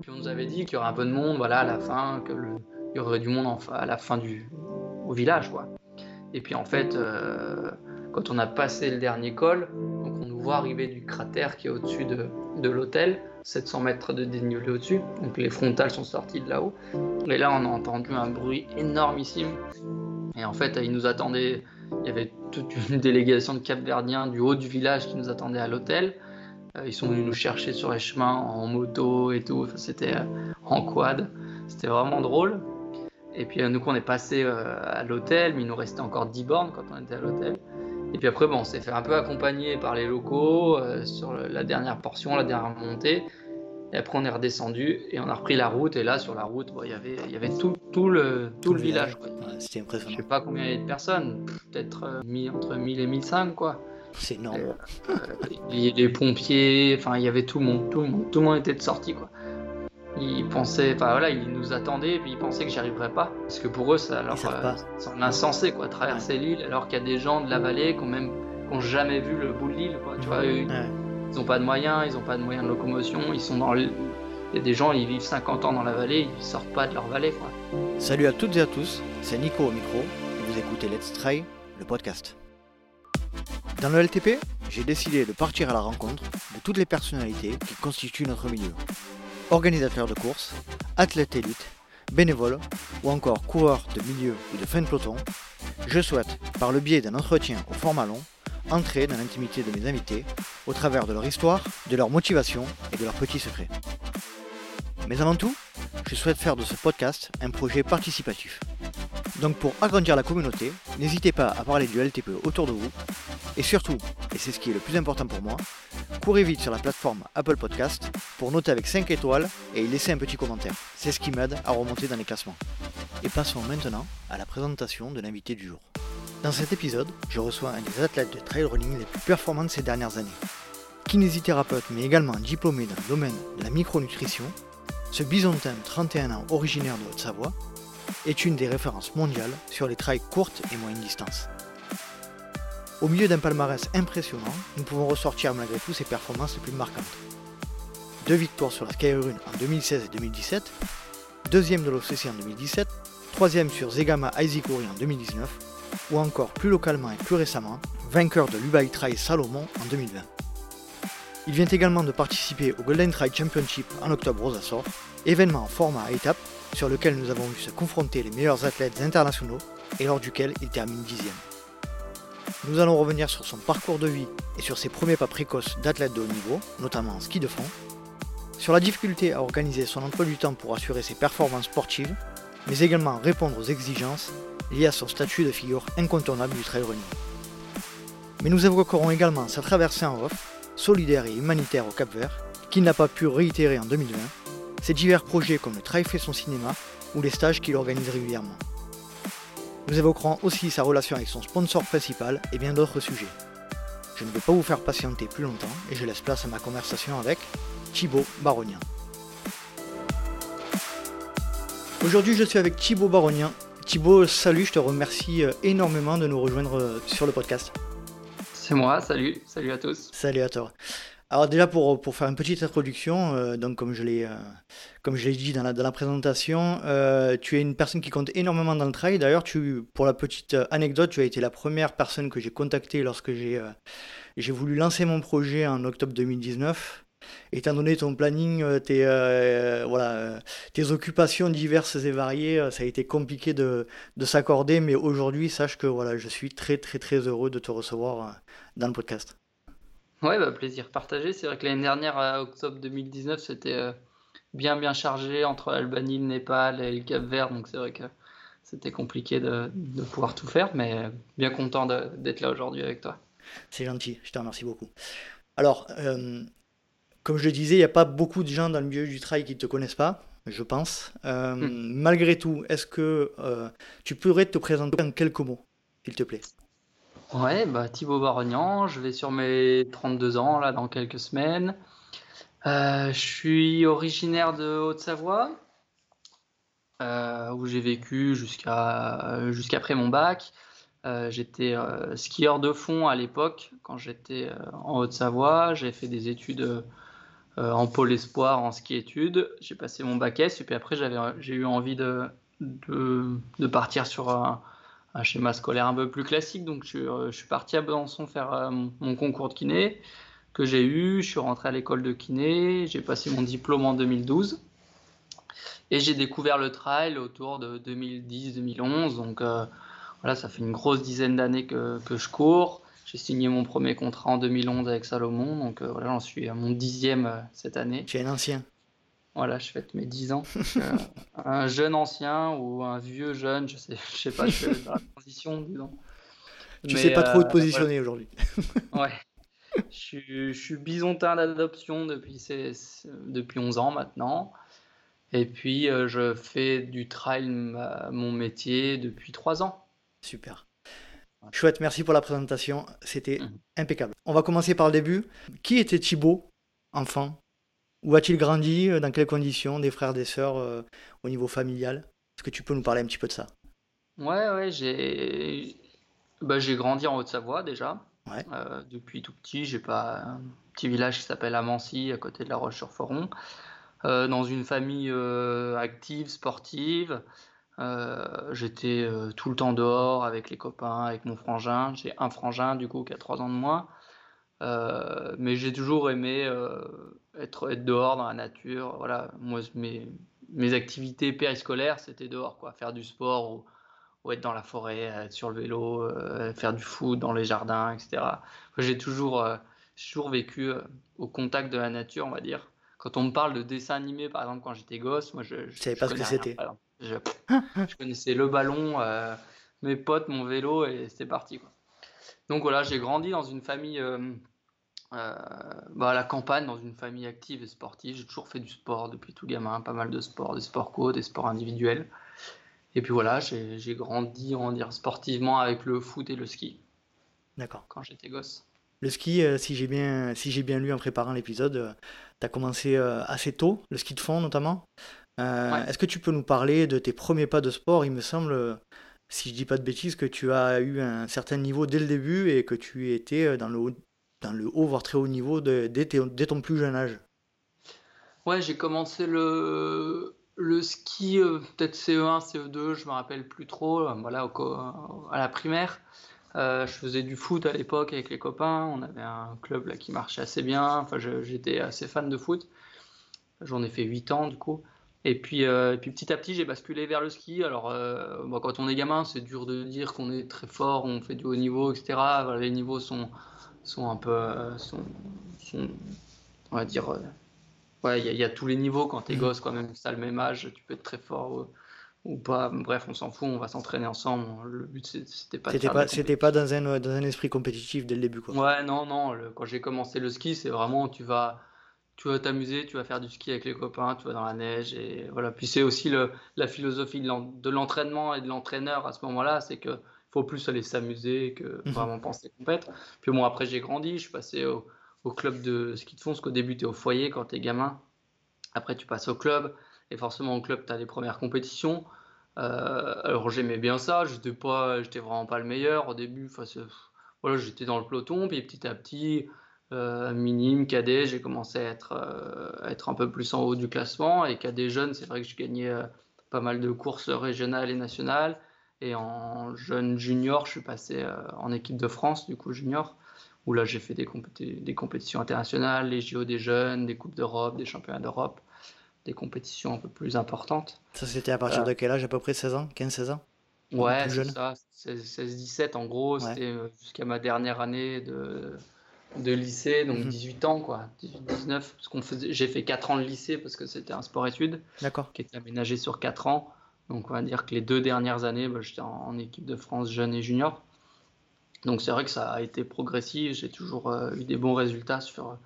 Puis on nous avait dit qu'il y aurait un peu de monde, voilà, à la fin, que le... il y aurait du monde à la fin du au village, quoi. Et puis en fait, euh, quand on a passé le dernier col, on nous voit arriver du cratère qui est au-dessus de, de l'hôtel, 700 mètres de dénivelé au-dessus, donc les frontales sont sorties de là-haut. Et là, on a entendu un bruit énormissime. Et en fait, ils nous attendaient, il y avait toute une délégation de Capverdiens du haut du village qui nous attendait à l'hôtel. Euh, ils sont venus nous chercher sur les chemins en moto et tout, c'était euh, en quad. C'était vraiment drôle. Et puis nous, on est passé à l'hôtel, mais il nous restait encore 10 bornes quand on était à l'hôtel. Et puis après, bon, on s'est fait un peu accompagner par les locaux euh, sur la dernière portion, la dernière montée. Et après, on est redescendu et on a repris la route. Et là, sur la route, bon, y il y avait tout, tout le, tout, le village. C'était impressionnant. Je sais pas combien il y avait de personnes, peut-être euh, entre 1000 et 1500, quoi. C'est énorme. Euh, les pompiers, enfin, il y avait tout le monde, tout le monde, tout le monde était de sortie, quoi ils pensaient, enfin voilà, ils nous attendaient et puis ils pensaient que j'y arriverais pas. Parce que pour eux, ça leur euh, semble insensé, quoi, traverser l'île alors qu'il y a des gens de la vallée qui ont même qui jamais vu le bout de l'île, quoi. Tu vois, ils n'ont pas de moyens, ils n'ont pas de moyens de locomotion, ils sont dans Il y a des gens, ils vivent 50 ans dans la vallée, ils sortent pas de leur vallée, quoi. Salut à toutes et à tous, c'est Nico au micro et vous écoutez Let's Try, le podcast. Dans le LTP, j'ai décidé de partir à la rencontre de toutes les personnalités qui constituent notre milieu organisateur de courses, athlète élite, bénévole ou encore coureur de milieu ou de fin de peloton, je souhaite, par le biais d'un entretien au format long, entrer dans l'intimité de mes invités au travers de leur histoire, de leur motivation et de leurs petits secrets. Mais avant tout, je souhaite faire de ce podcast un projet participatif. Donc pour agrandir la communauté, n'hésitez pas à parler du LTP autour de vous et surtout, et c'est ce qui est le plus important pour moi, courez vite sur la plateforme Apple Podcast pour noter avec 5 étoiles et laisser un petit commentaire. C'est ce qui m'aide à remonter dans les classements. Et passons maintenant à la présentation de l'invité du jour. Dans cet épisode, je reçois un des athlètes de trail running les plus performants de ces dernières années. Kinésithérapeute mais également diplômé dans le domaine de la micronutrition, ce bisontin de 31 ans originaire de Haute-Savoie est une des références mondiales sur les trails courtes et moyennes distances. Au milieu d'un palmarès impressionnant, nous pouvons ressortir malgré tout ses performances les plus marquantes. Deux victoires sur la Skyrun en 2016 et 2017, deuxième de l'OCC en 2017, troisième sur Zegama Aizikuri en 2019, ou encore plus localement et plus récemment, vainqueur de l'Ubai Trail Salomon en 2020. Il vient également de participer au Golden Trail Championship en octobre aux Açores, événement en format à étapes sur lequel nous avons vu se confronter les meilleurs athlètes internationaux et lors duquel il termine dixième. Nous allons revenir sur son parcours de vie et sur ses premiers pas précoces d'athlète de haut niveau, notamment en ski de fond, sur la difficulté à organiser son emploi du temps pour assurer ses performances sportives, mais également répondre aux exigences liées à son statut de figure incontournable du trail running. Mais nous évoquerons également sa traversée en off, solidaire et humanitaire au Cap Vert, qu'il n'a pas pu réitérer en 2020, ses divers projets comme le Trail son cinéma ou les stages qu'il organise régulièrement. Nous évoquerons aussi sa relation avec son sponsor principal et bien d'autres sujets. Je ne vais pas vous faire patienter plus longtemps et je laisse place à ma conversation avec Thibaut Baronien. Aujourd'hui, je suis avec Thibaut Baronien. Thibaut, salut, je te remercie euh, énormément de nous rejoindre euh, sur le podcast. C'est moi, salut, salut à tous. Salut à toi. Alors déjà pour, pour faire une petite introduction, euh, donc comme je l'ai euh, comme je l'ai dit dans la, dans la présentation, euh, tu es une personne qui compte énormément dans le trail. D'ailleurs, tu pour la petite anecdote, tu as été la première personne que j'ai contactée lorsque j'ai j'ai voulu lancer mon projet en octobre 2019. Étant donné ton planning, tes, voilà, tes occupations diverses et variées, ça a été compliqué de, de s'accorder, mais aujourd'hui, sache que voilà, je suis très très très heureux de te recevoir dans le podcast. Ouais, bah, plaisir partagé. C'est vrai que l'année dernière, à octobre 2019, c'était euh, bien bien chargé entre l'Albanie, le Népal et le Cap Vert. Donc c'est vrai que c'était compliqué de, de, pouvoir tout faire, mais bien content d'être là aujourd'hui avec toi. C'est gentil, je te remercie beaucoup. Alors, euh, comme je le disais, il n'y a pas beaucoup de gens dans le milieu du trail qui ne te connaissent pas, je pense. Euh, hmm. Malgré tout, est-ce que tu pourrais te présenter en quelques mots, s'il te plaît? Ouais, bah Thibaut Barognan, je vais sur mes 32 ans là dans quelques semaines. Euh, je suis originaire de Haute-Savoie, euh, où j'ai vécu jusqu'à jusqu'après mon bac. Euh, j'étais skieur de fond à l'époque quand j'étais en Haute-Savoie. J'ai fait des études en pôle espoir en ski études. J'ai passé mon bac S et puis après j'ai eu envie de, de, partir sur un, schéma scolaire un peu plus classique. Donc je, suis parti à Besançon faire mon concours de kiné que j'ai eu. Je suis rentré à l'école de kiné. J'ai passé mon diplôme en 2012. Et j'ai découvert le trail autour de 2010-2011. Donc euh, voilà, ça fait une grosse dizaine d'années que, que, je cours. J'ai signé mon premier contrat en 2011 avec Salomon. Donc euh, voilà, j'en suis à mon dixième euh, cette année. Tu es un ancien. Voilà, je fête mes 10 ans. un jeune ancien ou un vieux jeune, je sais, je sais pas, je suis dans la transition, disons. Tu ne sais pas trop où te positionner aujourd'hui. ouais. Je, je, suis bisontin d'adoption depuis, depuis 11 ans maintenant. Et puis, euh, je fais du trail mon métier depuis trois ans. Super. Chouette, merci pour la présentation. C'était mhm. impeccable. On va commencer par le début. Qui était Thibaut, enfant? Où a-t-il grandi Dans quelles conditions Des frères, des sœurs euh, au niveau familial? Est-ce que tu peux nous parler un petit peu de ça? Ouais, ouais, j'ai bah, grandi en Haute-Savoie déjà. Ouais. Euh, depuis tout petit, j'ai pas un petit village qui s'appelle Amancy, à côté de La Roche-sur-Foron. Euh, dans une famille euh, active, sportive. Euh, j'étais tout le temps dehors avec les copains, avec mon frangin. J'ai un frangin du coup qui a trois ans de moins. Mais j'ai toujours aimé être, être dehors dans la nature. Voilà, moi mes, mes activités périscolaires c'était dehors quoi, faire du sport ou, être dans la forêt, être sur le vélo, faire du foot dans les jardins, etc. J'ai toujours, toujours vécu au contact de la nature, on va dire quand on me parle de dessin animé, par exemple, quand j'étais gosse, moi, je ne savais pas ce que c'était. Je, connaissais le ballon, euh, mes potes, mon vélo, et c'était parti. Quoi. Donc voilà, j'ai grandi dans une famille euh, euh, bah, à la campagne, dans une famille active et sportive. J'ai toujours fait du sport depuis tout gamin, pas mal de sports, des sports co, des sports individuels. Et puis voilà, j'ai grandi, on va dire, sportivement avec le foot et le ski. D'accord. Quand j'étais gosse. Le ski, si j'ai bien, si bien lu en préparant l'épisode, tu as commencé euh, assez tôt, le ski de fond notamment. Euh, est-ce que tu peux nous parler de tes premiers pas de sport? Il me semble, si je dis pas de bêtises, que tu as eu un certain niveau dès le début et que tu étais euh, dans le haut, voire très haut niveau dès, ton plus jeune âge. Ouais, j'ai commencé le, ski, peut-être CE1, CE2, je me rappelle plus trop, voilà, à la primaire. Euh, je faisais du foot à l'époque avec les copains. On avait un club là qui marchait assez bien. Enfin, j'étais assez fan de foot. J'en ai fait 8 ans du coup. Et puis, euh, puis petit à petit, j'ai basculé vers le ski. Alors, euh, quand on est gamin, c'est dur de dire qu'on est très fort, on fait du haut niveau, etc. les niveaux sont, sont un peu. Sont, on va dire. ouais, il y, a tous les niveaux quand t'es mmh. gosse, quand même, ça le même âge, tu peux être très fort ou pas. Bref, on s'en fout, on va s'entraîner ensemble. Le but, c'était pas. C'était pas, c'était pas dans un, dans un esprit compétitif dès le début, quoi. Ouais, non, non. quand j'ai commencé le ski, c'est vraiment tu vas, tu vas t'amuser, tu vas faire du ski avec les copains, tu vas dans la neige et voilà. Puis c'est aussi le, la philosophie de l'entraînement et de l'entraîneur à ce moment-là, c'est que faut plus aller s'amuser que mhm. vraiment penser compétre. Puis bon, après j'ai grandi, je suis passé au, au club de ski de fond, parce qu'au début tu es au foyer quand tu es gamin. Après tu passes au club. Et forcément, au club, tu as les premières compétitions. Euh, alors j'aimais bien ça, j'étais pas, j'étais vraiment pas le meilleur au début. voilà, j'étais dans le peloton, puis petit à petit, euh, minime, cadet, j'ai commencé à être, euh, être un peu plus en haut du classement. Et cadet jeune, c'est vrai que je gagnais pas mal de courses régionales et nationales. Et en jeune junior, je suis passé en équipe de France, du coup junior, où là j'ai fait des, des compétitions internationales, les JO des jeunes, des Coupes d'Europe, des championnats d'Europe des compétitions un peu plus importantes. Ça, c'était à partir de quel âge À peu près 16 ans 15-16 ans? Ouais, c'est ça, 16-17 en gros, c'était euh, jusqu'à ma dernière année de, de lycée, donc 18 mhm. ans quoi, 18-19, parce qu'on faisait, j'ai fait 4 ans de lycée parce que c'était un sport-études qui était aménagé sur 4 ans, donc on va dire que les deux dernières années, bah, j'étais en, équipe de France jeune et junior, donc c'est vrai que ça a été progressif, j'ai toujours euh, eu des bons résultats sur,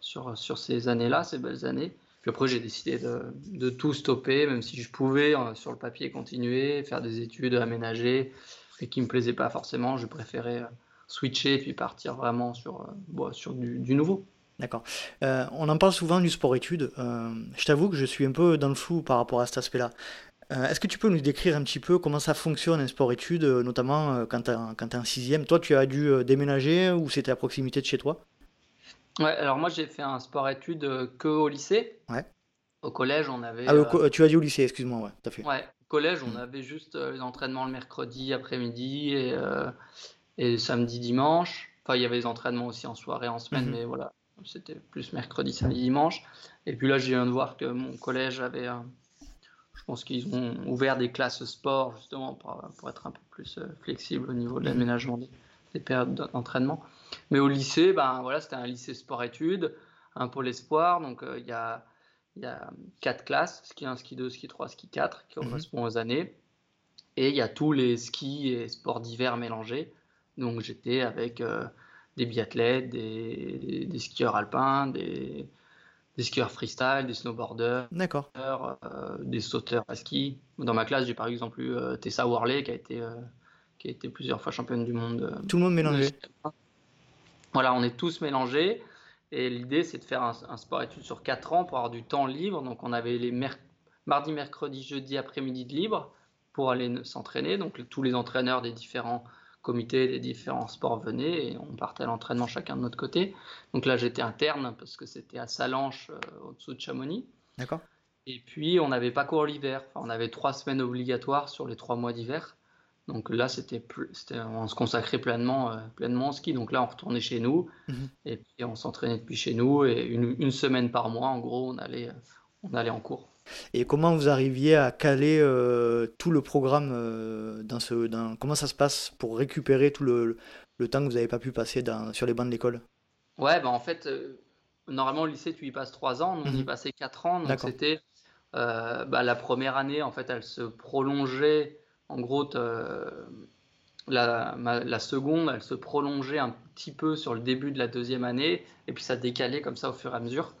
sur, sur ces années-là, ces belles années, après, j'ai décidé de, tout stopper, même si je pouvais euh, sur le papier continuer, faire des études, aménager, et qui me plaisait pas forcément. Je préférais euh, switcher et puis partir vraiment sur, euh, sur du, nouveau. D'accord. on en parle souvent du sport-études. je t'avoue que je suis un peu dans le flou par rapport à cet aspect-là. Est-ce que tu peux nous décrire un petit peu comment ça fonctionne un sport-études, notamment quand tu es, en sixième? Toi, tu as dû déménager ou c'était à proximité de chez toi? Ouais, alors moi j'ai fait un sport-études euh, que au lycée. Ouais. Au collège, on avait. Ah, euh, co- tu as dit au lycée, excuse-moi, ouais, tout à fait. ouais, au collège, on Mm. avait juste euh, les entraînements le mercredi après-midi et, euh, et samedi, dimanche. Enfin, il y avait les entraînements aussi en soirée, en semaine, Mhm. mais voilà, c'était plus mercredi, samedi, dimanche. Et puis là, je viens de voir que mon collège avait. euh, je pense qu'ils ont ouvert des classes sport justement pour, pour être un peu plus euh, flexible au niveau de Mhm. l'aménagement des, des périodes d'entraînement. Mais au lycée, ben voilà, c'était un lycée sport-études, un pôle espoir. Donc euh, il y a, il y a quatre classes, ski 1, ski 2, ski 3, ski 4, qui Mhm. correspondent aux années. Et il y a tous les skis et sports d'hiver mélangés. Donc j'étais avec euh, des biathlètes, des, des- des skieurs alpins, des, des skieurs freestyle, des snowboarders, D'accord. euh, des sauteurs à ski. Dans ma classe, j'ai par exemple eu euh, Tessa Worley qui a été, euh, qui a été plusieurs fois championne du monde. Tout le monde de mélangé. Voilà, on est tous mélangés. Et l'idée, c'est de faire un, un sport-études sur 4 ans pour avoir du temps libre. Donc, on avait les merc- mardi, mercredi, jeudi après-midi de libre pour aller ne- s'entraîner. Donc, tous les entraîneurs des différents comités, des différents sports venaient et on partait à l'entraînement chacun de notre côté. Donc là, j'étais interne parce que c'était à Salanches, euh, au-dessous de Chamonix. D'accord. Et puis, on n'avait pas cours l'hiver. Enfin, on avait trois semaines obligatoires sur les trois mois d'hiver. Donc là, c'était on se consacrait pleinement, euh, pleinement au ski. Donc là, on retournait chez nous Mhm. et puis on s'entraînait depuis chez nous. Et une, une semaine par mois, en gros, on allait, euh, on allait en cours. Et comment vous arriviez à caler euh, tout le programme euh, dans ce, dans, comment ça se passe pour récupérer tout le, le temps que vous n'avez pas pu passer dans, sur les bancs de l'école? Ouais, bah en fait, euh, normalement, au lycée, tu y passes trois ans. Nous, on y Mhm. passait quatre ans. Donc c'était bah, la première année, en fait, elle se prolongeait. En gros, te- la, ma- la seconde, elle se prolongeait un petit peu sur le début de la deuxième année, et puis ça décalait comme ça au fur et à mesure.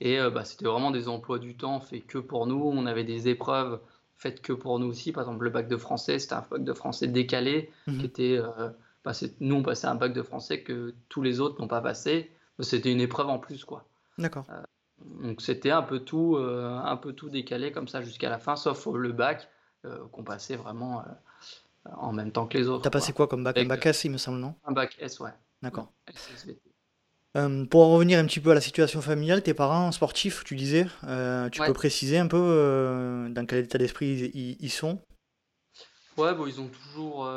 Et euh, bah, c'était vraiment des emplois du temps faits que pour nous. On avait des épreuves faites que pour nous aussi. Par exemple, le bac de français, c'était un bac de français décalé, qui Mhm. était, euh, bah, nous, on passait un bac de français que tous les autres n'ont pas passé. C'était une épreuve en plus, quoi. D'accord. Donc c'était un peu tout, euh, un peu tout décalé comme ça jusqu'à la fin, sauf le bac euh, qu'on passait vraiment euh, en même temps que les autres, T'as passé quoi. comme bac? Un bac S, il me semble, non? un bac S, ouais. D'accord. Euh, pour en revenir un petit peu à la situation familiale, tes parents sportifs, tu disais, euh, tu Ouais. peux préciser un peu euh, dans quel état d'esprit ils, ils- sont? Ouais, bon, ils ont toujours,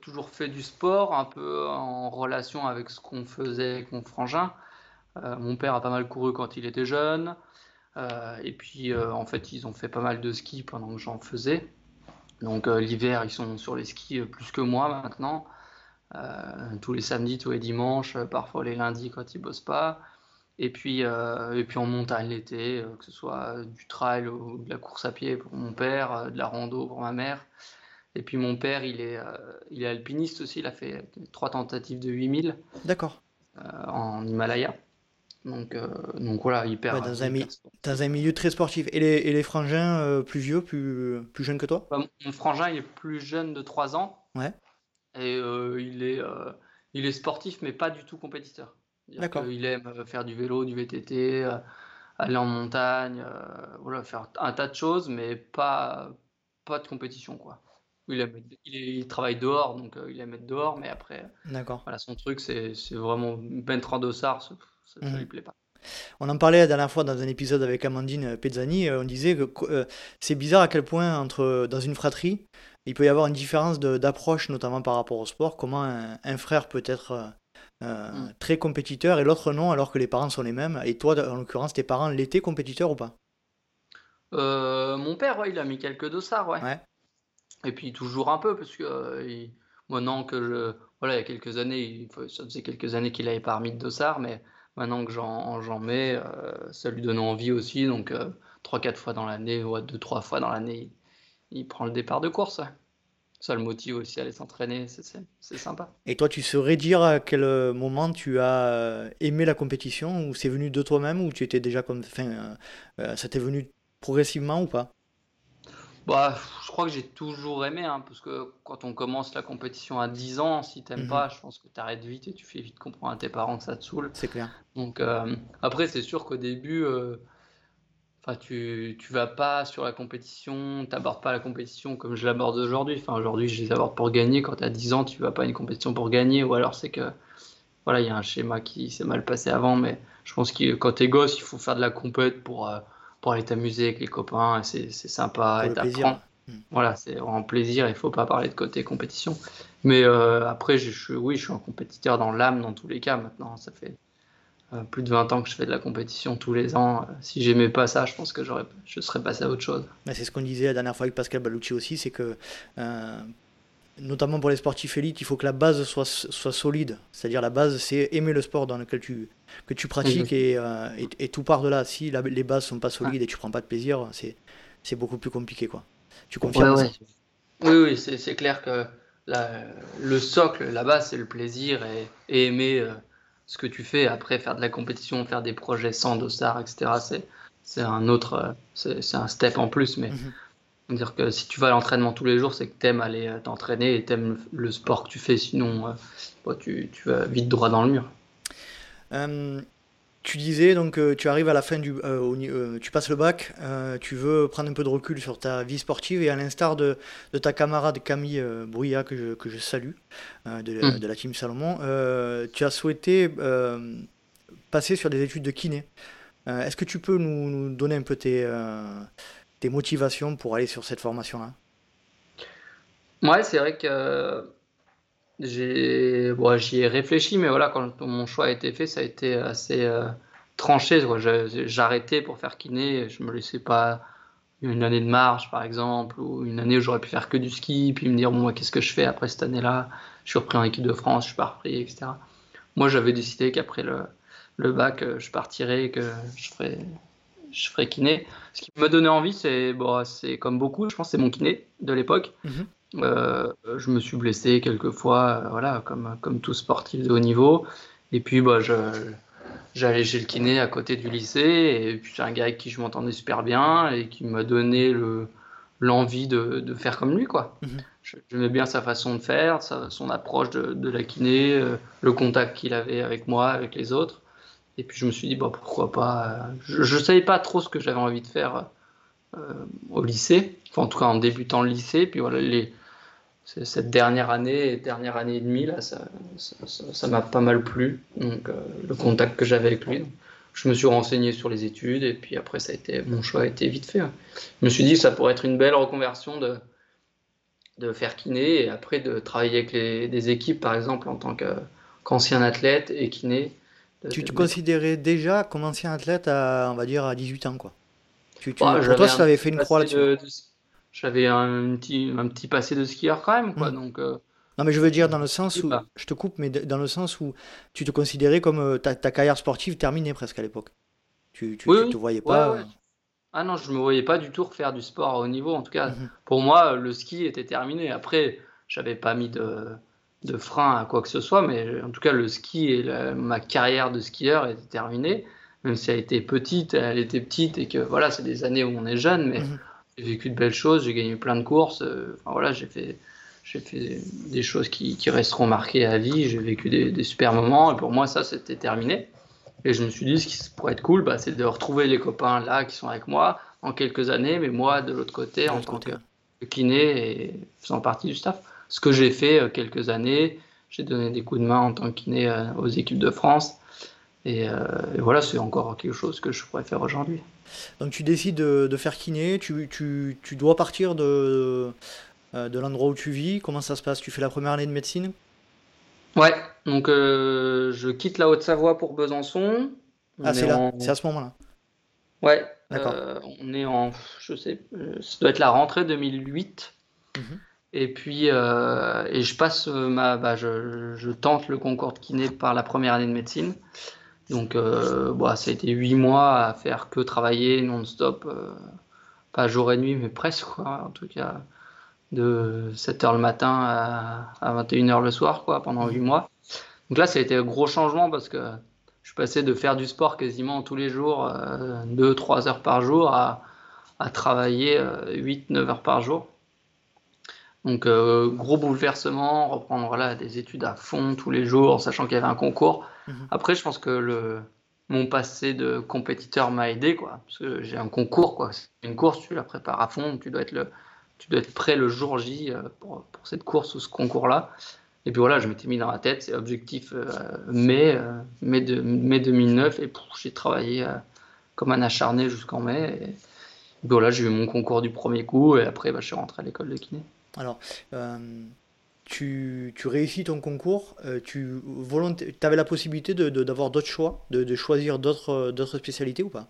toujours fait du sport, un peu en relation avec ce qu'on faisait avec mon frangin. Mon père a pas mal couru quand il était jeune. Et puis, en fait, ils ont fait pas mal de ski pendant que j'en faisais. Donc, l'hiver, ils sont sur les skis plus que moi maintenant. Euh, tous les samedis, tous les dimanches, euh, parfois les lundis quand ils bossent pas. Et puis, euh, et puis en montagne l'été, que ce soit du trail ou de la course à pied pour mon père, de la rando pour ma mère. Et puis mon père, il est, il est alpiniste aussi, il a fait trois tentatives de 8000 D'accord. en Himalaya. Donc, euh, donc voilà, hyper, Ouais, dans un, hyper dans un milieu très sportif. Et les, et les frangins euh, plus vieux, plus, plus jeunes que toi? Bah, mon mon frangin, il est plus jeune de 3 ans Ouais. Et euh, il est, euh, il est sportif, mais pas du tout compétiteur. D'accord. qu'il aime euh, faire du vélo, du VTT, aller en montagne, voilà, faire un tas de choses, mais pas, pas de compétition, quoi. Il aime être- il, est- il travaille dehors, donc euh, il aime être dehors, mais après, D'accord. voilà, son truc, c'est c'est vraiment mettre en dossard, ça, ça Mhm. lui plaît pas. On en parlait la dernière fois dans un épisode avec Amandine Pezzani, on disait que euh, c'est bizarre à quel point entre dans une fratrie, il peut y avoir une différence d'approche, notamment par rapport au sport, comment un, un frère peut être euh, euh, Mm. très compétiteur et l'autre non, alors que les parents sont les mêmes. Et toi, en l'occurrence, tes parents l'étaient compétiteurs ou pas? Euh, mon père, ouais, il a mis quelques dossards, ouais. Ouais, Et puis toujours un peu, parce que euh, il- maintenant que je... Voilà, il y a quelques années, il ça faisait quelques années qu'il n'avait pas remis de dossard, mais maintenant que j'en mets, ça lui donne envie aussi. Donc, euh, trois, quatre fois dans l'année, ou deux, trois fois dans l'année, il, il prend le départ de course. Ça le motive aussi à aller s'entraîner, c'est sympa. Et toi, tu saurais dire à quel euh, moment tu as euh, aimé la compétition, ou c'est venu de toi-même, ou tu étais déjà comme... Enfin, euh, ça t'est venu progressivement ou pas? Bah, je crois que j'ai toujours aimé, hein, parce que quand on commence la compétition à 10 ans, si t'aimes Mhm. pas, je pense que tu arrêtes vite et tu fais vite comprendre à tes parents que ça te saoule. C'est clair. Donc euh, après, c'est sûr qu'au début, euh, enfin, tu, tu vas pas sur la compétition, t'abordes pas la compétition comme je l'aborde aujourd'hui. Enfin, aujourd'hui, je les aborde pour gagner. Quand tu as 10 ans, tu vas pas à une compétition pour gagner, ou alors c'est que voilà, il y a un schéma qui s'est mal passé avant, mais je pense que quand t'es gosse, il faut faire de la compète pour, euh, pour aller t'amuser avec les copains, c'est sympa et t'apprends. Hmm. Voilà, c'est vraiment plaisir, il faut pas parler de côté compétition. Mais euh, après, je, oui, je suis un compétiteur dans l'âme dans tous les cas maintenant. Ça fait plus de 20 ans que je fais de la compétition tous les ans. si j'aimais pas ça, je pense que je serais passé à autre chose. C'est ce qu'on disait la dernière fois avec Pascal Balucci aussi, c'est que notamment pour les sportifs élites, il faut que la base soit, soit solide. C'est-à-dire la base, c'est aimer le sport dans lequel tu, que tu pratiques euh, et, et, tout part de là. Si les bases sont pas solides et tu prends pas de plaisir, c'est beaucoup plus compliqué. Quoi. Tu confirmes ça? Oui, oui c'est clair que le socle, la base, c'est le plaisir et, aimer euh, ce que tu fais. Après, faire de la compétition, faire des projets sans dossard, etc., c'est un autre, euh, c'est un step en plus. Mais. Mhm dire que si tu vas à l'entraînement tous les jours, c'est que tu aimes aller euh, t'entraîner et tu aimes le sport que tu fais, sinon euh, tu, tu, vas vite droit dans le mur. Euh, tu disais donc tu arrives à la fin du tu passes le bac, tu veux prendre un peu de recul sur ta vie sportive et à l'instar de, de, ta camarade Camille Brouillat que je, que je salue de, hmm. de, la team Salomon, tu as souhaité passer sur des études de kiné. Est-ce que tu peux nous, nous donner un peu tes, tes motivations pour aller sur cette formation-là? Ouais, c'est vrai que j'ai bon, j'y ai réfléchi, mais voilà, quand mon choix a été fait, ça a été assez euh, tranché. J'arrêtais pour faire kiné, je me laissais pas une année de marche, par exemple, ou une année où j'aurais pu faire que du ski, puis me dire, bon, qu'est-ce que je fais après cette année-là? Je suis repris en équipe de France, je suis pas repris, etc. Moi, j'avais décidé qu'après le, bac, euh, je partirais, que je ferais je ferais kiné. Ce qui me donnait envie, c'est bon, comme beaucoup, je pense, c'est mon kiné de l'époque. Mhm. Euh, je me suis blessé quelques fois, euh, voilà, comme, comme tout sportif de haut niveau. Et puis, bah, j'allais chez le kiné à côté du lycée. Et puis, c'est un gars avec qui je m'entendais super bien et qui m'a donné le, l'envie de, de, faire comme lui. quoi. Mhm. J'aimais bien sa façon de faire, son approche de, de la kiné, euh, le contact qu'il avait avec moi, avec les autres. Et puis je me suis dit, bah, pourquoi pas. Je ne savais pas trop ce que j'avais envie de faire au lycée, en tout cas en débutant le lycée. Puis voilà, cette dernière année, dernière année et demie, là, ça m'a pas mal plu. Donc euh, le contact que j'avais avec lui. je me suis renseigné sur les études et puis après, ça a été, mon choix a été vite fait. Je me suis dit que ça pourrait être une belle reconversion de, de faire kiné et après de travailler avec des équipes, par exemple, en tant qu'ancien athlète et kiné tu te considérais déjà comme ancien athlète à, on va dire, à 18 ans, quoi. Tu, tu, pour toi, tu avais fait une croix là-dessus. J'avais un petit, un petit passé de skieur quand même, quoi. Hmm. Donc, euh, Non, mais je veux dire dans le sens où, je te coupe, mais dans le sens où tu te considérais comme euh, ta, ta carrière sportive terminée presque à l'époque. Tu, tu, te voyais pas. Ah non, je me voyais pas du tout refaire du sport à haut niveau. En tout cas, mhm. pour moi, le ski était terminé. Après, j'avais pas mis de de frein à quoi que ce soit, mais en tout cas, le ski et ma carrière de skieur était terminée. Même si elle était petite, elle était petite et que voilà, c'est des années où on est jeune, mais mhm. j'ai vécu de belles choses, j'ai gagné plein de courses. Euh, enfin, voilà, j'ai fait, j'ai fait des choses qui, resteront marquées à vie. J'ai vécu des, super moments et pour moi, ça, c'était terminé. Et je me suis dit, ce qui pourrait être cool, bah, c'est de retrouver les copains là qui sont avec moi en quelques années, mais moi de l'autre côté, en tant que kiné et faisant partie du staff ce que j'ai fait euh, quelques années. J'ai donné des coups de main en tant que kiné euh, aux équipes de France. Euh, et, voilà, c'est encore quelque chose que je pourrais faire aujourd'hui. Donc tu décides de, faire kiné, tu, tu, tu, dois partir de, de l'endroit où tu vis. Comment ça se passe? Tu fais la première année de médecine? Ouais, donc je quitte la Haute-Savoie pour Besançon. ah, c'est là, c'est à ce moment-là. Ouais, on est en, je sais, ça doit être la rentrée 2008. Et puis, euh, et je passe ma, bah, je, je, tente le concours de kiné par la première année de médecine. Donc, euh, bah, ça a été huit mois à faire que travailler non-stop, euh, pas jour et nuit, mais presque, quoi, en tout cas, de 7h le matin à, à 21h le soir, quoi, pendant huit mois. Donc là, ça a été un gros changement parce que je suis passé de faire du sport quasiment tous les jours, 2-3 heures par jour, à, à travailler 8-9 heures par jour. Donc euh, gros bouleversement, reprendre voilà, des études à fond tous les jours, sachant qu'il y avait un concours. Mhm. Après, je pense que le, mon passé de compétiteur m'a aidé, quoi, parce que j'ai un concours, quoi. Une course, tu la prépares à fond, tu dois être, le, tu dois être prêt le jour J euh, pour, pour cette course ou ce concours-là. Et puis voilà, je m'étais mis dans la tête, c'est objectif mai, mai, de, mai 2009, et j'ai travaillé comme un acharné jusqu'en mai. Et, voilà, j'ai eu mon concours du premier coup, et après, bah, je suis rentré à l'école de kiné. Alors, tu, tu, réussis ton concours, tu avais la possibilité d'avoir d'autres choix, de, de choisir d'autres spécialités ou pas?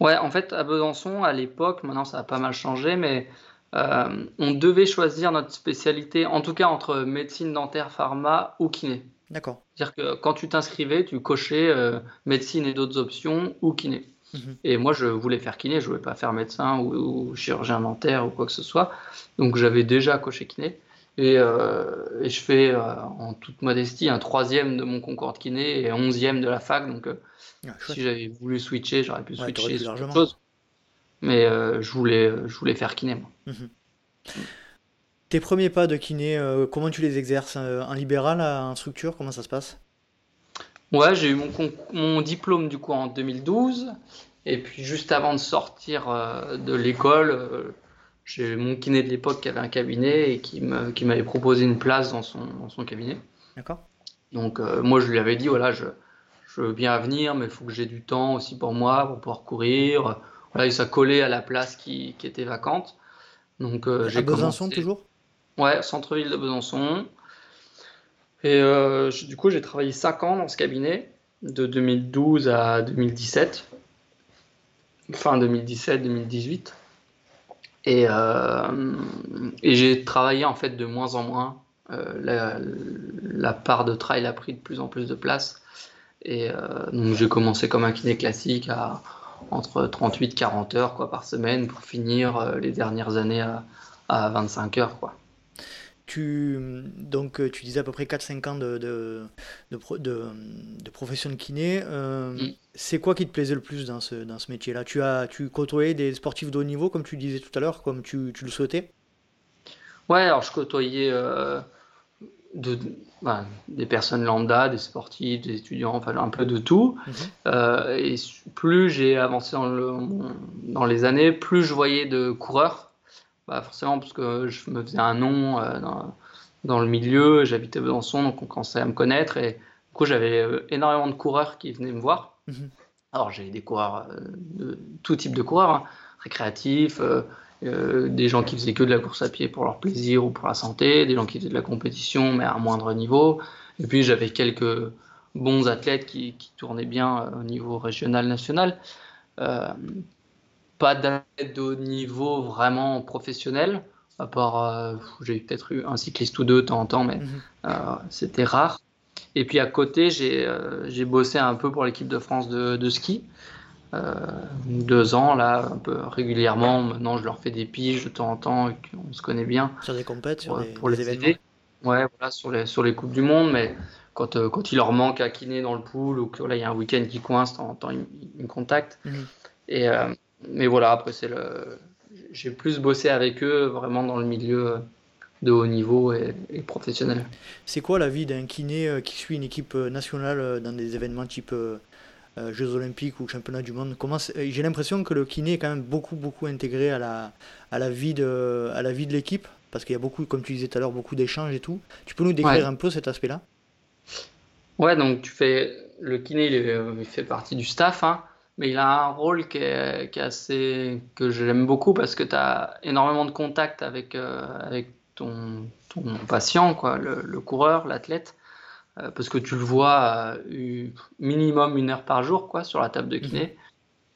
Ouais, en fait, à Besançon, à l'époque, maintenant ça a pas mal changé, mais euh, on devait choisir notre spécialité, en tout cas entre médecine dentaire, pharma ou kiné. D'accord. C'est-à-dire que quand tu t'inscrivais, tu cochais euh, médecine et d'autres options ou kiné. Mhm. Et moi, je voulais faire kiné, je voulais pas faire médecin ou, chirurgien dentaire ou quoi que ce soit. Donc j'avais déjà coché kiné. Et, euh, et je fais en toute modestie un troisième de mon concours de kiné et onzième de la fac. Donc ah, si j'avais voulu switcher, j'aurais pu switcher sur autre chose. Mais euh, je, voulais, je voulais faire kiné, moi. Mhm. Tes premiers pas de kiné, euh, comment tu les exerces? Euh, En libéral, en structure Comment ça se passe? Ouais, j'ai eu mon, mon, diplôme du coup en 2012. Et puis juste avant de sortir de l'école, j'ai mon kiné de l'époque qui avait un cabinet et qui m'avait proposé une place dans son, dans son cabinet. D'accord. Donc moi je lui avais dit, voilà, je, je veux bien venir, mais il faut que j'ai du temps aussi pour moi, pour pouvoir courir. Voilà, et ça collait à la place qui, qui était vacante. Donc, euh, j'ai Besançon toujours? Ouais, centre-ville de Besançon. Et euh, du coup, j'ai travaillé 5 ans dans ce cabinet, de 2012 à 2017. Fin 2017-2018. Et, euh, et j'ai travaillé en fait de moins en moins. la, la, part de trail a pris de plus en plus de place. Et euh, donc j'ai commencé comme un kiné classique à entre 38 40 heures quoi, par semaine pour finir euh, les dernières années à, à 25 heures. Quoi. Tu, donc, tu disais à peu près 4-5 ans de, de, de, de, profession de kiné. Euh, mm. C'est quoi qui te plaisait le plus dans ce, dans ce métier-là? Tu, as, tu côtoyais des sportifs de haut niveau, comme tu disais tout à l'heure, comme tu, tu, le souhaitais? Ouais, alors je côtoyais de, ben, des personnes lambda, des sportifs, des étudiants, enfin un peu de tout. Mhm. Euh, et plus j'ai avancé dans, le, dans, les années, plus je voyais de coureurs. Bah forcément, parce que je me faisais un nom euh, dans, dans, le milieu, j'habitais Besançon, donc on commençait à me connaître. Et du coup, j'avais euh, énormément de coureurs qui venaient me voir. Mhm. Alors, j'ai des coureurs, de tout type de coureurs, hein, récréatifs euh, des gens qui faisaient que de la course à pied pour leur plaisir ou pour la santé, des gens qui faisaient de la compétition mais à un moindre niveau. Et puis j'avais quelques bons athlètes qui, tournaient bien euh, au niveau régional, national. Euh, pas d'athlètes de haut niveau vraiment professionnel, à part j'ai peut-être eu un cycliste ou deux de temps en temps, mais mhm. c'était rare. Et puis à côté, j'ai bossé un peu pour l'équipe de France de, de ski. Euh, deux ans, là, un peu régulièrement. Maintenant, je leur fais des piges de temps en temps, on se connaît bien. Sur des compètes, sur pour, les, événements Ouais, voilà, sur les, sur les Coupes du Monde, mais quand, euh, quand il leur manque à kiné dans le pool ou qu'il y a un week-end qui coince, de temps en temps, ils, me contactent. Mhm. Et, euh, mais voilà, après, c'est le. J'ai plus bossé avec eux vraiment dans le milieu de haut niveau et, et professionnel. C'est quoi la vie d'un kiné qui suit une équipe nationale dans des événements type euh, Jeux Olympiques ou Championnat du Monde? Comment euh, J'ai l'impression que le kiné est quand même beaucoup, beaucoup intégré à la, à la vie de, à la vie de l'équipe, parce qu'il y a beaucoup, comme tu disais tout à l'heure, beaucoup d'échanges et tout. Tu peux nous décrire un peu cet aspect-là? Ouais, donc tu fais le kiné, il, fait partie du staff, hein, mais il a un rôle qui est, qui est assez que j'aime beaucoup parce que tu as énormément de contact avec, euh, avec ton, ton patient, quoi, le, le coureur, l'athlète. Euh, parce que tu le vois euh, minimum une heure par jour quoi, sur la table de kiné,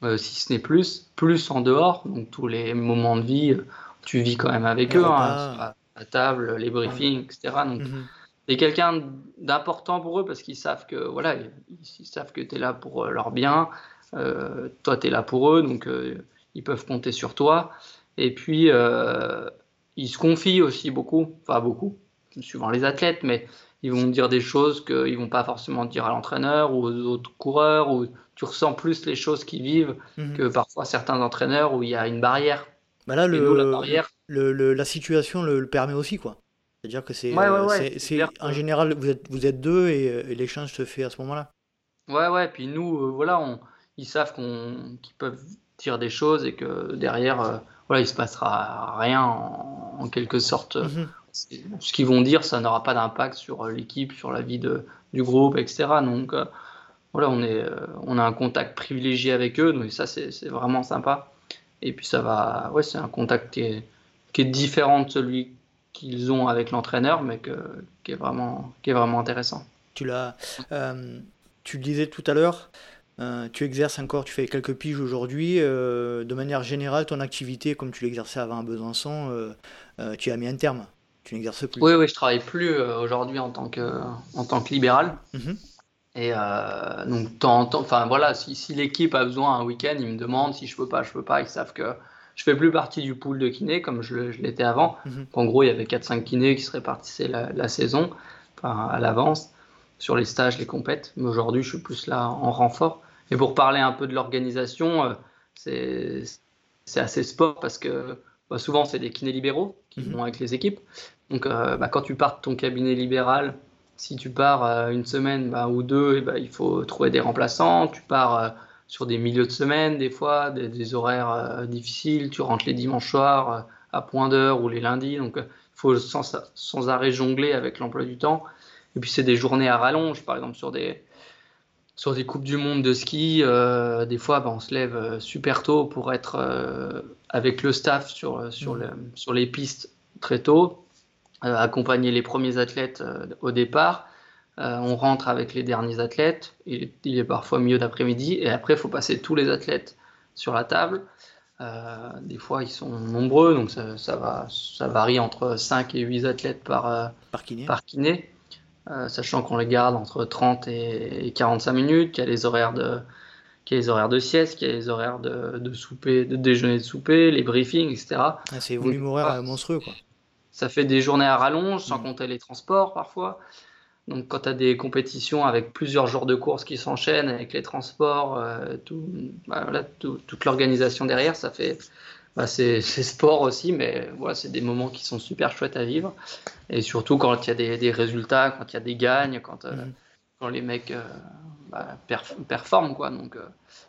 mhm. si ce n'est plus, plus en dehors, donc tous les moments de vie, tu vis quand même avec eux, hein, sur la, table, les briefings, etc. Donc, es quelqu'un d'important pour eux parce qu'ils savent que voilà, ils, savent que tu es là pour leur bien, toi tu es là pour eux, donc ils peuvent compter sur toi. Et puis, ils se confient aussi beaucoup, enfin beaucoup, suivant les athlètes, mais ils vont dire des choses qu'ils vont pas forcément dire à l'entraîneur ou aux autres coureurs, ou tu ressens plus les choses qu'ils vivent mhm. que parfois certains entraîneurs où il y a une barrière. Bah là, le, la, barrière... le, la situation le, permet aussi, quoi. C'est-à-dire que c'est, c'est, en général, vous êtes, vous êtes deux et, l'échange se fait à ce moment-là. Ouais, ouais, puis nous, euh, voilà, on, ils savent qu'on, qu'ils peuvent dire des choses et que derrière, euh, voilà, il se passera rien en, quelque sorte. Mhm. ce qu'ils vont dire, ça n'aura pas d'impact sur l'équipe, sur la vie de, du groupe, etc. Donc voilà, on, est, on a un contact privilégié avec eux, donc ça c'est vraiment sympa. Et puis ça va, ouais, c'est un contact qui est, qui est différent de celui qu'ils ont avec l'entraîneur, mais que, qui, est vraiment, qui est vraiment intéressant. Tu l'as, euh, tu le disais tout à l'heure, euh, tu exerces encore, tu fais quelques piges aujourd'hui. Euh, de manière générale, ton activité, comme tu l'exerçais avant à Besançon, tu as mis un terme. Tu n'exerces plus. Oui, oui, je travaille plus aujourd'hui en tant que en tant que libéral. Mhm. Et donc, temps enfin voilà, si, si l'équipe a besoin un week-end, ils me demandent si je peux pas, je peux pas. Ils savent que je fais plus partie du pool de kinés comme je, l'étais avant. Mhm. En gros, il y avait 4-5 kinés qui se répartissaient la, saison à l'avance sur les stages, les compètes. Mais aujourd'hui, je suis plus là en renfort. Et pour parler un peu de l'organisation, euh, c'est assez sport parce que bah, souvent, c'est des kinés libéraux qui mhm. vont avec les équipes. Donc, euh, bah, quand tu pars de ton cabinet libéral, si tu pars euh, une semaine bah, ou deux, et eh ben, il faut trouver des remplaçants. Tu pars sur des milieux de semaine, des fois, des, horaires difficiles. Tu rentres les dimanches soirs à point d'heure ou les lundis. Donc, il faut sans, sans, arrêt jongler avec l'emploi du temps. Et puis, c'est des journées à rallonge, par exemple, sur des, sur des Coupes du Monde de ski. des fois, bah, on se lève super tôt pour être avec le staff sur, sur, sur les pistes très tôt, accompagner les premiers athlètes au départ euh, on rentre avec les derniers athlètes. Il, il est parfois milieu d'après-midi. Et après, il faut passer tous les athlètes sur la table. Euh, des fois, ils sont nombreux, donc ça, va, ça varie entre 5 et 8 athlètes par, euh, par kiné, sachant qu'on les garde entre 30 et 45 minutes, qu'il y a les horaires de, qu'il y a les horaires de sieste, qu'il y a les horaires de, souper, de déjeuner de souper, les briefings, etc. Ah, c'est volume horaire monstrueux, quoi. Ça fait des journées à rallonge, sans mm. compter les transports parfois. Donc quand tu as des compétitions avec plusieurs jours de course qui s'enchaînent, avec les transports, euh, bah, toute l'organisation derrière, ça fait... Bah, c'est sport aussi, mais voilà, c'est des moments qui sont super chouettes à vivre. Et surtout quand il y a des, résultats, quand il y a des gagnes, quand, euh, mhm. quand les mecs euh, bah, performent. Quoi. Donc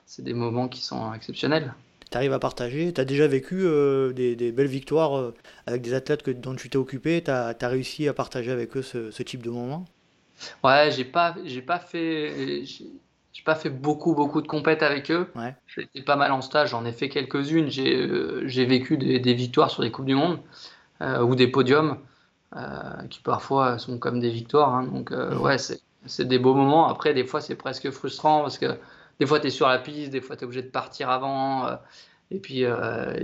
c'est des moments qui sont exceptionnels. Tu arrives à partager, tu as déjà vécu des, belles victoires avec des athlètes que, dont tu t'es occupé, tu as, réussi à partager avec eux ce, ce type de moments Ouais, j'ai pas, j'ai pas fait, j'ai pas fait beaucoup, beaucoup de compètes avec eux. Ouais. J'étais pas mal en stage, j'en ai fait quelques-unes. J'ai, euh, j'ai vécu des, des, victoires sur des coupes du monde euh, ou des podiums euh, qui parfois sont comme des victoires. Hein. Donc ouais, c'est, c'est des beaux moments. Après, des fois, c'est presque frustrant parce que des fois, tu es sur la piste, des fois, tu es obligé de partir avant. et puis,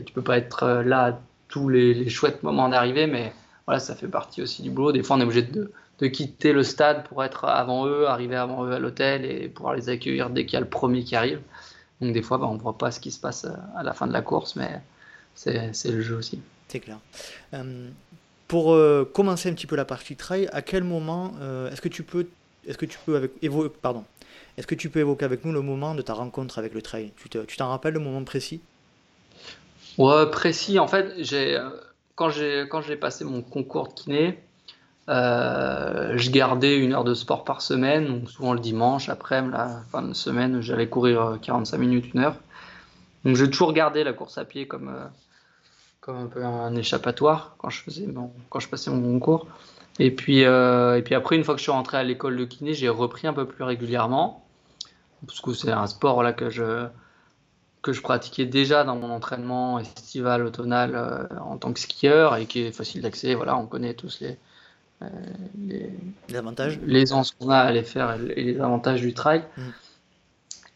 tu peux pas être là à tous les, les chouettes moments d'arrivée, mais voilà, ça fait partie aussi du boulot. Des fois, on est obligé de, de quitter le stade pour être avant eux, arriver avant eux à l'hôtel et pouvoir les accueillir dès qu'il y a le premier qui arrive. Donc des fois, bah, on ne voit pas ce qui se passe euh, à la fin de la course, mais c'est le jeu aussi. C'est clair. Euh, pour euh, commencer un petit peu la partie trail, à quel moment est-ce que tu peux, est-ce que tu peux avec, évoquer, pardon, est-ce que tu peux évoquer avec nous le moment de ta rencontre avec le trail? Tu t'en rappelles le moment précis? Ouais, précis. En fait, j'ai quand j'ai quand j'ai passé mon concours de kiné, euh, je gardais une heure de sport par semaine, donc souvent le dimanche, après, la fin de semaine, j'allais courir 45 euh, minutes, une heure. Donc j'ai toujours gardé la course à pied comme, euh, comme un peu un échappatoire quand je, faisais quand je passais mon concours. Et puis, et puis après, une fois que je suis rentré à l'école de kiné, j'ai repris un peu plus régulièrement, parce que c'est un sport là, que, je, que je pratiquais déjà dans mon entraînement estival, automnal en tant que skieur et qui est facile d'accès. Voilà, on connaît tous les, euh, les, avantages Les ans qu'on a à les faire et les avantages du trail. Mm.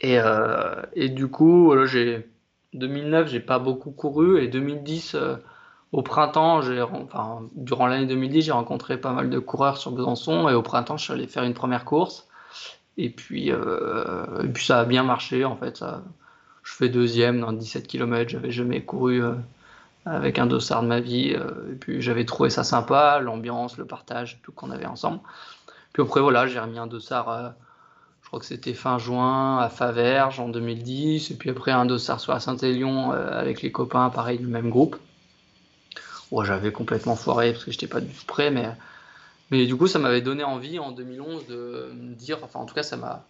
Et, euh, et, du coup, j'ai 2009, j'ai pas beaucoup couru et 2010, euh, au printemps, j'ai, enfin, durant l'année 2010, j'ai rencontré pas mal de coureurs sur Besançon et au printemps, je suis allé faire une première course. Et puis, et puis ça a bien marché en fait. Ça, je fais deuxième dans 17 km, j'avais jamais couru avec un dossard de ma vie. Euh, et puis j'avais trouvé ça sympa, l'ambiance, le partage, tout qu'on avait ensemble. Puis après, voilà, j'ai remis un dossard, euh, je crois que c'était fin juin, à Faverges en 2010. Et puis après, un dossard sur la Saint-Élion euh, avec les copains, pareil, du même groupe. Ouais, j'avais complètement foiré parce que j'étais pas du tout prêt, mais, mais du coup, ça m'avait donné envie en 2011 de dire, enfin, en tout cas, ça m'a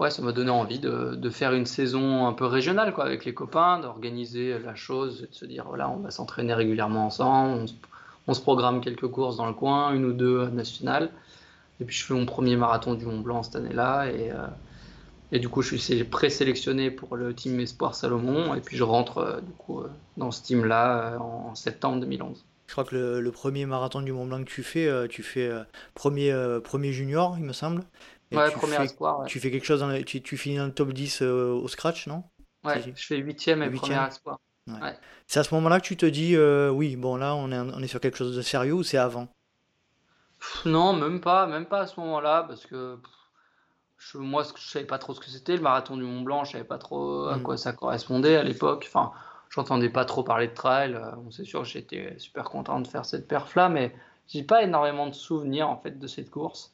ouais, ça m'a donné envie de, de, faire une saison un peu régionale quoi, avec les copains, d'organiser la chose, de se dire voilà, on va s'entraîner régulièrement ensemble, on se programme quelques courses dans le coin, une ou deux nationales. Et puis je fais mon premier marathon du Mont Blanc cette année-là. Et, et du coup, je suis présélectionné pour le team Espoir Salomon. Et puis je rentre du coup dans ce team-là en septembre 2011. Je crois que le, premier marathon du Mont Blanc que tu fais, tu fais premier, premier junior, il me semble. Ouais, tu premier fais, espoir. Tu fais quelque chose, dans tu, tu, finis dans le top 10 au scratch, non? Ouais, je fais huitième et premier espoir. C'est à ce moment-là que tu te dis, euh, oui, bon là, on est, on est sur quelque chose de sérieux ou c'est avant? Non, même pas, même pas à ce moment-là, parce que je, moi, je savais pas trop ce que c'était le marathon du Mont Blanc, je savais pas trop à mm. quoi ça correspondait à l'époque. Enfin, j'entendais pas trop parler de trail. Euh, bon, c'est sûr, j'étais super content de faire cette perf-là, mais j'ai pas énormément de souvenirs en fait de cette course.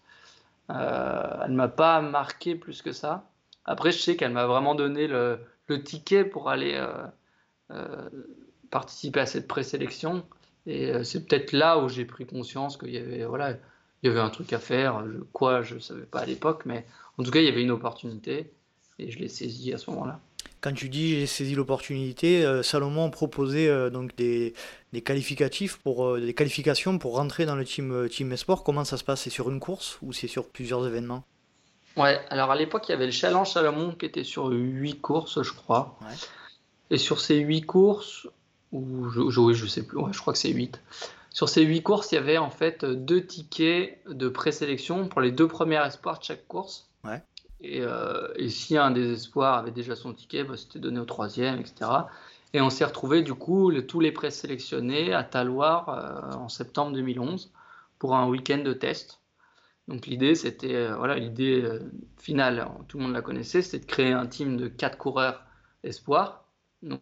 Euh, elle m'a pas marqué plus que ça. Après, je sais qu'elle m'a vraiment donné le, ticket pour aller euh, euh, participer à cette présélection. Et c'est peut-être là où j'ai pris conscience qu'il y avait, voilà, il y avait un truc à faire. quoi, je ne savais pas à l'époque, mais en tout cas, il y avait une opportunité et je l'ai saisi à ce moment-là. Quand tu dis j'ai saisi l'opportunité, Salomon proposait donc des, des, qualificatifs pour des qualifications pour rentrer dans le team team Esport. Comment ça se passe? C'est sur une course ou c'est sur plusieurs événements? Ouais, alors à l'époque il y avait le Challenge Salomon qui était sur huit courses, je crois. Ouais. Et sur ces huit courses, ou je, je, je sais plus, je crois que c'est huit. Sur ces huit courses, il y avait en fait deux tickets de présélection pour les deux premiers espoirs de chaque course. Ouais. Et, euh, et, si un des espoirs avait déjà son ticket, bah, c'était donné au troisième, etc. Et on s'est retrouvé du coup tous les présélectionnés à Taloir euh, en septembre 2011 pour un week-end de test. Donc l'idée, c'était, euh, voilà, l'idée euh, finale, tout le monde la connaissait, c'était de créer un team de quatre coureurs espoirs donc,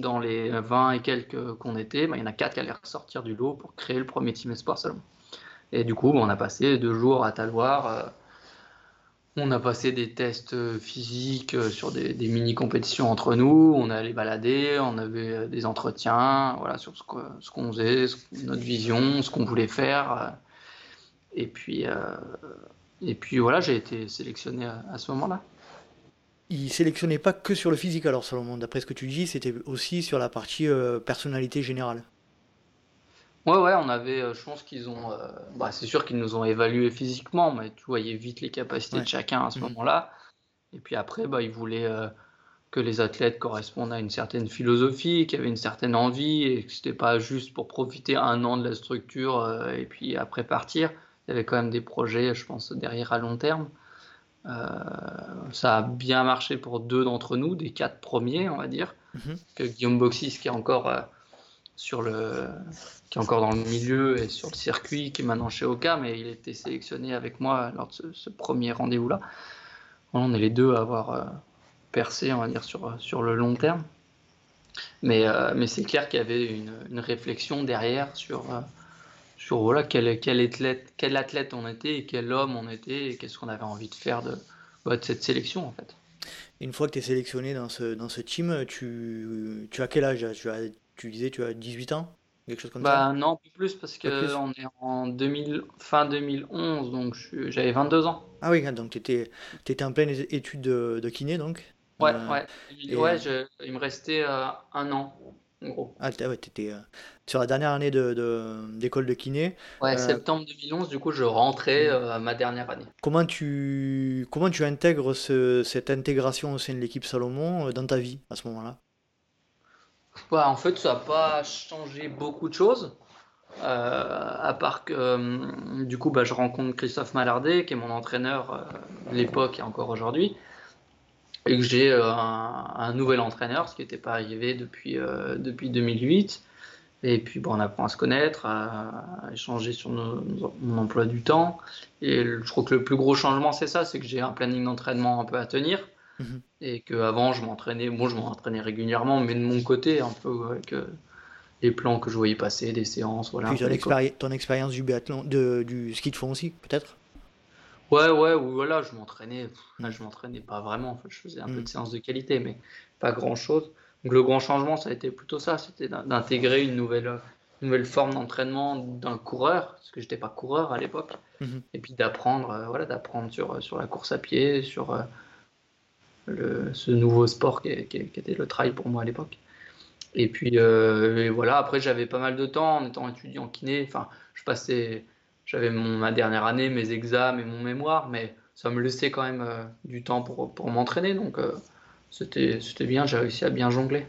dans les 20 et quelques qu'on était, bah, il y en a 4 qui allaient ressortir du lot pour créer le premier team espoir seulement. Et du coup, on a passé deux jours à Taloir. Euh, on a passé des tests physiques euh, sur des, mini-compétitions entre nous. On allait balader, on avait euh, des entretiens voilà, sur ce qu'on faisait, notre vision, ce qu'on voulait faire. Et puis, et voilà, j'ai été sélectionné à ce moment-là il sélectionnait pas que sur le physique alors Salomon, d'après ce que tu dis, c'était aussi sur la partie euh, personnalité générale. Ouais, ouais, on avait, euh, je pense qu'ils ont, euh, bah, c'est sûr qu'ils nous ont évalué physiquement, mais tu voyais vite les capacités de chacun à ce mmh. moment-là. Et puis après, bah, ils voulaient que les athlètes correspondent à une certaine philosophie, qu'il y avait une certaine envie, et que c'était pas juste pour profiter un an de la structure et puis après partir. Il y avait quand même des projets, je pense, derrière à long terme. Euh, ça a bien marché pour deux d'entre nous, des quatre premiers, on va dire. Mhm. Que Guillaume Boxis, qui est encore euh, sur le, qui est encore dans le milieu et sur le circuit, qui est maintenant chez Oka, mais il été sélectionné avec moi lors de ce, premier rendez-vous-là. On est les deux à avoir euh, percé, on va dire, sur, sur le long terme. Mais, mais c'est clair qu'il y avait une, réflexion derrière sur sur voilà, quel, quel, athlète, quel athlète on était et quel homme on était et qu'est-ce qu'on avait envie de faire de, de cette sélection en fait. Une fois que tu es sélectionné dans ce, dans ce team, tu, tu as quel âge? Tu disais tu as 18 ans Quelque chose comme bah, ça Non, plus parce qu'on est en 2000, fin 2011, donc j'avais 22 ans. Ah oui, donc tu étais, étais, en pleine étude de, de kiné donc Ouais, euh, ouais. ouais je, il me restait euh, un an ah, tu étais euh, sur la dernière année d'école de, de, kiné. Ouais, euh, septembre 2011, du coup, je rentrais à ma dernière année. Comment tu, comment tu intègres ce, cette intégration au sein de l'équipe Salomon dans ta vie à ce moment-là? Bah, En fait, ça n'a pas changé beaucoup de choses. à part que du coup, bah, je rencontre Christophe Mallardet, qui est mon entraîneur de l'époque et encore aujourd'hui et que j'ai euh, un, nouvel entraîneur, ce qui n'était pas arrivé depuis, euh, depuis 2008. Et puis bon, on apprend à se connaître, à, échanger sur mon emploi du temps. Et je crois que le plus gros changement, c'est ça, c'est que j'ai un planning d'entraînement un peu à tenir. Mhm. Et qu'avant, je m'entraînais, bon, je m'entraînais régulièrement, mais de mon côté, un peu avec euh, les plans que je voyais passer, des séances. Voilà, Puis ton, expérience du, biathlon, de, du ski de fond aussi, peut-être? Ouais, ouais, ou voilà, je m'entraînais. je m'entraînais pas vraiment. En fait, je faisais un peu de mm. séances de qualité, mais pas grand chose. Donc, le grand changement, ça a été plutôt ça c'était d'intégrer une nouvelle, nouvelle forme d'entraînement d'un coureur, parce que j'étais pas coureur à l'époque. Mm-hmm. Et puis d'apprendre euh, voilà, d'apprendre sur, sur la course à pied, sur euh, ce nouveau sport qui, était le trail pour moi à l'époque. Et puis euh, voilà, après j'avais pas mal de temps en étant étudiant kiné. Enfin, je passais, j'avais ma dernière année, mes examens et mon mémoire, mais ça me laissait quand même euh, du temps pour, pour m'entraîner. Donc euh, c'était bien, j'ai réussi à bien jongler.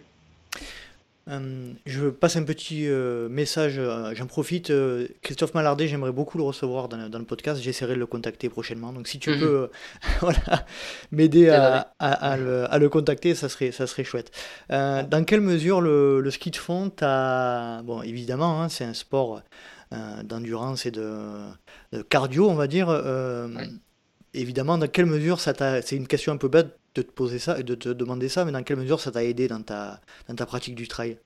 Euh, je passe un petit euh, message, euh, j'en profite. Christophe Mallardet, j'aimerais beaucoup le recevoir dans, le podcast. J'essaierai de le contacter prochainement. Donc si tu mhm. peux voilà, m'aider à, à, le, contacter, ça serait, ça serait chouette. dans quelle mesure le, ski de fond, as... bon, évidemment, hein, c'est un sport d'endurance et de, cardio, on va dire. Évidemment, dans quelle mesure ça. C'est une question un peu bête de te poser ça et de te demander ça, mais dans quelle mesure ça t'a aidé dans ta, dans ta pratique du trail?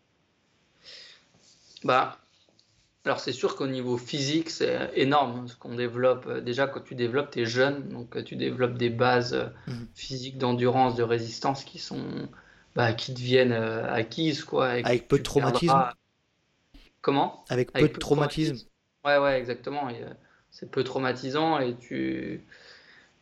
Bah, alors c'est sûr qu'au niveau physique, c'est énorme ce qu'on développe. Déjà, quand tu développes, tu es jeune, donc tu développes des bases mhm. physiques d'endurance, de résistance qui sont bah, qui deviennent euh, acquises. Quoi, Avec peu de traumatisme Comment? Avec peu de traumatisme. Ouais, ouais, exactement. C'est peu traumatisant et tu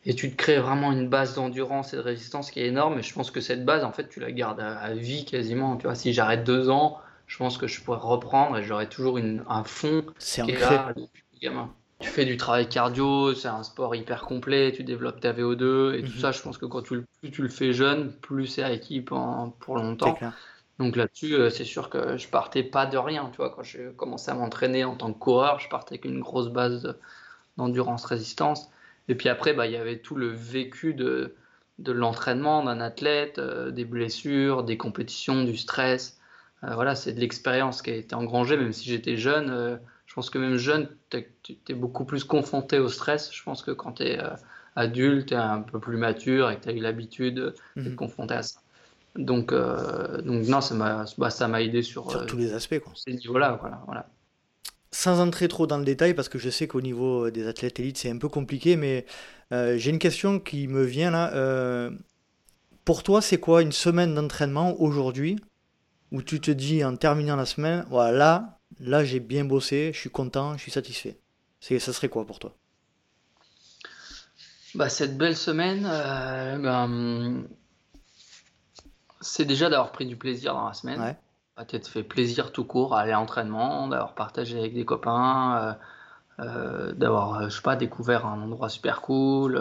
et tu te crées vraiment une base d'endurance et de résistance qui est énorme. Et je pense que cette base, en fait, tu la gardes à, vie quasiment. Tu vois, si j'arrête deux ans, je pense que je pourrais reprendre et j'aurai toujours une, un fond qui est là depuis gamin. Tu fais du travail cardio, c'est un sport hyper complet, tu développes ta VO2 et tout mhm. ça. Je pense que quand tu, plus tu le fais jeune, plus c'est à équipe pour longtemps. Donc là-dessus, euh, c'est sûr que je partais pas de rien. Tu vois, quand j'ai commencé à m'entraîner en tant que coureur, je partais avec une grosse base d'endurance résistance. Et puis après, bah, il y avait tout le vécu de, de l'entraînement d'un athlète, euh, des blessures, des compétitions, du stress. Euh, voilà, c'est de l'expérience qui a été engrangée, même si j'étais jeune. Euh, je pense que même jeune, tu es, beaucoup plus confronté au stress. Je pense que quand tu es adulte, tu es un peu plus mature et que tu as eu l'habitude de te mhm. confronter à ça. Donc, donc non, ça m'a bah, aidé sur, sur tous les aspects. Quoi. Ces niveaux-là. Voilà, voilà sans entrer trop dans le détail, parce que je sais qu'au niveau euh, des athlètes élites, c'est un peu compliqué, mais euh, j'ai une question qui me vient là. Euh, pour toi, c'est quoi une semaine d'entraînement aujourd'hui où tu te dis en terminant la semaine, voilà, là, j'ai bien bossé, je suis content, je suis satisfait Ça serait quoi pour toi? Bah, Cette belle semaine, ben, c'est déjà d'avoir pris du plaisir dans la semaine. Ouais peut-être fait plaisir tout court à aller à l'entraînement, d'avoir partagé avec des copains, euh, euh, d'avoir, euh, je sais pas, découvert un endroit super cool.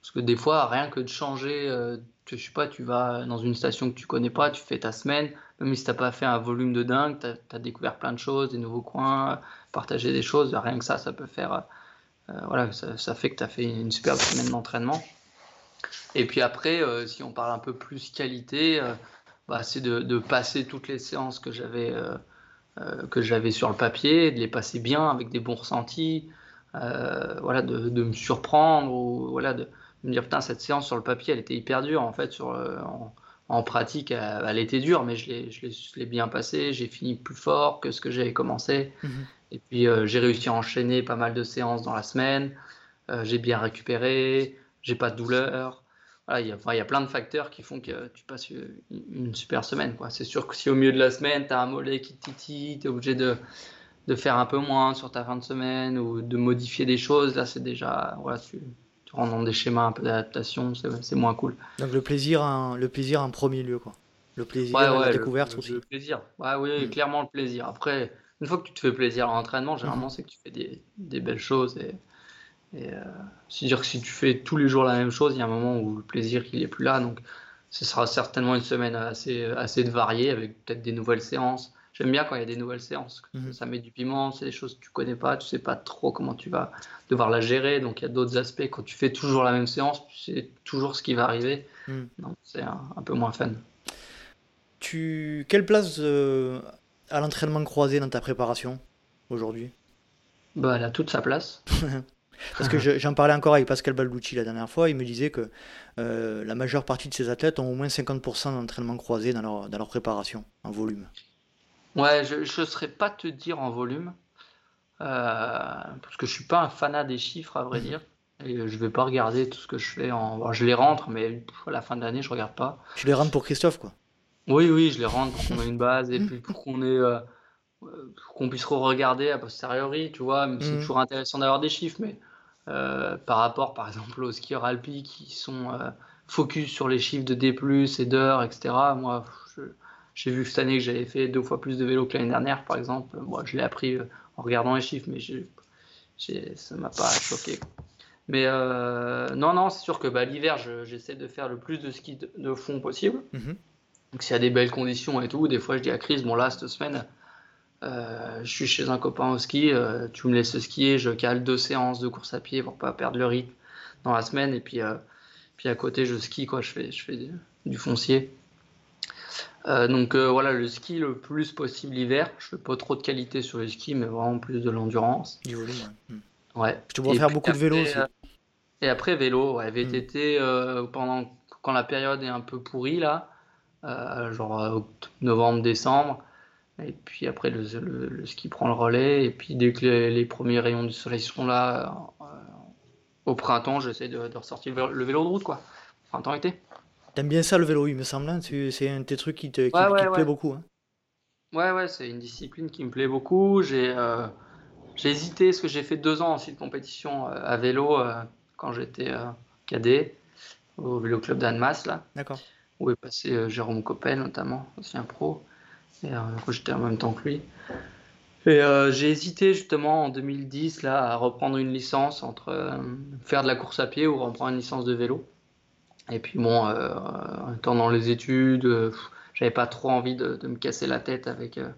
parce que des fois, rien que de changer, tu, je sais pas, tu vas dans une station que tu connais pas, tu fais ta semaine, même si tu n'as pas fait un volume de dingue, tu as, découvert plein de choses, des nouveaux coins, partager des choses, rien que ça, ça peut faire. voilà, ça, fait que tu as fait une superbe semaine d'entraînement. Et puis après, si on parle un peu plus qualité, bah, c'est de, passer toutes les séances que j'avais euh, euh, que j'avais sur le papier, de les passer bien avec des bons ressentis, euh, voilà, de, de, me surprendre ou voilà, de, me dire putain cette séance sur le papier elle était hyper dure en fait sur en, en, pratique elle, était dure mais je l'ai bien passé, j'ai fini plus fort que ce que j'avais commencé mhm. et puis j'ai réussi à enchaîner pas mal de séances dans la semaine, j'ai bien récupéré, j'ai pas de douleur, il, y a, plein de facteurs qui font que tu passes une super semaine. C'est sûr que si au milieu de la semaine, tu as un mollet qui titille, tu es obligé de, de, faire un peu moins sur ta fin de semaine ou de modifier des choses, là, c'est déjà. Voilà, tu, tu, rentres dans des schémas un peu d'adaptation, c'est moins cool. Donc le plaisir, en, le plaisir en premier lieu, quoi. Le plaisir, la découverte aussi. Le plaisir, ouais, oui, hmm. clairement le plaisir. Après, une fois que tu te fais plaisir en entraînement, généralement, hmm. c'est que tu fais des, des belles choses et c'est-à-dire euh, que si tu fais tous les jours la même chose, il y a un moment où le plaisir il est plus là. Donc, ce sera certainement une semaine assez, assez variée avec peut-être des nouvelles séances. J'aime bien quand il y a des nouvelles séances. Mhm. Ça met du piment, c'est des choses que tu connais pas, tu sais pas trop comment tu vas devoir la gérer. Donc, il y a d'autres aspects. Quand tu fais toujours la même séance, tu sais toujours ce qui va arriver. Mhm. Donc, c'est un, peu moins fun. Tu... Quelle place euh, à l'entraînement croisé dans ta préparation aujourd'hui? Bah, Elle a toute sa place. Parce que j'en parlais encore avec Pascal Balducci la dernière fois, il me disait que euh, la majeure partie de ces athlètes ont au moins 50% d'entraînement croisé dans leur, dans leur préparation, en volume. Ouais, je ne saurais pas te dire en volume, euh, parce que je suis pas un fanat des chiffres, à vrai mhm. dire. Et je vais pas regarder tout ce que je fais en. je les rentre, mais à la fin de l'année, je regarde pas. Tu les rentres pour Christophe, quoi Oui, oui, je les rentre pour qu'on ait une base et puis pour qu'on ait. Euh, qu'on puisse re-regarder a posteriori, tu vois. C'est mhm. toujours intéressant d'avoir des chiffres, mais euh, par rapport, par exemple, aux skieurs alpi qui sont euh, focus sur les chiffres de D+, et d'heures, etc. Moi, j'ai vu cette année que j'avais fait deux fois plus de vélo que l'année dernière, par exemple. Moi, je l'ai appris euh, en regardant les chiffres, mais ça m'a pas choqué. Mais euh, non, non, c'est sûr que bah, l'hiver, j'essaie de faire le plus de ski de, fond possible. Mhm. Donc s'il y a des belles conditions et tout, des fois je dis à Chris, bon là, cette semaine, euh, je suis chez un copain au ski, tu me laisses skier, je cale deux séances de course à pied pour pas perdre le rythme dans la semaine. Et puis, puis à côté, je skie, quoi, je fais, je fais du foncier. Euh, donc euh, voilà, le ski le plus possible l'hiver. Je fais pas trop de qualité sur le ski, mais vraiment plus de l'endurance. Du volume, ouais. Je te vois faire beaucoup de vélo aussi. Euh, et après, vélo, ouais, VTT, hmm. pendant, quand la période est un peu pourrie, là, genre novembre, décembre. Et puis après, le, ski prend le relais. Et puis dès que les, premiers rayons du soleil sont là, au printemps, j'essaie de, ressortir le vélo, de route, quoi. Printemps-été. T'aimes bien ça le vélo, il me semble. Hein. C'est un de tes trucs qui te, qui, plaît beaucoup. Hein. Ouais, ouais, c'est une discipline qui me plaît beaucoup. J'ai euh, hésité, parce que j'ai fait deux ans aussi de compétition euh, à vélo euh, quand j'étais cadet au vélo club d'Annemasse, là. D'accord. Où est passé Jérôme Coppel, notamment, ancien pro. Et j'étais en même temps que lui. Et j'ai hésité justement en 2010 là à reprendre une licence entre faire de la course à pied ou reprendre une licence de vélo. Et puis bon, euh, en étant dans les études, euh, j'avais pas trop envie de, me casser la tête avec, euh,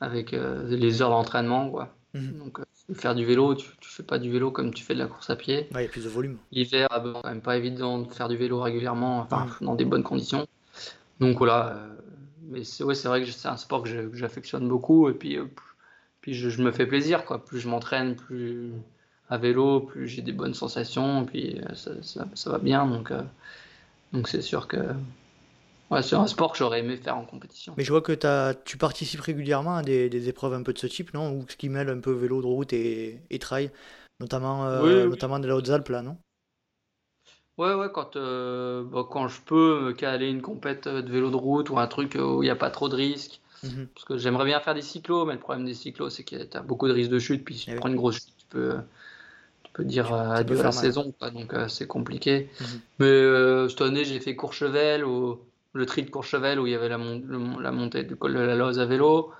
avec les heures d'entraînement. Quoi. Mhm. Donc faire du vélo, tu, tu fais pas du vélo comme tu fais de la course à pied. il y a plus de volume. L'hiver, ah quand même pas évident de faire du vélo régulièrement, enfin, dans des bonnes conditions. Donc voilà, mais c'est ouais, vrai que c'est un sport que j'affectionne beaucoup et puis, puis je, je, me fais plaisir. Quoi. Plus je m'entraîne, plus à vélo, plus j'ai des bonnes sensations, puis euh, ça, va bien. Donc, euh, donc c'est sûr que ouais, c'est un sport que j'aurais aimé faire en compétition. Mais je vois que as, tu participes régulièrement à des, épreuves un peu de ce type, non? Ou ce qui mêle un peu vélo de route et, et trail, notamment, euh, notamment de la Haute-Alpes, là, non? Ouais, ouais, quand, bah, quand je peux me caler une compète de vélo de route ou un truc où il n'y a pas trop de risques. Mhm. Parce que j'aimerais bien faire des cyclos, mais le problème des cyclos, c'est que tu as beaucoup de risques de chute. Puis si tu eh prends une grosse chute, tu peux, dire adieu à la saison, donc euh, c'est compliqué. Mhm. Mais euh, cette année, j'ai fait Courchevel, ou le tri de Courchevel, où il y avait la, la montée du col de la Loze à vélo.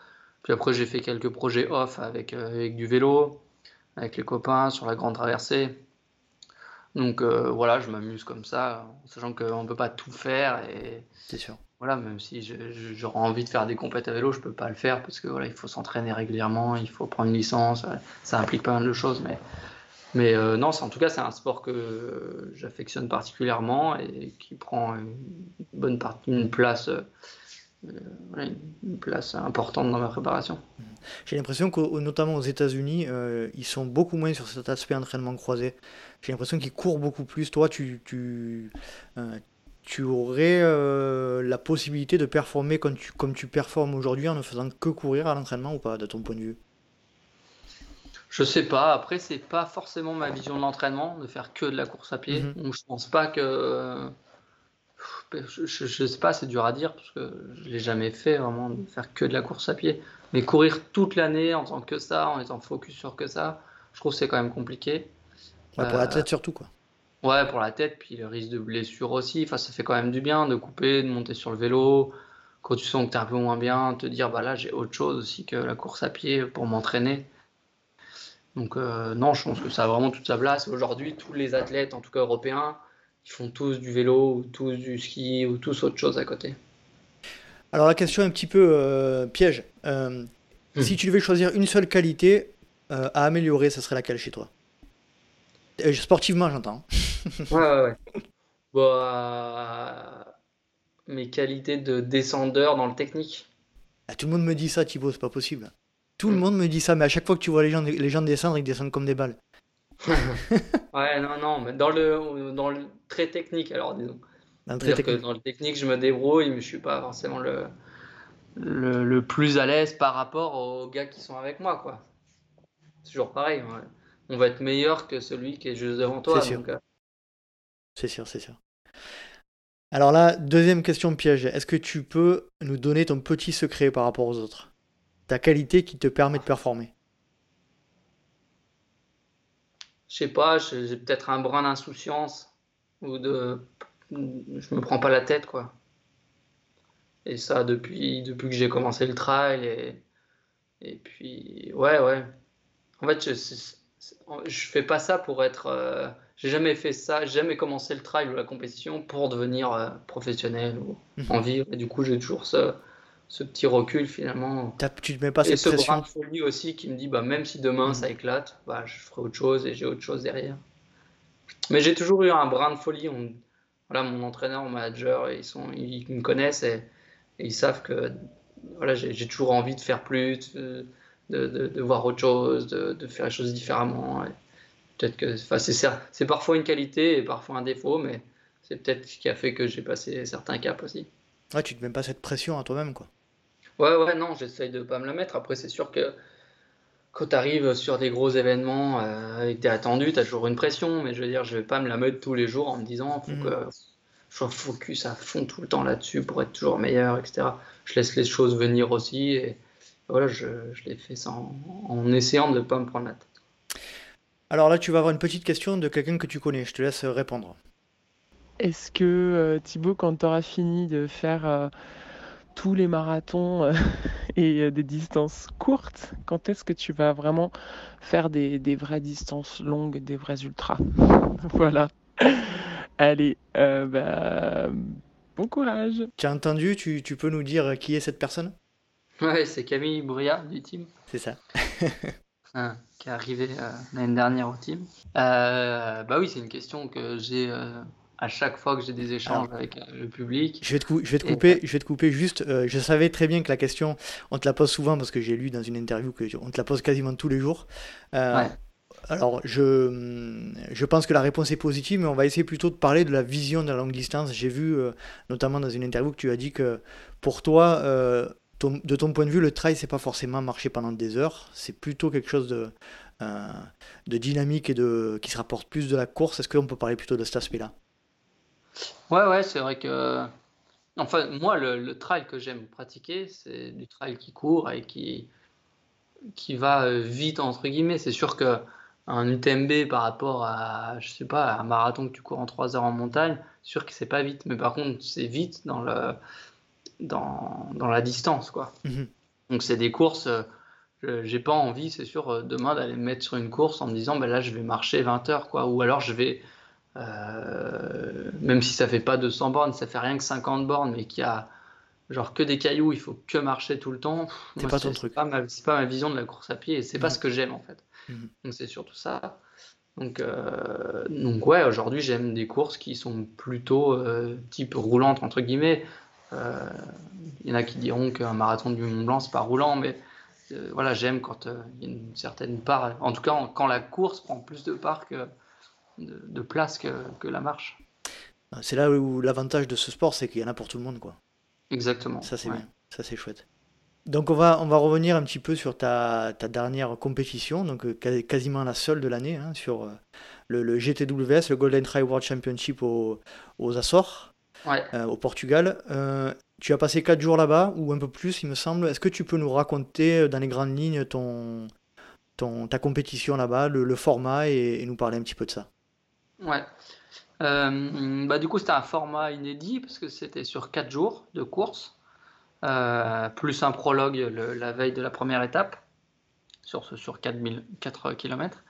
Puis après, j'ai fait quelques projets off avec, euh, avec du vélo, avec les copains sur la grande traversée. Donc voilà, je m'amuse comme ça, en sachant qu'on ne peut pas tout faire. Et c'est sûr. Voilà, même si j'aurais envie de faire des compètes à vélo, je peux pas le faire parce que voilà, il faut s'entraîner régulièrement, il faut prendre une licence, ça implique pas mal de choses, mais mais euh, non, en tout cas, c'est un sport que j'affectionne particulièrement et qui prend une bonne partie, une place, euh, une place importante dans ma préparation. J'ai l'impression que, notamment aux États-Unis, euh, ils sont beaucoup moins sur cet aspect entraînement croisé. J'ai l'impression qu'ils courent beaucoup plus. Toi, tu, tu, tu aurais la possibilité de performer comme tu, comme tu performes aujourd'hui en ne faisant que courir à l'entraînement ou pas, de ton point de vue? Je sais pas. Après, c'est pas forcément ma vision de l'entraînement de faire que de la course à pied. Mhm. Donc, je pense pas que. Je, sais pas, c'est dur à dire parce que je l'ai jamais fait vraiment de faire que de la course à pied. Mais courir toute l'année en tant que ça, en étant focus sur que ça, je trouve que c'est quand même compliqué. pour la euh, tête surtout quoi. Ouais, pour la tête, puis le risque de blessure aussi. Enfin, ça fait quand même du bien de couper, de monter sur le vélo. Quand tu sens que tu es un peu moins bien, te dire bah là j'ai autre chose aussi que la course à pied pour m'entraîner. Donc euh, non, je pense que ça a vraiment toute sa place. Aujourd'hui, tous les athlètes, en tout cas européens, ils font tous du vélo, ou tous du ski, ou tous autre chose à côté. Alors la question est un petit peu euh, piège. Euh, hmm. Si tu devais choisir une seule qualité à améliorer, ça serait laquelle chez toi? Sportivement, j'entends. ouais, ouais, ouais. Bah, mes qualités de descendeur dans le technique. Ah, tout le monde me dit ça, Thibaut, c'est pas possible. Tout le monde me dit ça, mais à chaque fois que tu vois les gens, les gens descendre, ils descendent comme des balles. Ouais, non, non, mais dans le, dans le très technique, alors disons. Dans le, Que dans le technique, je me débrouille, mais je suis pas forcément le, le, plus à l'aise par rapport aux gars qui sont avec moi, quoi. C'est toujours pareil. On va être meilleur que celui qui est juste devant toi. C'est sûr. Euh. C'est sûr, c'est sûr. Alors là, deuxième question piège. Est-ce que tu peux nous donner ton petit secret par rapport aux autres? Ta qualité qui te permet de performer? Je sais pas, j'ai peut-être un brin d'insouciance ou de. Je me prends pas la tête, quoi. Et ça depuis, depuis que j'ai commencé le trail. Et, et puis, ouais, ouais. En fait, je, je fais pas ça pour être. Euh, j'ai jamais fait ça, j'ai jamais commencé le trail ou la compétition pour devenir euh, professionnel ou mhm. en vivre. Et du coup, j'ai toujours ce, ce petit recul finalement. Tu te mets pas cette et ce pression. brin de folie aussi qui me dit, bah, même si demain mhm. ça éclate, bah, je ferai autre chose et j'ai autre chose derrière. Mais j'ai toujours eu un brin de folie. voilà, mon entraîneur, mon manager, ils, sont, ils me connaissent et, ils savent que voilà, j'ai toujours envie de faire plus, de, de, de, voir autre chose, de, faire les choses différemment. Peut-être que c'est parfois une qualité et parfois un défaut, mais c'est peut-être ce qui a fait que j'ai passé certains caps aussi. Ouais, tu te mets pas cette pression à toi-même, quoi. Ouais, ouais, non, j'essaye de pas me la mettre. Après, c'est sûr que quand tu arrives sur des gros événements euh, et que tu es attendu, tu as toujours une pression, mais je veux dire, je vais pas me la mettre tous les jours en me disant, faut mm. que je sois focus à fond tout le temps là-dessus pour être toujours meilleur, etc. Je laisse les choses venir aussi et voilà, je, je l'ai fait sans, en essayant de ne pas me prendre la tête. Alors là, tu vas avoir une petite question de quelqu'un que tu connais. Je te laisse répondre. Est-ce que euh, Thibaut, quand tu auras fini de faire euh, tous les marathons euh, et des distances courtes, quand est-ce que tu vas vraiment faire des, des vraies distances longues, des vrais ultras Voilà. Allez, bah, bon courage. Tu as entendu tu, tu, peux nous dire qui est cette personne? Ouais, c'est Camille Brouillard du team. C'est ça. Ah, qui est arrivé l'année dernière au team. bah oui, c'est une question que j'ai à chaque fois que j'ai des échanges avec euh, le public. Je vais te, je vais te couper, je vais te couper juste. Euh, je savais très bien que la question, on te la pose souvent parce que j'ai lu dans une interview que on te la pose quasiment tous les jours. Euh, alors, je, je pense que la réponse est positive, mais on va essayer plutôt de parler de la vision de la longue distance. J'ai vu, notamment dans une interview, que tu as dit que pour toi, de ton point de vue, le trail, c'est pas forcément marcher pendant des heures. C'est plutôt quelque chose de, de dynamique et de, qui se rapporte plus de la course. Est-ce qu'on peut parler plutôt de cet aspect-là? Ouais, ouais, c'est vrai que. Enfin, moi, le, trail que j'aime pratiquer, c'est du trail qui court et qui, qui va euh, vite, entre guillemets. C'est sûr que un UTMB par rapport à, je sais pas, un marathon que tu cours en 3 heures en montagne, sûr que c'est pas vite. Mais par contre, c'est vite dans, le, dans, dans la distance, quoi. Mhm. Donc, c'est des courses. Euh, j'ai pas envie, c'est sûr, euh, demain d'aller me mettre sur une course en me disant, ben là, je vais marcher 20 heures, quoi. Ou alors, je vais euh, même si ça fait pas 200 bornes, ça fait rien que 50 bornes, mais qui a genre que des cailloux, il faut que marcher tout le temps. C'est pas ton truc. C'est pas, ma vision de la course à pied et c'est pas mhm. ce que j'aime en fait. Mhm. Donc c'est surtout ça. Donc, euh, donc ouais, aujourd'hui j'aime des courses qui sont plutôt euh, type roulantes entre guillemets. Il y en a qui diront qu'un marathon du Mont Blanc c'est pas roulant, mais voilà j'aime quand il y a une certaine part. En tout cas quand la course prend plus de part que de, place que, que, la marche. C'est là où l'avantage de ce sport, c'est qu'il y en a pour tout le monde. quoi. Exactement. Ça, c'est bien. Ça, c'est chouette. Donc, on va, on va revenir un petit peu sur ta, ta dernière compétition, donc euh, quasiment la seule de l'année, hein, sur euh, le, le, GTWS, le Golden Trail World Championship aux, aux Açores, euh, au Portugal. tu as passé 4 jours là-bas, ou un peu plus, il me semble. Est-ce que tu peux nous raconter dans les grandes lignes ton, ton, ta compétition là-bas, le, format, et, nous parler un petit peu de ça? Ouais. Euh, bah, du coup, c'était un format inédit parce que c'était sur 4 jours de course, euh, plus un prologue la veille de la première étape sur, sur 4000, 4 km.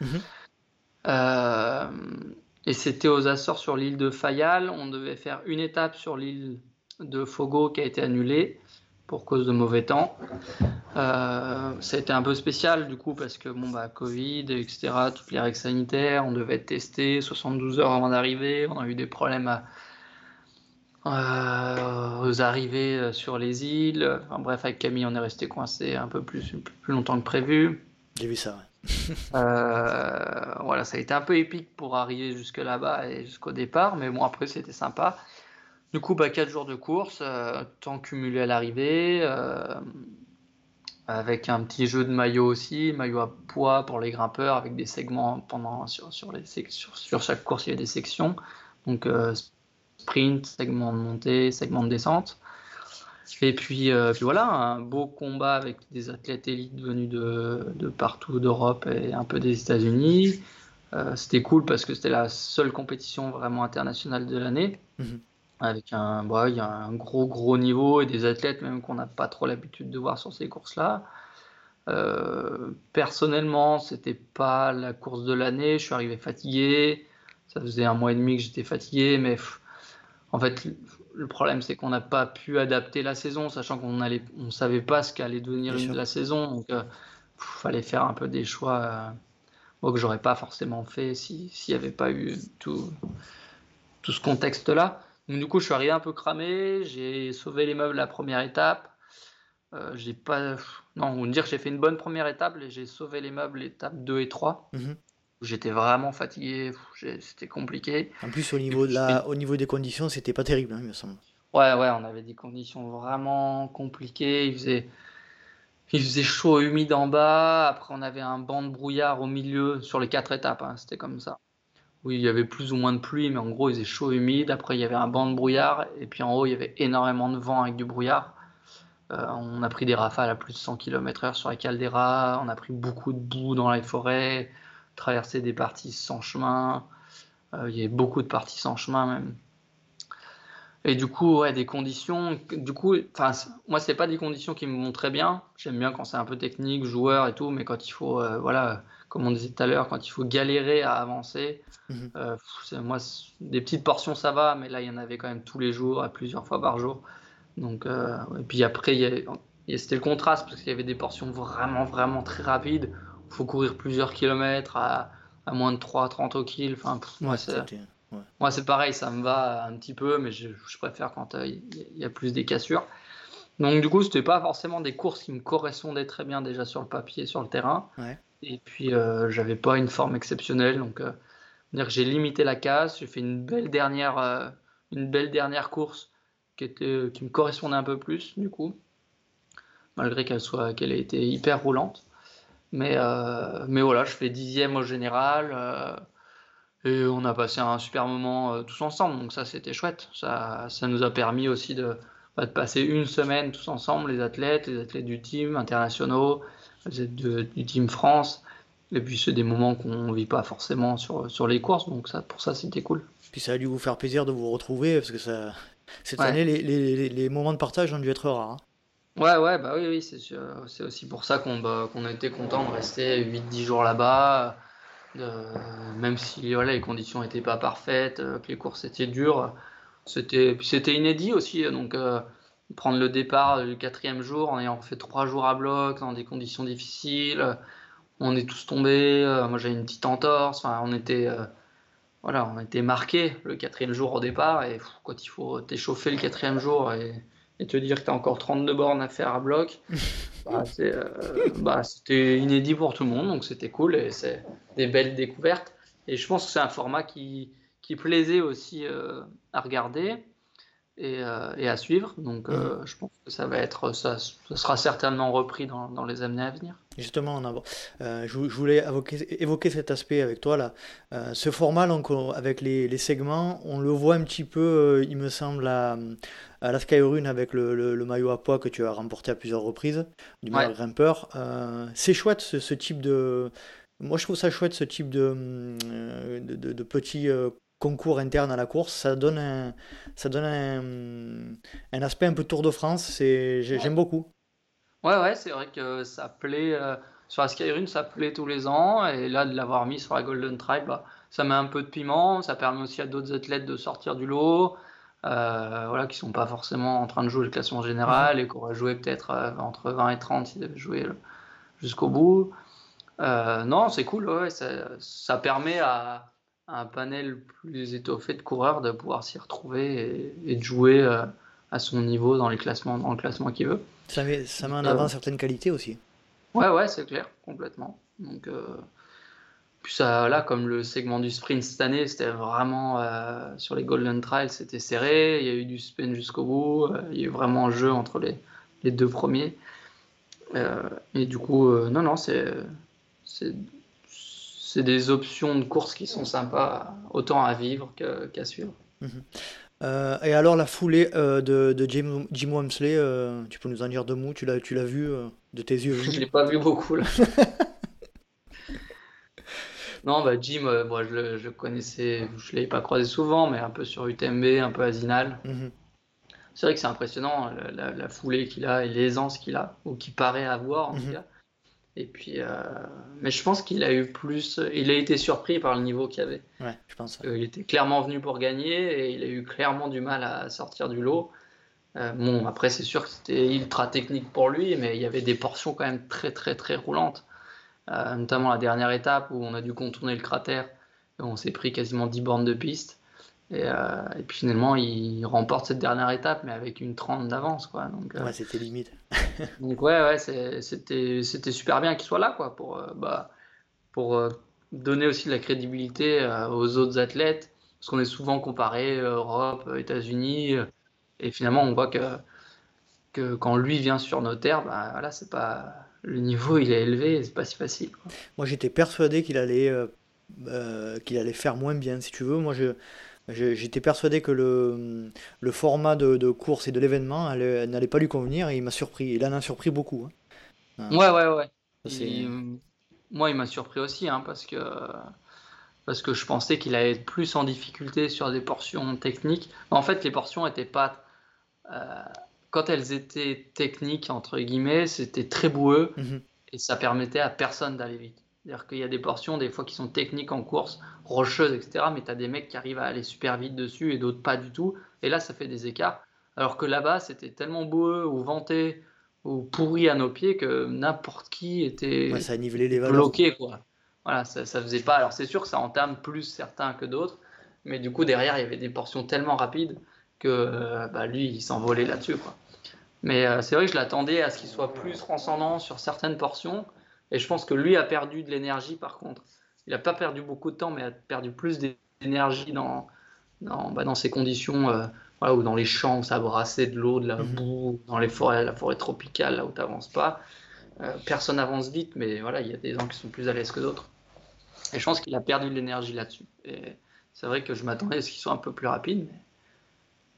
et c'était aux Açores sur l'île de Fayal. On devait faire une étape sur l'île de Fogo qui a été annulée pour cause de mauvais temps. Euh, ça a été un peu spécial du coup parce que bon bah Covid etc toutes les règles sanitaires on devait être testé 72 heures avant d'arriver on a eu des problèmes à, euh, aux arrivées sur les îles. Enfin, bref avec Camille on est resté coincé un peu plus plus longtemps que prévu. J'ai vu ça euh, voilà ça a été un peu épique pour arriver jusque là-bas et jusqu'au départ mais bon après c'était sympa du coup, bah, 4 jours de course, euh, temps cumulé à l'arrivée, euh, avec un petit jeu de maillot aussi, maillot à poids pour les grimpeurs, avec des segments pendant, sur, sur, les, sur, sur chaque course, il y a des sections. Donc, euh, sprint, segment de montée, segment de descente. Et puis, puis, voilà, un beau combat avec des athlètes élites venus de, de partout d'Europe et un peu des États-Unis. c'était cool parce que c'était la seule compétition vraiment internationale de l'année. Mhm. Avec un, bah, il y a un gros gros niveau et des athlètes même qu'on n'a pas trop l'habitude de voir sur ces courses-là. Euh, personnellement, c'était pas la course de l'année. Je suis arrivé fatigué. Ça faisait un mois et demi que j'étais fatigué, mais en fait, le problème c'est qu'on n'a pas pu adapter la saison, sachant qu'on allait, on savait pas ce qu'allait devenir la saison. Donc, il euh, fallait faire un peu des choix euh, que j'aurais pas forcément fait s'il n'y avait pas eu tout, tout ce contexte-là. Donc, du coup, je suis arrivé un peu cramé. J'ai sauvé les meubles la première étape. Euh, j'ai pas. Non, on dire que j'ai fait une bonne première étape et j'ai sauvé les meubles étape 2 et 3. Mhm. J'étais vraiment fatigué, c'était compliqué. En plus, au niveau, de la... au niveau des conditions, c'était pas terrible, hein, il me semble. Ouais, ouais, on avait des conditions vraiment compliquées. Il faisait, il faisait chaud, humide en bas. Après, on avait un banc de brouillard au milieu sur les quatre étapes. Hein, c'était comme ça. Oui, il y avait plus ou moins de pluie, mais en gros, il faisait chaud, humide. Après, il y avait un banc de brouillard. Et puis en haut, il y avait énormément de vent avec du brouillard. Euh, on a pris des rafales à plus de 100 km/h sur la caldeira, on a pris beaucoup de boue dans les forêts, traversé des parties sans chemin. Euh, il y avait beaucoup de parties sans chemin même. Et du coup, ouais, des conditions. Du coup, moi, c'est pas des conditions qui me vont très bien. J'aime bien quand c'est un peu technique, joueur et tout, mais quand il faut, euh, voilà, comme on disait tout à l'heure, quand il faut galérer à avancer, mhm. moi, des petites portions ça va, mais là, il y en avait quand même tous les jours, à plusieurs fois par jour. Donc, euh, et puis après, c'était le contraste parce qu'il y avait des portions vraiment, vraiment très rapides. Il faut courir plusieurs kilomètres à, à moins de 3,30 au kill. Enfin, moi, c'est, moi, c'est pareil, ça me va un petit peu, mais je, préfère quand euh, il y, a plus des cassures. Donc, du coup, c'était pas forcément des courses qui me correspondaient très bien déjà sur le papier, sur le terrain. Et puis, euh, j'avais pas une forme exceptionnelle. Donc, euh, j'ai limité la casse. J'ai fait une belle dernière, une belle dernière course qui, était, qui me correspondait un peu plus, du coup, malgré qu'elle soit qu'elle ait été hyper roulante. Mais, euh, mais voilà, je fais dixième au général. Euh, et on a passé un super moment euh, tous ensemble, donc ça c'était chouette. Ça, ça nous a permis aussi de, bah, de, passer une semaine tous ensemble, les athlètes, les athlètes du team internationaux, les athlètes du team France. Et puis c'est des moments qu'on ne vit pas forcément sur, sur les courses, donc ça, pour ça c'était cool. Puis ça a dû vous faire plaisir de vous retrouver, parce que ça, cette année, les, les, les, moments de partage ont dû être rares. Hein. Ouais, ouais, bah oui, oui c'est aussi pour ça qu'on bah, qu'on a été content de rester 8-10 jours là-bas, même si voilà, les conditions n'étaient pas parfaites, euh, que les courses étaient dures. C'était inédit aussi, donc euh, prendre le départ le quatrième jour en ayant fait trois jours à bloc, dans des conditions difficiles, on est tous tombés, euh, moi j'ai une petite entorse, enfin on était voilà, on été marqué le quatrième jour au départ. Et quand il faut t'échauffer le quatrième jour et, te dire que tu as encore 32 bornes à faire à bloc, bah, euh, bah, c'était inédit pour tout le monde, donc c'était cool et c'est des belles découvertes. Et je pense que c'est un format qui, qui plaisait aussi euh, à regarder. Euh, et, à suivre. Donc, euh, mhm. je pense que ça va être, ça, sera certainement repris dans, dans, les années à venir. Justement, euh, je, voulais évoquer, évoquer, cet aspect avec toi là. ce format, donc, avec les, les, segments, on le voit un petit peu, il me semble, à, à la Skyrun avec le, le, maillot à poids que tu as remporté à plusieurs reprises, du meilleur grimpeur. c'est chouette ce, type de. Moi, je trouve ça chouette ce type de, de, de, de petits concours interne à la course, ça donne un, ça donne un, aspect un peu Tour de France. J'aime beaucoup. Ouais, ouais, c'est vrai que ça plaît. Euh, sur la Skyrun, ça plaît tous les ans. Et là, de l'avoir mis sur la Golden Trail, bah, ça met un peu de piment. Ça permet aussi à d'autres athlètes de sortir du lot. Euh, voilà, qui sont pas forcément en train de jouer le classement général et qui auraient joué peut-être euh, entre 20 et 30 s'ils avaient joué jusqu'au bout. non, c'est cool, ouais, ça, ça permet à, un panel plus étoffé de coureurs de pouvoir s'y retrouver et, de jouer euh, à son niveau dans les classements, dans le classement qu'il veut. Ça met, ça met en avant certaines qualités aussi. Ouais, ouais, c'est clair, complètement. Donc, euh, puis ça, là, comme le segment du sprint cette année, c'était vraiment euh, sur les Golden Trials, c'était serré. Il y a eu du spin jusqu'au bout. il y a eu vraiment un jeu entre les, les deux premiers. et du coup, non, non, c'est c'est des options de course qui sont sympas, autant à vivre qu'à suivre. Mhm. Euh, et alors la foulée euh, de, de, Jim, Jim Wamsley, euh, tu peux nous en dire deux mots? Tu l'as, tu l'as vu de tes yeux? Je l'ai pas vu beaucoup là. Non, bah Jim, moi je le je connaissais, je l'avais pas croisé souvent, mais un peu sur UTMB, un peu à Zinal. Mhm. C'est vrai que c'est impressionnant la, la- la foulée qu'il a et l'aisance qu'il a, ou qu'il paraît avoir en tout Mhm. cas. Et puis, euh, mais je pense qu'il a eu plus, il a été surpris par le niveau qu'il y avait. Ouais, je pense. Euh, il était clairement venu pour gagner et il a eu clairement du mal à sortir du lot. Euh, bon, après, c'est sûr que c'était ultra technique pour lui, mais il y avait des portions quand même très, très, très roulantes. Euh, notamment la dernière étape où on a dû contourner le cratère et on s'est pris quasiment 10 bornes de piste. Et, euh, et puis finalement, il remporte cette dernière étape, mais avec une 30 d'avance, quoi. Donc, euh, Ouais, c'était limite. donc ouais, ouais, c'était, c'était super bien qu'il soit là, quoi, pour, euh, bah, pour donner aussi de la crédibilité aux autres athlètes, parce qu'on est souvent comparé Europe, États-Unis, et finalement on voit que, que quand lui vient sur nos terres, bah, voilà, c'est pas le niveau il est élevé, et c'est pas si facile. quoi. Moi, j'étais persuadé qu'il allait, qu'il allait faire moins bien, si tu veux. Moi, je- j'étais persuadé que le, le format de, de course et de l'événement allait- n'allait pas lui convenir et il m'a surpris. Il en a surpris beaucoup. hein. Ouais, ouais, ouais. Il- moi, il m'a surpris aussi, hein, parce que, parce que je pensais qu'il allait être plus en difficulté sur des portions techniques. En fait, les portions étaient pas. euh, quand elles étaient techniques, entre guillemets, c'était très boueux Mhm. et ça permettait à personne d'aller vite. C'est-à-dire qu'il y a des portions, des fois, qui sont techniques en course, rocheuses, etc., mais tu as des mecs qui arrivent à aller super vite dessus et d'autres pas du tout. Et là, ça fait des écarts. Alors que là-bas, c'était tellement boueux ou venté ou pourri à nos pieds que n'importe qui était Ouais, ça a nivelé les valeurs. bloqué, quoi. Voilà, ça, ça faisait pas. Alors, c'est sûr que ça entame plus certains que d'autres, mais du coup, derrière, il y avait des portions tellement rapides que euh, bah, lui, il s'envolait là-dessus, quoi. Mais euh, c'est vrai que je l'attendais à ce qu'il soit plus transcendant sur certaines portions, et je pense que lui a perdu de l'énergie, par contre. Il n'a pas perdu beaucoup de temps, mais a perdu plus d'énergie dans, dans, bah, dans ces conditions, euh, voilà, ou dans les champs où ça brassait de l'eau, de la Mhm. boue, dans les forêts, la forêt tropicale, là où tu n'avances pas. Euh, personne avance vite, mais voilà, il y a des gens qui sont plus à l'aise que d'autres. Et je pense qu'il a perdu de l'énergie là-dessus. Et c'est vrai que je m'attendais à ce qu'il soit un peu plus rapide. mais-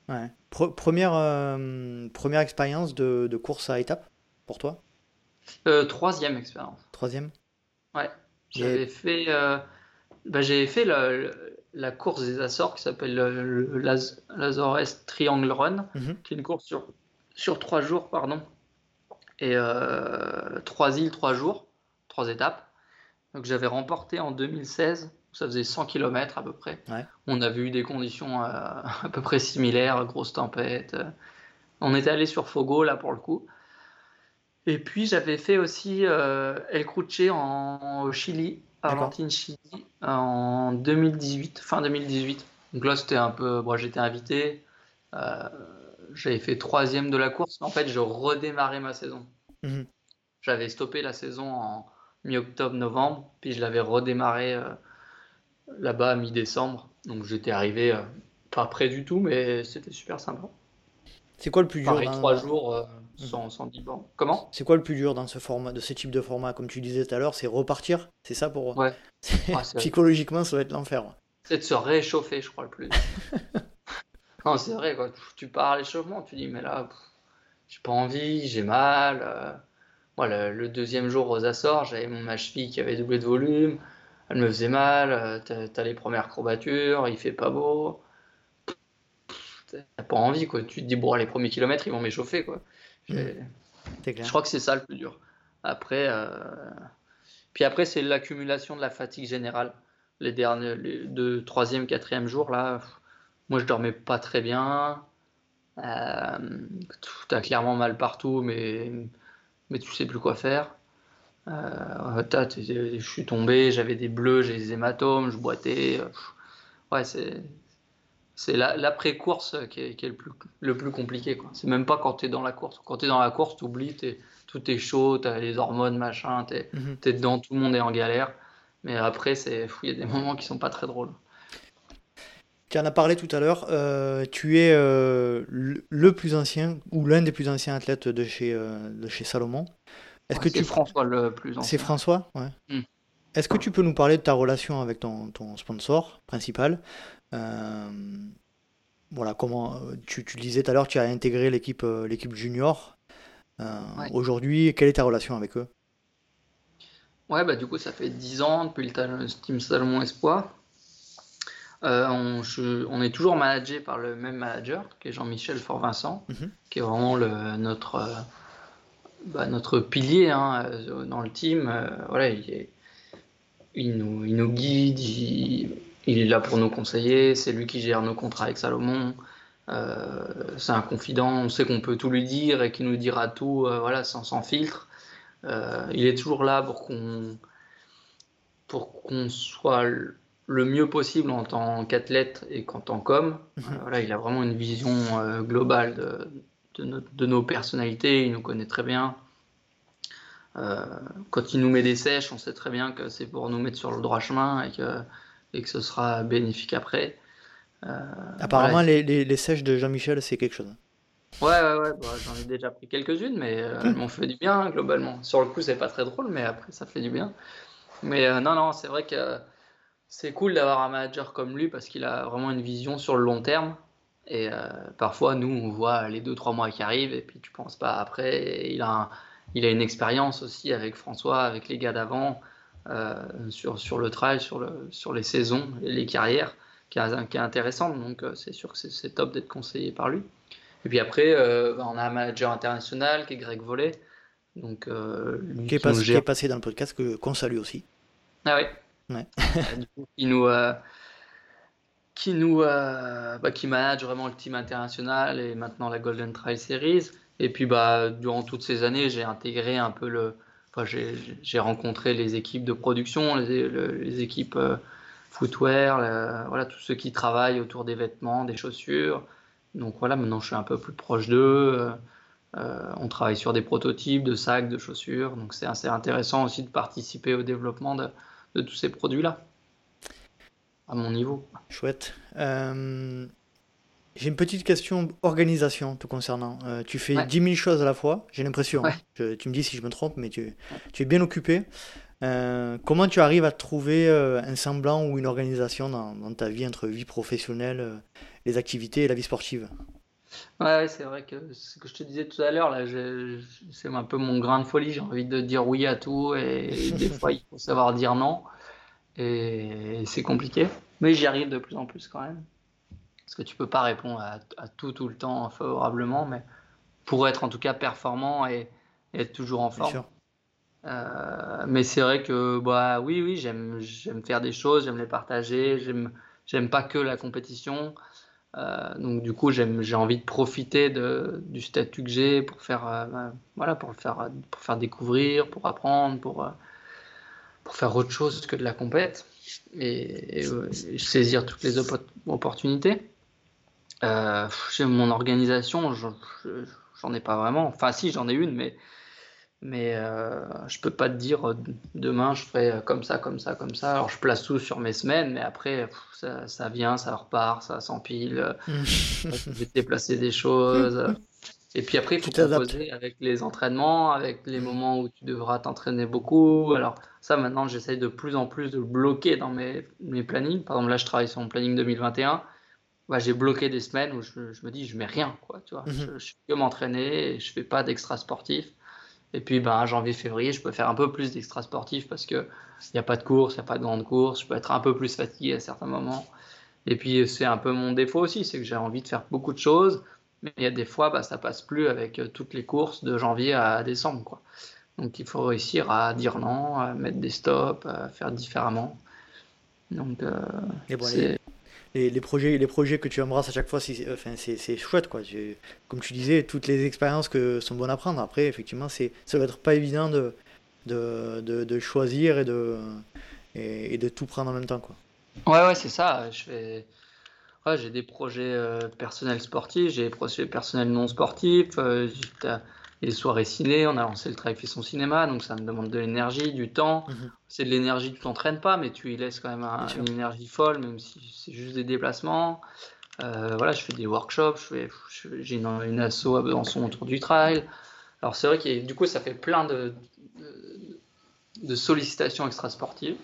Ouais. Pre- première, euh, première expérience de, de course à étapes pour toi? Euh, troisième expérience. Troisième Ouais. J'avais fait, euh, bah, j'avais fait la, la course des Açores qui s'appelle le, le Laz- l'Azores Triangle Run, Mhm. qui est une course sur, sur trois jours, pardon. Et euh, trois îles, trois jours, trois étapes. Donc j'avais remporté en 2016, ça faisait 100 km à peu près. Ouais. On avait eu des conditions euh, à peu près similaires, grosse tempête. On était allé sur Fogo là pour le coup. Et puis j'avais fait aussi euh, El Cruce en, au Chili. Argentine-Chili, en 2018, fin 2018. Donc là c'était un peu, bon, j'étais invité, euh, j'avais fait troisième de la course, mais en fait je redémarrais ma saison. Mhm. J'avais stoppé la saison en mi-octobre-novembre, puis je l'avais redémarré euh, là-bas mi-décembre. Donc j'étais arrivé euh, pas près du tout, mais c'était super sympa. C'est quoi le plus dur Pareil, dans- trois jours sans, sans 10 bornes. Comment? C'est quoi le plus dur dans ce format, de ce type de format Comme tu disais tout à l'heure, c'est repartir. C'est ça pour Ouais. Ah, Psychologiquement, ça va être l'enfer. C'est de se réchauffer, je crois, le plus. non, c'est vrai, quoi. Tu, pars à l'échauffement, tu dis, mais là, j'ai pas envie, j'ai mal. euh. Moi, le, deuxième jour aux Açores, j'avais mon ma cheville qui avait doublé de volume, elle me faisait mal, euh, t'as, les premières courbatures, il fait pas beau. T'as pas envie, quoi. Tu te dis, bon, les premiers kilomètres, ils vont m'échauffer, quoi. C'est clair. je crois que c'est ça le plus dur. Après, euh, puis après, c'est l'accumulation de la fatigue générale. Les derniers, les deux, troisième, quatrième jour, là, moi, je dormais pas très bien. Euh, t'as clairement mal partout, mais, mais tu sais plus quoi faire. Euh, je suis tombé, j'avais des bleus, j'ai des hématomes, je boitais. euh. Ouais, c'est c'est la- l'après-course qui est, qui est le plus, le plus compliqué. C'est même pas quand tu es dans la course. Quand tu es dans la course, tu oublies, tout est chaud, tu as les hormones, machin, tu es, Mhm. dedans, tout le monde est en galère. Mais après, c'est il y a des moments qui sont pas très drôles. Tu en as parlé tout à l'heure. euh, tu es euh, le plus ancien ou l'un des plus anciens athlètes de chez, euh, de chez Salomon. Est-ce que C'est tu François le plus C'est ancien. François ouais. Mm. Est-ce que tu peux nous parler de ta relation avec ton, ton sponsor principal Voilà, comment euh, tu, tu le disais tout à l'heure, tu as intégré l'équipe euh, l'équipe junior. Euh, Ouais. Aujourd'hui, quelle est ta relation avec eux? Ouais, bah du coup, ça fait 10 ans depuis le Team Salomon Espoir. Euh, on, est toujours managé par le même manager, qui est Jean-Michel Fort-Vincent, mhm. qui est vraiment le, notre, euh, bah, notre pilier hein, euh, dans le team. voilà, il, nous, il, nous, guide, il, est là pour nous conseiller, c'est lui qui gère nos contrats avec Salomon. c'est un confident, on sait qu'on peut tout lui dire et qu'il nous dira tout voilà, sans, sans filtre. il est toujours là pour qu'on pour qu'on soit le mieux possible en tant qu'athlète et qu'en tant qu'homme. Mhm. Euh, voilà, il a vraiment une vision euh, globale de, de, nos personnalités, il nous connaît très bien. Euh, quand il nous met des sèches, on sait très bien que c'est pour nous mettre sur le droit chemin et que, et que ce sera bénéfique après. Apparemment, les, les, sèches de Jean-Michel, c'est quelque chose. Ouais, ouais, ouais, bah, j'en ai déjà pris quelques-unes, mais elles m'ont fait du bien globalement. Sur le coup, c'est pas très drôle, mais après, ça fait du bien. Mais non, non, c'est vrai que c'est cool d'avoir un manager comme lui parce qu'il a vraiment une vision sur le long terme. Et euh, parfois, nous, on voit les 2-3 mois qui arrivent et puis tu penses pas après. il, a il a une expérience aussi avec François, avec les gars d'avant, euh, sur, sur le trail, sur, le, sur les saisons et les carrières, qui est, qui est intéressante. Donc, euh, c'est sûr que c'est top d'être conseillé par lui. Et puis après, bah, on a un manager international qui est Greg Vollet. Donc, qui, est passé, qui, est passé, dans le podcast, qu'on salue aussi. Ah oui, Ouais. qui nous, euh, qui nous, euh, bah, qui manage vraiment le team international et maintenant la Golden Trail Series. Et puis, bah, durant toutes ces années, j'ai intégré un peu le, enfin, j'ai rencontré les équipes de production, les, équipes euh, footwear, voilà, tous ceux qui travaillent autour des vêtements, des chaussures. Donc voilà, maintenant je suis un peu plus proche d'eux. on travaille sur des prototypes de sacs, de chaussures. Donc c'est assez intéressant aussi de participer au développement de tous ces produits-là, à mon niveau. Chouette. Euh, j'ai une petite question organisation te concernant. Euh, tu fais dix 10 000 choses à la fois, j'ai l'impression. Hein. tu me dis si je me trompe, mais tu, tu es bien occupé. Euh, comment tu arrives à trouver un semblant ou une organisation dans, dans ta vie entre vie professionnelle, les activités et la vie sportive? Ouais, c'est vrai que ce que je te disais tout à l'heure, là, c'est un peu mon grain de folie. J'ai envie de dire oui à tout et des fois, il faut savoir dire non. Et c'est compliqué. Mais j'y arrive de plus en plus quand même. Parce que tu peux pas répondre à, tout tout le temps favorablement, mais pour être en tout cas performant et, être toujours en forme. Euh, mais c'est vrai que bah oui, oui, j'aime faire des choses, j'aime les partager, j'aime pas que la compétition. Euh, donc du coup, j'ai envie de profiter de, du statut que j'ai pour faire, euh, bah, voilà, pour faire, pour faire découvrir, pour apprendre, pour, pour faire autre chose que de la compète et, saisir toutes les opportunités. J'ai mon organisation, j'en ai pas vraiment. Enfin, si, j'en ai une, mais mais euh, je peux pas te dire euh, demain je ferai euh, comme ça, comme ça, comme ça. Alors je place tout sur mes semaines, mais après ça, ça, vient, ça repart, ça s'empile. je vais déplacer des choses. Et puis après, il faut composer avec les entraînements, avec les moments où tu devras t'entraîner beaucoup. Alors ça, maintenant, j'essaye de plus en plus de bloquer dans mes, mes plannings. Par exemple, là, je travaille sur mon planning 2021. Bah, j'ai bloqué des semaines où je, je, me dis, je mets rien. Quoi, tu vois. Mhm. je, je, fais que m'entraîner et je fais pas d'extra sportif. Et puis, ben, janvier-février, je peux faire un peu plus d'extra sportif parce qu'il n'y a pas de course, il n'y a pas de grande course. Je peux être un peu plus fatigué à certains moments. Et puis, c'est un peu mon défaut aussi, c'est que j'ai envie de faire beaucoup de choses. Mais il y a des fois, bah, ça passe plus avec euh, toutes les courses de janvier à décembre. Quoi. Donc, il faut réussir à dire non, à mettre des stops, à faire différemment. Donc, euh, c'est les, projets, les projets que tu embrasses à chaque fois, c'est chouette. Quoi. Comme tu disais, toutes les expériences que sont bonnes à prendre. Après, effectivement, ça va être pas évident de, de, de, choisir et de, et, de tout prendre en même temps. Quoi. Ouais, ouais, c'est ça. Je fais... j'ai des projets euh, personnels sportifs, j'ai des projets personnels non sportifs. Euh, les soirées ciné, on a lancé le travail fait son cinéma, donc ça me demande de l'énergie, du temps. Mhm. C'est de l'énergie, tu t'entraînes pas, mais tu y laisses quand même une énergie folle, même si c'est juste des déplacements. Euh, voilà, je fais des workshops, j'ai une, une asso à Besançon autour du trail. Alors c'est vrai que du coup, ça fait plein de, de, sollicitations extra-sportives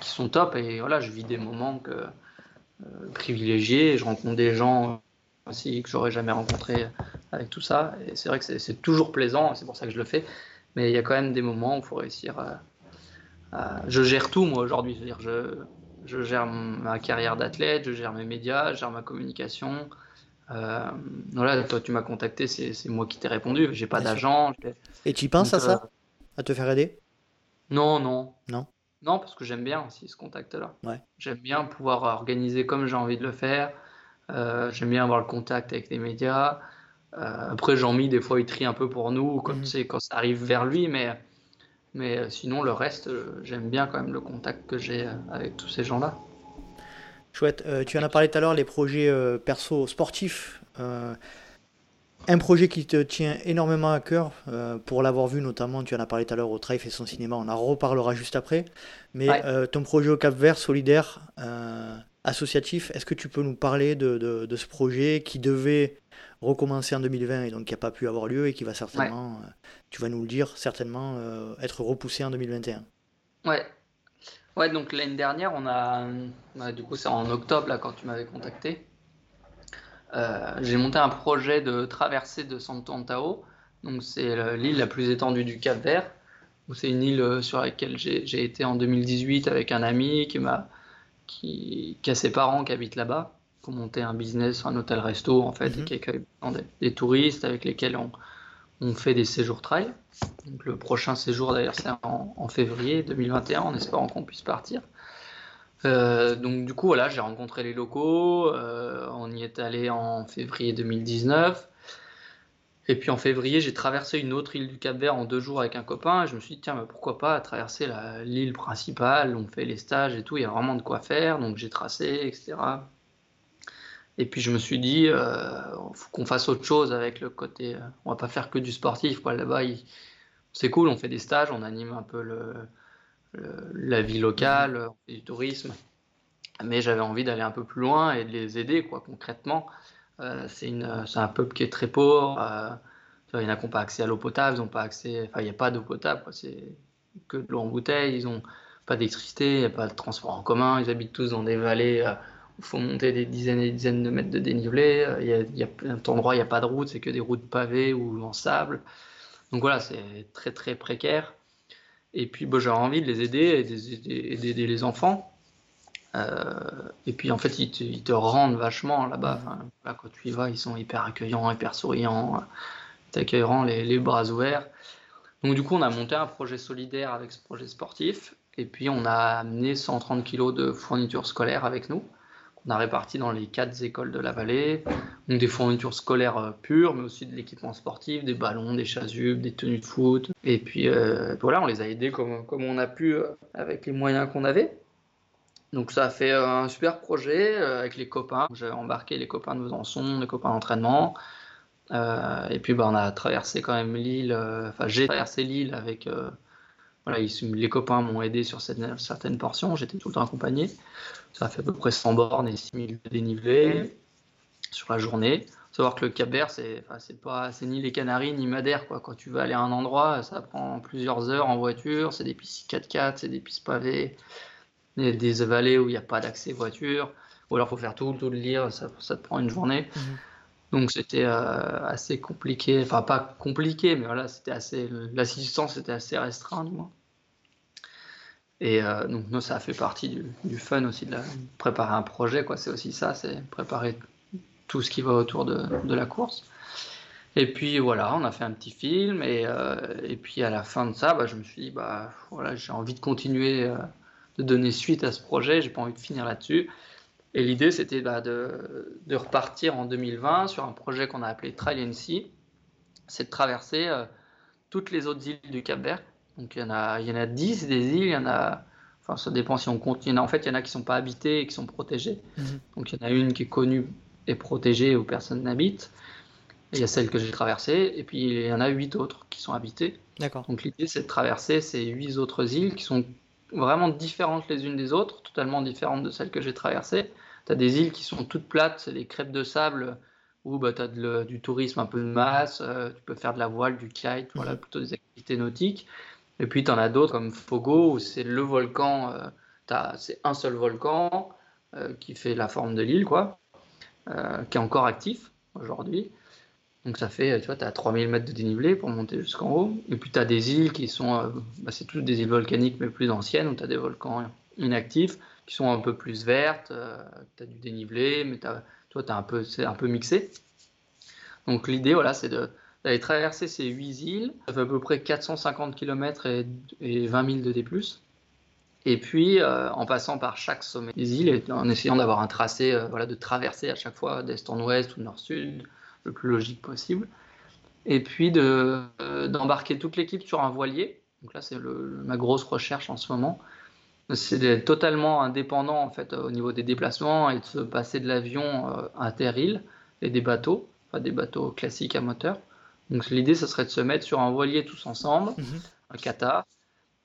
qui sont top, et voilà, je vis des moments que, euh, privilégiés, je rencontre des gens aussi que j'aurais jamais rencontré avec tout ça. Et c'est vrai que c'est toujours plaisant, c'est pour ça que je le fais. Mais il y a quand même des moments où il faut réussir je gère tout moi aujourd'hui. C'est-à-dire je, je gère ma carrière d'athlète, je gère mes médias, je gère ma communication. voilà, toi tu m'as contacté, c'est moi qui t'ai répondu. J'ai pas d'agent. Et tu y penses à ça? À te faire aider? Non, non. Non? Non, parce que j'aime bien aussi ce contact-là. Ouais. J'aime bien pouvoir organiser comme j'ai envie de le faire. Euh, j'aime bien avoir le contact avec les médias. Euh, après, Jean-Mi, des fois, il trie un peu pour nous quand, mhm. quand ça arrive vers lui, mais, mais euh, sinon, le reste, j'aime bien quand même le contact que j'ai avec tous ces gens-là. Chouette. tu en as parlé tout à l'heure, les projets perso sportifs. Un projet qui te tient énormément à cœur, pour l'avoir vu notamment, tu en as parlé tout à l'heure au Trail et son cinéma, on en reparlera juste après. Mais ton projet au Cap Vert, solidaire, associatif. Est-ce que tu peux nous parler de, ce projet qui devait recommencer en 2020 et donc qui n'a pas pu avoir lieu et qui va certainement, euh, tu vas nous le dire, certainement euh, être repoussé en 2021 Ouais. Ouais, donc l'année dernière, on a, du coup, c'est en octobre là quand tu m'avais contacté. Euh, j'ai monté un projet de traversée de Santo Antao. Donc c'est l'île la plus étendue du Cap Vert. C'est une île sur laquelle j'ai été en 2018 avec un ami qui m'a qui, a ses parents qui habitent là-bas, qui ont monté un business, un hôtel-resto en fait, et mhm. qui accueille des, touristes avec lesquels on, on, fait des séjours trail. Donc le prochain séjour d'ailleurs c'est en, février 2021, en espérant qu'on puisse partir. Euh, donc du coup voilà, j'ai rencontré les locaux, euh, on y est allé en février 2019. Et puis en février, j'ai traversé une autre île du Cap Vert en deux jours avec un copain. Je me suis dit, tiens, pourquoi pas traverser l'île principale? On fait les stages et tout, il y a vraiment de quoi faire. Donc j'ai tracé, etc. Et puis je me suis dit, euh, faut qu'on fasse autre chose avec le côté. Euh, on va pas faire que du sportif. Là-bas, c'est cool, on fait des stages, on anime un peu le, la vie locale, on fait du tourisme. Mais j'avais envie d'aller un peu plus loin et de les aider, quoi, concrètement. Euh, c'est un peuple qui est très pauvre. Euh, il y en a pas accès à l'eau potable, ils n'ont pas accès. Enfin, il n'y a pas d'eau potable, c'est que de l'eau en bouteille. Ils n'ont pas d'électricité, il n'y a pas de transport en commun. Ils habitent tous dans des vallées euh, où il faut monter des dizaines et des dizaines de mètres de dénivelé. Il y a, plein d'endroits, il n'y a pas de route, c'est que des routes pavées ou en sable. Donc voilà, c'est très très précaire. Et puis, bon, j'ai envie de les aider et d'aider les enfants. Euh, et puis en fait, ils te, rendent vachement là-bas. là, quand tu y vas, ils sont hyper accueillants, hyper souriants, t'accueilleront les, les bras ouverts. Donc du coup, on a monté un projet solidaire avec ce projet sportif. Et puis on a amené 130 kg de fournitures scolaires avec nous. On a réparti dans les quatre écoles de la vallée. Donc des fournitures scolaires euh, pures, mais aussi de l'équipement sportif, des ballons, des chasubles, des tenues de foot. Et puis euh, voilà, on les a aidés comme, comme on a pu avec les moyens qu'on avait. Donc ça a fait euh, un super projet euh, avec les copains. J'ai embarqué les copains de Besançon, les copains d'entraînement. Euh, et puis bah, on a traversé quand même l'île. Enfin j'ai traversé l'île avec. voilà, les copains m'ont aidé sur certaines portions. J'étais tout le temps accompagné. Ça a fait à peu près 100 bornes et 6000 dénivelés sur la journée. Faut savoir que le Cap Vert, c'est pas ni les Canaries ni Madère quoi. Quand tu vas aller à un endroit, ça prend plusieurs heures en voiture. C'est des pistes 4x4, c'est des pistes pavées. Des vallées où il n'y a pas d'accès voiture, ou alors il faut faire tout, tout le lire, ça, ça te prend une journée. Mhm. Donc c'était euh, assez compliqué, enfin pas compliqué, mais voilà, c'était assez, l'assistance était assez restreinte. Moi. Et euh, donc nous, ça a fait partie du, du, fun aussi de, la, préparer un projet, quoi. C'est aussi ça, c'est préparer tout ce qui va autour de, de, la course. Et puis voilà, on a fait un petit film, et, euh, et puis à la fin de ça, bah, je me suis dit, bah voilà, j'ai envie de continuer de donner suite à ce projet. J'ai pas envie de finir là-dessus. Et l'idée, c'était bah, de, de, repartir en 2020 sur un projet qu'on a appelé Trail NC. C'est de traverser euh, toutes les autres îles du Cap Vert. Donc il y en a, il y en a 10 des îles, il y en a, enfin ça dépend si on compte. en, fait, il y en a qui sont pas habitées et qui sont protégées. Mhm. Donc il y en a une qui est connue et protégée où personne n'habite. Il y a celle que j'ai traversée, et puis il y en a 8 autres qui sont habitées. D'accord. Donc l'idée, c'est de traverser ces 8 autres îles qui sont vraiment différentes les unes des autres, totalement différentes de celles que j'ai traversées. Tu as des îles qui sont toutes plates, c'est des crêpes de sable où bah, tu as du tourisme un peu de masse, euh, tu peux faire de la voile, du kite, voilà, plutôt des activités nautiques. Et puis tu en as d'autres comme Fogo où c'est le volcan, euh, c'est un seul volcan euh, qui fait la forme de l'île, quoi, qui est encore actif aujourd'hui. Donc ça fait, tu vois, tu as 3000 mètres de dénivelé pour monter jusqu'en haut. Et puis tu as des îles qui sont, euh, bah, c'est toutes des îles volcaniques mais plus anciennes, où tu as des volcans inactifs qui sont un peu plus vertes, euh, tu as du dénivelé, mais as, toi, as un peu, c'est un peu mixé. Donc l'idée, voilà, c'est d'aller traverser ces 8 îles. Ça fait à peu près 450 km et, et 20 000 de D+. Et puis, euh, en passant par chaque sommet des îles et en essayant d'avoir un tracé, voilà, de traverser à chaque fois d'est en ouest ou nord-sud, le plus logique possible. Et puis d'embarquer toute l'équipe sur un voilier. Donc là, c'est ma grosse recherche en ce moment. C'est d'être totalement indépendant en fait au niveau des déplacements et de se passer de l'avion euh, inter-île et des bateaux, pas des bateaux classiques à moteur. Donc l'idée, ce serait de se mettre sur un voilier tous ensemble, mhm. un kata,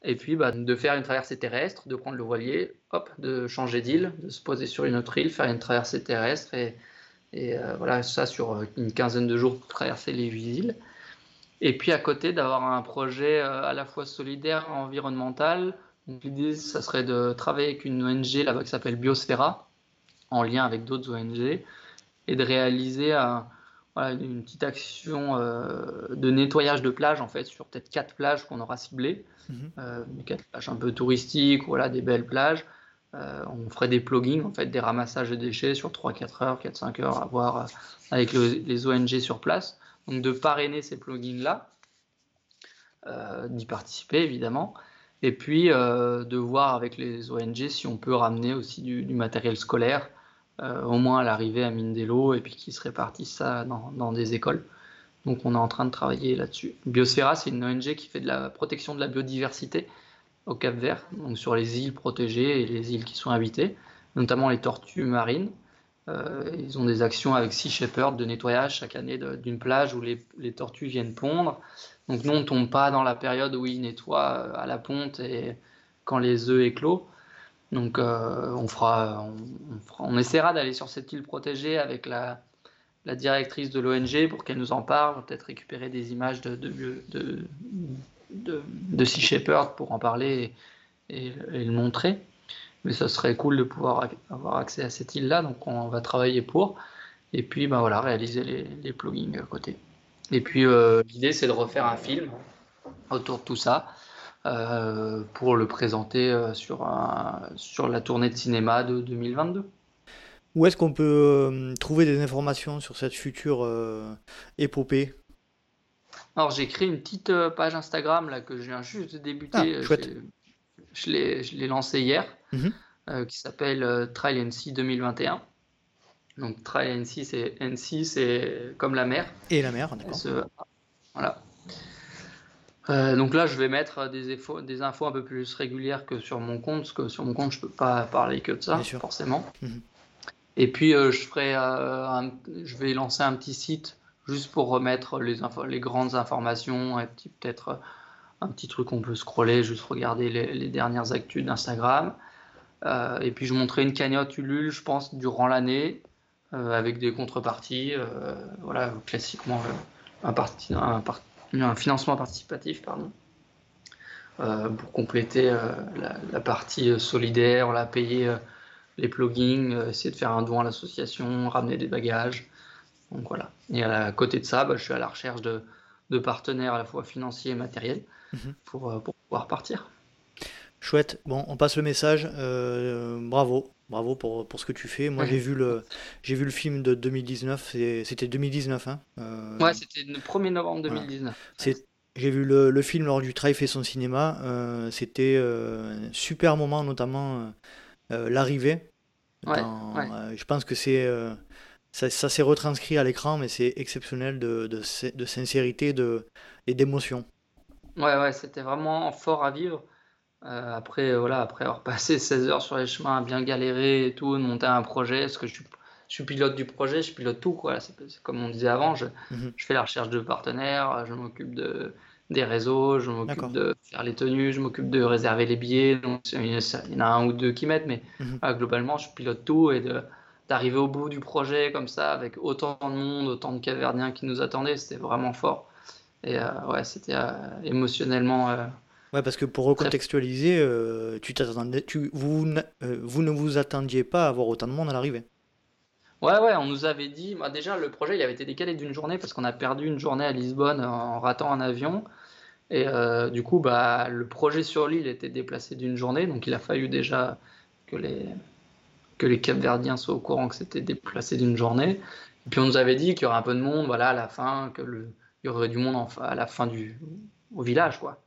et puis bah, de faire une traversée terrestre, de prendre le voilier, hop, de changer d'île, de se poser sur une autre île, faire une traversée terrestre et, et euh, voilà, ça sur euh, une quinzaine de jours pour traverser les huit îles. Et puis à côté, d'avoir un projet euh, à la fois solidaire, environnemental. L'idée, ça serait de travailler avec une ONG là-bas qui s'appelle Biosphera, en lien avec d'autres ONG, et de réaliser une petite action de nettoyage de plages, en fait, sur peut-être quatre plages qu'on aura ciblées. Mhm. quatre plages un peu touristiques, voilà, des belles plages. Euh, on ferait des pluggings, en fait, des ramassages de déchets sur 3-4 heures, 4-5 heures à voir euh, avec les ONG sur place. Donc de parrainer ces plugins-là, euh, d'y participer évidemment, et puis de voir avec les ONG si on peut ramener aussi du, matériel scolaire, au moins à l'arrivée à Mindelo, et puis qu'ils se répartissent ça dans, dans, des écoles. Donc on est en train de travailler là-dessus. Biosphera, c'est une ONG qui fait de la protection de la biodiversité au Cap Vert, donc sur les îles protégées et les îles qui sont habitées, notamment les tortues marines. Euh, ils ont des actions avec Sea Shepherd de nettoyage chaque année d'une plage où les, tortues viennent pondre. Donc nous, on ne tombe pas dans la période où ils nettoient euh, à la ponte et quand les œufs éclosent. Donc euh, on, essaiera d'aller sur cette île protégée avec la, directrice de l'ONG pour qu'elle nous en parle, peut-être récupérer des images de, de, de Sea Shepherd pour en parler et, le montrer. Mais ça serait cool de pouvoir avoir accès à cette île-là, donc on va travailler pour. Et puis ben voilà, réaliser les, les plugins à côté. Et puis euh, l'idée c'est de refaire un film autour de tout ça euh, pour le présenter euh, sur, sur la tournée de cinéma de 2022. Où est-ce qu'on peut trouver des informations sur cette future épopée? Alors j'ai créé une petite euh, page Instagram là que je viens juste de débuter. Ah, je l'ai lancé hier, mhm. euh, qui s'appelle euh, Trail NC 2021. Donc Trail NC c'est NC c'est comme la mer. Et la mer, d'accord. Voilà. donc là, je vais mettre des infos, des infos un peu plus régulières que sur mon compte, parce que sur mon compte, je peux pas parler que de ça, forcément. Mhm. Et puis, je ferai, je vais lancer un petit site juste pour remettre les, grandes informations et peut-être euh, un petit truc qu'on peut scroller, juste regarder les, dernières actus d'Instagram. Euh, et puis je montrerai une cagnotte Ulule, je pense, durant l'année, euh, avec des contreparties. voilà, classiquement, un, financement participatif, pardon, pour compléter la, partie solidaire, la payer les plugins, essayer de faire un don à l'association, ramener des bagages. Donc voilà. Et à côté de ça, bah, je suis à la recherche de, partenaires à la fois financiers et matériels mhm. euh, pour, pouvoir partir. Chouette. Bon, on passe le message. Euh, bravo, bravo pour, pour, ce que tu fais. Moi, j'ai vu le vu le film de 2019. C'était 2019, hein euh, Ouais, c'était le 1er novembre 2019. J'ai vu le, le, film lors du Trail fait son cinéma. c'était un super moment, notamment l'arrivée. Ouais, je pense que c'est ça, s'est retranscrit à l'écran, mais c'est exceptionnel de, de, de sincérité de, et d'émotion. Ouais, ouais, c'était vraiment fort à vivre. Euh, après, voilà, après avoir passé 16 heures sur les chemins, à bien galérer et tout, de monter un projet, parce que je suis, je suis pilote du projet, je pilote tout, quoi. C'est, comme on disait avant, je, mhm. je, fais la recherche de partenaires, je m'occupe de, des réseaux, je m'occupe de faire les tenues, je m'occupe de réserver les billets. Donc, il y en a un ou deux qui mettent, mais mhm. globalement, je pilote tout et de d'arriver au bout du projet comme ça, avec autant de monde, autant de caverniens qui nous attendaient, c'était vraiment fort. Et euh, ouais, c'était euh, émotionnellement. Euh, ouais, parce que pour recontextualiser, tu tu, vous, vous ne vous attendiez pas à avoir autant de monde à l'arrivée. Ouais, ouais, on nous avait dit. Bah, déjà, le projet il avait été décalé d'une journée parce qu'on a perdu une journée à Lisbonne en ratant un avion. Et du coup, bah, le projet sur l'île était déplacé d'une journée. Donc, il a fallu déjà que les, que les Capverdiens soient au courant que c'était déplacé d'une journée. Et puis, on nous avait dit qu'il y aurait un peu de monde voilà, à la fin, qu'il y aurait du monde à la fin du, au village. quoi.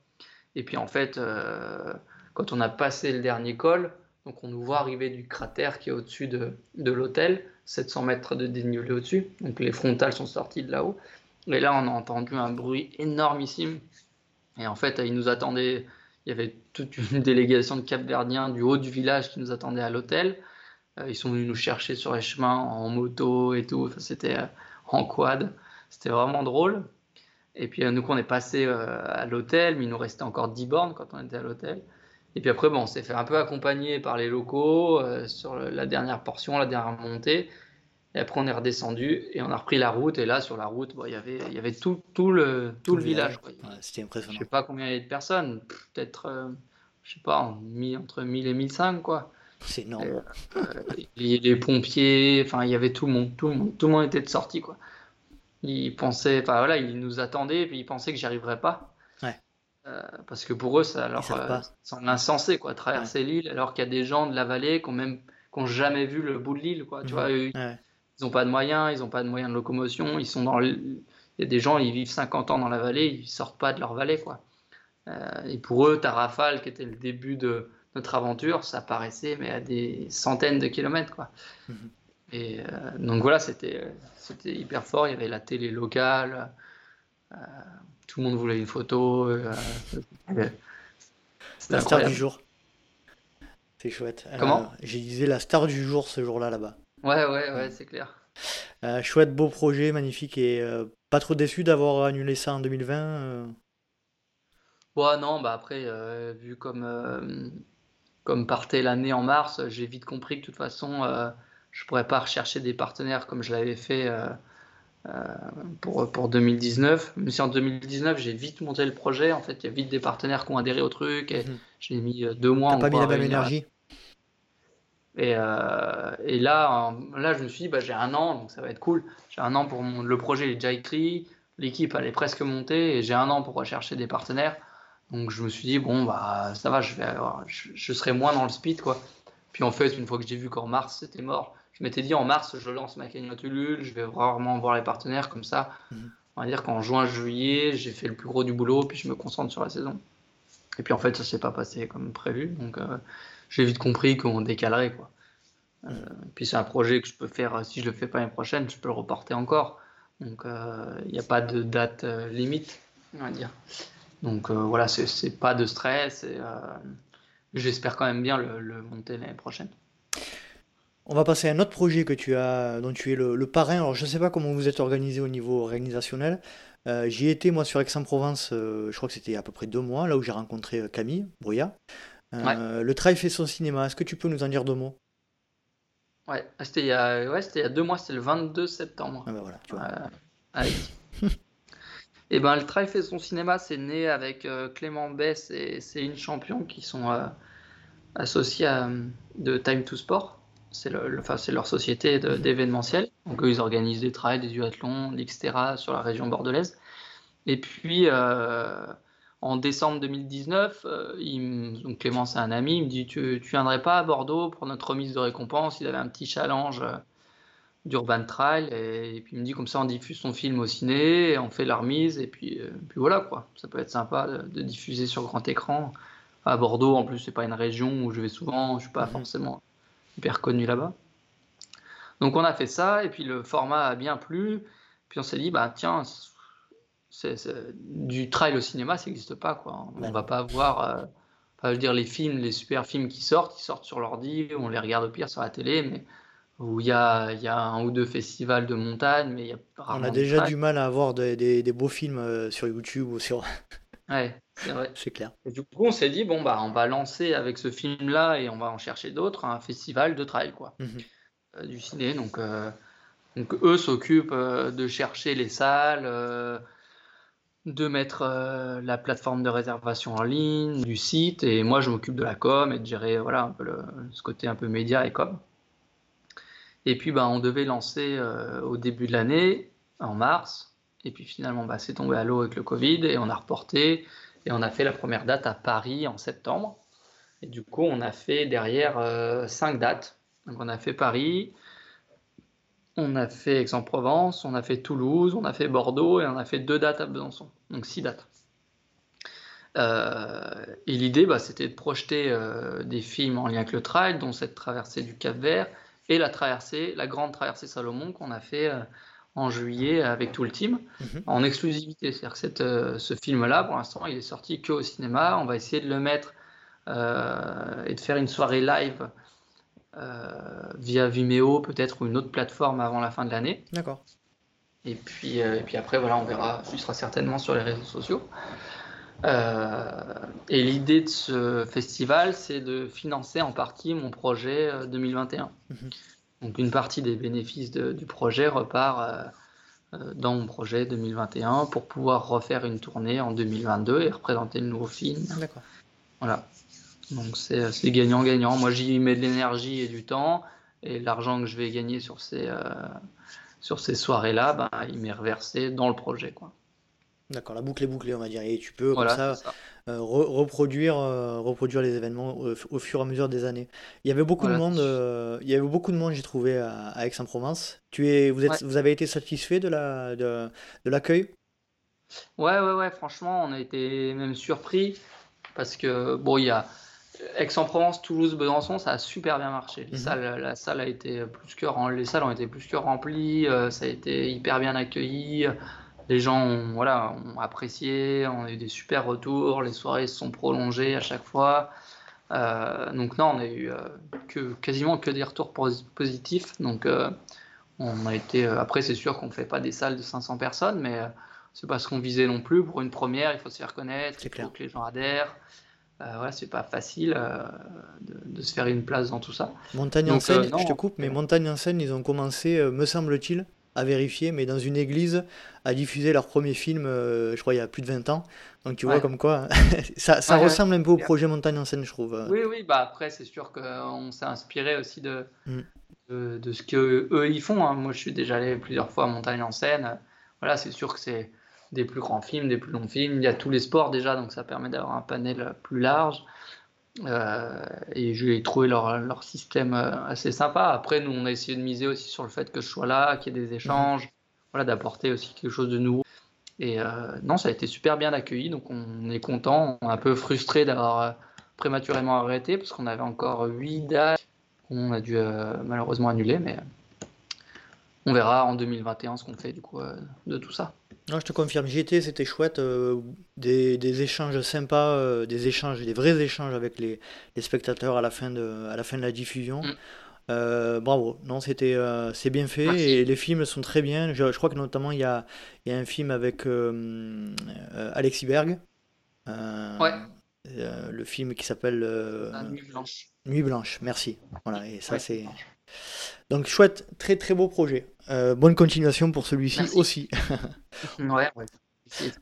Et puis, en fait, euh, quand on a passé le dernier col, donc on nous voit arriver du cratère qui est au-dessus de, de l'hôtel, 700 mètres de dénivelé au-dessus. Donc les frontales sont sorties de là-haut. Et là, on a entendu un bruit énormissime. Et en fait, ils nous attendaient. Il y avait toute une délégation de Capverdiens du haut du village qui nous attendait à l'hôtel. Euh, ils sont venus nous chercher sur les chemins en moto et tout. c'était euh, en quad. C'était vraiment drôle. Et puis, euh, nous, on est passé à l'hôtel, mais il nous restait encore 10 bornes quand on était à l'hôtel. Et puis après, bon, on s'est fait un peu accompagner par les locaux euh, sur la dernière portion, la dernière montée. Et après, on est redescendu et on a repris la route. Et là, sur la route, bon, y avait, il y avait tout, tout le, tout, le village. C'était impressionnant. Je sais pas combien il y avait de personnes. Peut-être, euh, je sais pas, entre 1000 et 1005, quoi. C'est énorme. Euh, les, pompiers, enfin, il y avait tout le monde. Tout le monde, tout le monde était de sortie, quoi. Ils pensaient, enfin voilà, ils nous attendaient et puis ils pensaient que j'y arriverais pas. Euh, parce que pour eux, ça leur euh, semble insensé, quoi, traverser l'île, alors qu'il y a des gens de la vallée qui ont même qui jamais vu le bout de l'île, quoi. Tu mhm. vois, ils n'ont pas de moyens, ils n'ont pas de moyens de locomotion, ils sont dans il y a des gens, ils vivent 50 ans dans la vallée, ils sortent pas de leur vallée, quoi. Euh, et pour eux, Tarrafal, qui était le début de notre aventure, ça paraissait mais à des centaines de kilomètres, quoi. Mhm. Et donc voilà, c'était c'était hyper fort. Il y avait la télé locale tout le monde voulait une photo. Euh, la star du jour. C'est chouette. Euh, Comment? J'ai disais la star du jour ce jour-là là-bas. Ouais, ouais, ouais, c'est clair. Euh, chouette, beau projet, magnifique et pas trop déçu d'avoir annulé ça en 2020 Ouais, non, bah après, vu comme, comme partait l'année en mars, j'ai vite compris que de toute façon, je pourrais pas rechercher des partenaires comme je l'avais fait euh, pour, pour 2019. Même si en 2019, j'ai vite monté le projet. En fait, il y a vite des partenaires qui ont adhéré au truc. Et mhm. J'ai mis euh, deux mois. T'as pas mis la même énergie et, euh, et, là, là, je me suis dit, bah, j'ai un an, donc ça va être cool. J'ai un an pour mon, le projet, il est déjà écrit, l'équipe elle est presque montée, et j'ai un an pour rechercher des partenaires. Donc je me suis dit, bon, bah, ça va, je, vais je, serai moins dans le speed, quoi. Puis en fait, une fois que j'ai vu qu'en mars c'était mort, je m'étais dit en mars, je lance ma cagnotte Ulule, je vais vraiment voir les partenaires comme ça. Mhm. On va dire qu'en juin, juillet, j'ai fait le plus gros du boulot, puis je me concentre sur la saison. Et puis en fait, ça s'est pas passé comme prévu, donc euh, j'ai vite compris qu'on décalerait quoi. Euh, puis c'est un projet que je peux faire, si je le fais pas l'année prochaine, je peux le reporter encore. Donc euh, il n'y a pas de date limite, on va dire. Donc voilà, c'est pas de stress. J'espère quand même bien le, le monter l'année prochaine. On va passer à un autre projet que tu as, dont tu es le, parrain. Alors, je ne sais pas comment vous êtes organisé au niveau organisationnel. Euh, j'y étais, moi, sur Aix-en-Provence, euh, je crois que c'était à peu près deux mois, là où j'ai rencontré euh, Camille Brouillat. Le Trail fait son cinéma. Est-ce que tu peux nous en dire deux mots? Ouais, c'était il, y a... ouais, il y a deux mois, c'était le 22 septembre. Ah ben voilà, tu vois. eh ben, le Trail fait son cinéma, c'est né avec Clément Bess et Céline Champion qui sont associés à, de Time to Sport c'est le, leur société d'événementiel. Donc ils organisent des trails, des duathlons, etc. sur la région bordelaise. Et puis, euh, en décembre 2019, euh, il, donc Clément, c'est un ami, il me dit tu, tu viendrais pas à Bordeaux pour notre remise de récompense? Il avait un petit challenge euh, d'Urban Trail. Et, puis il me dit comme ça, on diffuse son film au ciné, on fait la remise. Et puis, puis voilà, quoi. Ça peut être sympa de, diffuser sur grand écran. À Bordeaux, en plus, c'est pas une région où je vais souvent, je suis pas mhm. forcément hyper connu là-bas. Donc on a fait ça, et puis le format a bien plu. Puis on s'est dit, bah tiens, du trail au cinéma, ça n'existe pas. Quoi. On va pas voir, euh, dire, les films, les super films qui sortent, ils sortent sur l'ordi, on les regarde au pire sur la télé, mais où il y a, y a, un ou deux festivals de montagne, mais il y a On a déjà du mal à avoir des, des, beaux films euh, sur YouTube ou sur... Ouais, c'est vrai. C'est clair. Et du coup, on s'est dit, bon, bah, on va lancer avec ce film-là et on va en chercher d'autres, un festival de trail, quoi, mhm. euh, du ciné. Donc, euh, donc eux s'occupent euh, de chercher les salles, de mettre la plateforme de réservation en ligne, du site, et moi, je m'occupe de la com et de gérer, voilà, un peu ce côté un peu média et com. Et puis, bah, on devait lancer au début de l'année, en mars. Et puis finalement, bah, c'est tombé à l'eau avec le Covid et on a reporté. Et on a fait la première date à Paris en septembre. Et du coup, on a fait derrière cinq dates. Donc, on a fait Paris, on a fait Aix-en-Provence, on a fait Toulouse, on a fait Bordeaux et on a fait deux dates à Besançon. Donc, six dates. Euh, et l'idée, bah, c'était de projeter euh, des films en lien avec le trail, dont cette traversée du Cap Vert et la traversée, la grande traversée Salomon qu'on a fait euh, en juillet avec tout le team, mhm. en exclusivité. C'est-à-dire que ce film-là, pour l'instant, il est sorti que au cinéma. On va essayer de le mettre et de faire une soirée live via Vimeo, peut-être ou une autre plateforme avant la fin de l'année. D'accord. Et puis, et puis après, voilà, on verra. Ce sera certainement sur les réseaux sociaux. Euh, et l'idée de ce festival, c'est de financer en partie mon projet 2021. Euh, mhm. Donc une partie des bénéfices du projet repart euh, dans mon projet 2021 pour pouvoir refaire une tournée en 2022 et représenter le nouveau film. D'accord. Voilà. Donc c'est gagnant-gagnant. Moi j'y mets de l'énergie et du temps et l'argent que je vais gagner sur ces, sur ces soirées-là, ben, il m'est reversé dans le projet. Quoi. D'accord, la boucle est bouclée, on va dire. Et tu peux, comme ça, euh, reproduire, euh, reproduire les événements au, fur et à mesure des années. Il y avait beaucoup de monde, euh, il y avait beaucoup de monde, j'ai trouvé, à, Aix-en-Provence. Tu es, vous, êtes, vous avez été satisfait de la, de, l'accueil? Ouais, ouais, ouais, franchement, on a été même surpris parce que, bon, il y a Aix-en-Provence, Toulouse, Besançon, ça a super bien marché. Les mhm. la salle a été plus que, les salles ont été plus que remplies, ça a été hyper bien accueilli les gens ont, voilà, ont apprécié, on a eu des super retours, les soirées se sont prolongées à chaque fois. Euh, donc non, on a eu euh, que, quasiment que des retours positifs. Donc euh, on a été. après, c'est sûr qu'on ne fait pas des salles de 500 personnes, mais c'est pas ce qu'on visait non plus. Pour une première, il faut se faire connaître, il faut que les gens adhèrent. voilà, c'est pas facile de, se faire une place dans tout ça. Montagne en scène, je te coupe, mais Montagne en scène, ils ont commencé, me semble-t-il, à vérifier, mais dans une église, à diffuser leur premier film, euh, je crois, il y a plus de 20 ans. Donc tu vois comme quoi, ça, ça ressemble un peu au projet Montagne en scène, je trouve. Oui, oui, bah après, c'est sûr qu'on s'est inspiré aussi de, mm. de, ce qu'eux eux, ils font. Hein. Moi, je suis déjà allé plusieurs fois à Montagne en scène. Voilà, c'est sûr que c'est des plus grands films, des plus longs films. Il y a tous les sports déjà, donc ça permet d'avoir un panel plus large. Euh, et j'ai trouvé leur, leur, système euh, assez sympa. Après, nous, on a essayé de miser aussi sur le fait que je sois là, qu'il y ait des échanges, voilà, d'apporter aussi quelque chose de nouveau. Et euh, non, ça a été super bien accueilli, donc on est content. On est un peu frustré d'avoir prématurément arrêté parce qu'on avait encore 8 dates qu'on a dû malheureusement annuler, mais on verra en 2021 ce qu'on fait du coup de tout ça. Non, je te confirme, j'y étais, c'était chouette. Euh, des, échanges sympas, euh, des échanges, des vrais échanges avec les, spectateurs à la fin de, à la, fin de la diffusion. Mm. Euh, bravo, non, c'était, c'est bien fait et les films sont très bien. Je, crois que notamment il y a, y a, un film avec Alexis Berg. ouais. le film qui s'appelle Nuit Blanche. Nuit Blanche, merci. Voilà, et ça c'est. Donc chouette, très très beau projet. Euh, bonne continuation pour celui-ci aussi. ouais, ouais.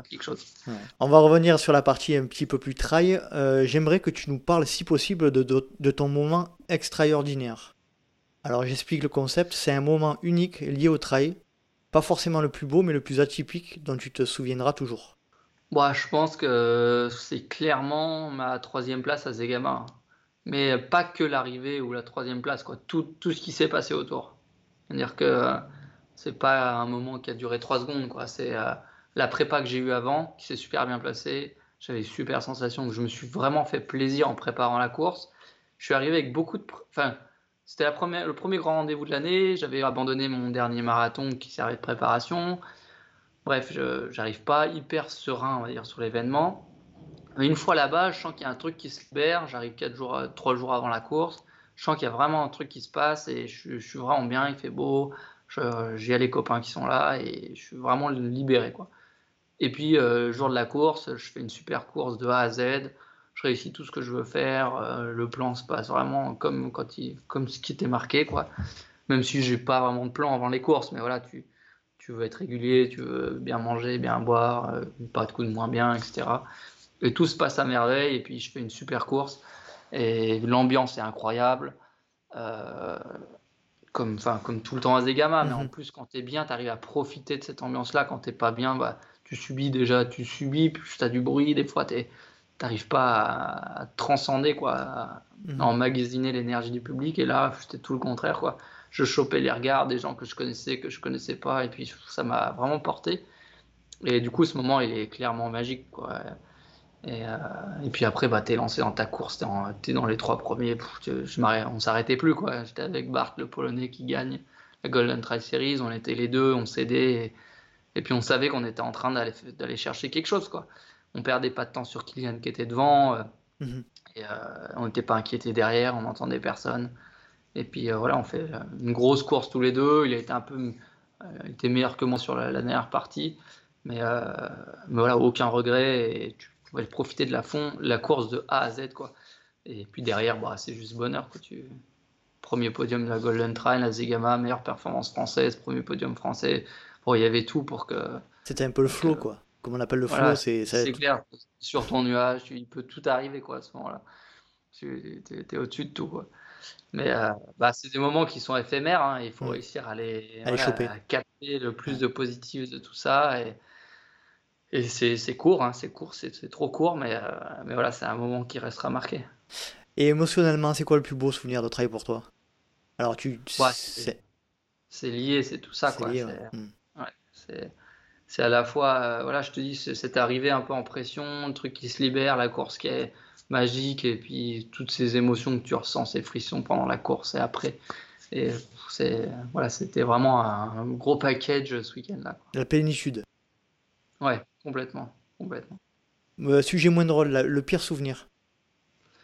Quelque chose. On va revenir sur la partie un petit peu plus trail. Euh, j'aimerais que tu nous parles, si possible, de, de, ton moment extraordinaire. Alors j'explique le concept. C'est un moment unique lié au trail. Pas forcément le plus beau, mais le plus atypique dont tu te souviendras toujours. Bah, je pense que c'est clairement ma troisième place à Zegama. Mais pas que l'arrivée ou la troisième place, quoi. Tout, tout ce qui s'est passé autour. C'est-à-dire que c'est pas un moment qui a duré trois secondes, quoi. C'est euh, la prépa que j'ai eue avant qui s'est super bien placée. J'avais super sensation que je me suis vraiment fait plaisir en préparant la course. Je suis arrivé avec beaucoup de. Enfin, c'était la première, le premier grand rendez-vous de l'année. J'avais abandonné mon dernier marathon qui servait de préparation. Bref, je n'arrive pas hyper serein, on va dire, sur l'événement. Une fois là-bas, je sens qu'il y a un truc qui se libère. J'arrive quatre jours, trois jours avant la course je sens qu'il y a vraiment un truc qui se passe et je, suis vraiment bien, il fait beau, j'ai les copains qui sont là et je suis vraiment libéré. Et puis, euh, jour de la course, je fais une super course de A à Z, je réussis tout ce que je veux faire, euh, le plan se passe vraiment comme, quand il, comme ce qui était marqué, quoi. même si j'ai pas vraiment de plan avant les courses, mais voilà, tu, tu veux être régulier, tu veux bien manger, bien boire, euh, pas de coups de moins bien, etc. Et tout se passe à merveille, et puis je fais une super course. Et l'ambiance est incroyable. Euh, comme, comme tout le temps à Zegama, mais en Mhm. plus, quand tu es bien, tu arrives à profiter de cette ambiance-là. Quand t'es pas bien, bah, tu subis déjà, tu subis, puis tu as du bruit, des fois, tu n'arrives pas à, à transcender, quoi, à, Mhm. emmagasiner l'énergie du public. Et là, c'était tout le contraire, quoi. Je chopais les regards des gens que je connaissais, que je connaissais pas, et puis ça m'a vraiment porté. Et du coup, ce moment, il est clairement magique, quoi. Et, euh, et puis après, bah, t'es lancé dans ta course, t'es, en- t'es dans les trois premiers. Pff, je m'arrête- on s'arrêtait plus, quoi. J'étais avec Bart, le Polonais, qui gagne la Golden Trail Series. On était les deux, on s'aidait. Et, et puis on savait qu'on était en train d'aller, d'aller chercher quelque chose, quoi. On perdait pas de temps sur Kylian qui était devant. euh, Mhm. et euh, on n'était pas inquiété derrière, on n'entendait personne. Et puis voilà, on fait une grosse course tous les deux. Il a été un peu, il était meilleur que moi sur la, la dernière partie, mais, mais voilà, aucun regret. Et tu pouvais profiter de la fond, la course de A à Z, quoi. Et puis derrière, bah, c'est juste bonheur, quoi. Tu... Premier podium de la Golden Trail, la Zegama, meilleure performance française, premier podium français. Bon, il y avait tout pour que. C'était un peu le flow, quoi. Comme on appelle le flow, Voilà, c'est ça- c'est clair. Sur ton nuage, il peut tout arriver, quoi, à ce moment-là. Tu es, au-dessus de tout, quoi. Mais euh, bah, c'est des moments qui sont éphémères. hein, Il faut Mm. réussir à les, À les voilà, choper. à capter le plus de positif de tout ça. Et, et c'est c'est court, hein, c'est court, c'est trop court, mais, euh, mais voilà, c'est un moment qui restera marqué. Et émotionnellement, c'est quoi le plus beau souvenir de trail pour toi? Alors, tu. Ouais, c'est lié, c'est tout ça, quoi. lié, C'est- ouais. Ouais, à la fois, euh, voilà, je te dis, c'est c'est arrivé un peu en pression, le truc qui se libère, la course qui est magique, et puis toutes ces émotions que tu ressens, ces frissons pendant la course et après. Et c'est, voilà, c'était vraiment un, gros package ce week-end-là. quoi. La plénitude. Ouais, complètement, complètement. Euh, sujet moins drôle, là, le pire souvenir.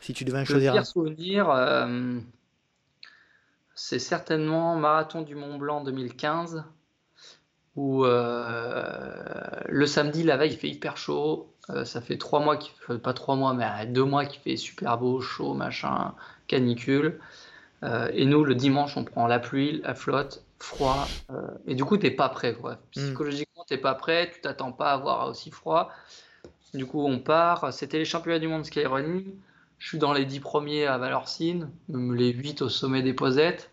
Si tu devais en Le choisir un. pire souvenir, euh, c'est certainement Marathon du Mont Blanc 2015, où euh, le samedi, la veille, il fait hyper chaud. Ça fait trois mois, qu'il fait, pas trois mois, mais deux mois qu'il fait super beau, chaud, machin, canicule. Et nous, le dimanche, on prend la pluie, la flotte, froid. euh, et du coup, t'es pas prêt, quoi. Psychologiquement, t'es pas prêt, tu t'attends pas à avoir aussi froid. Du coup, on part. C'était les championnats du monde skyrunning. Je suis dans les 10 premiers à Valorcine, les 8 au sommet des Posettes,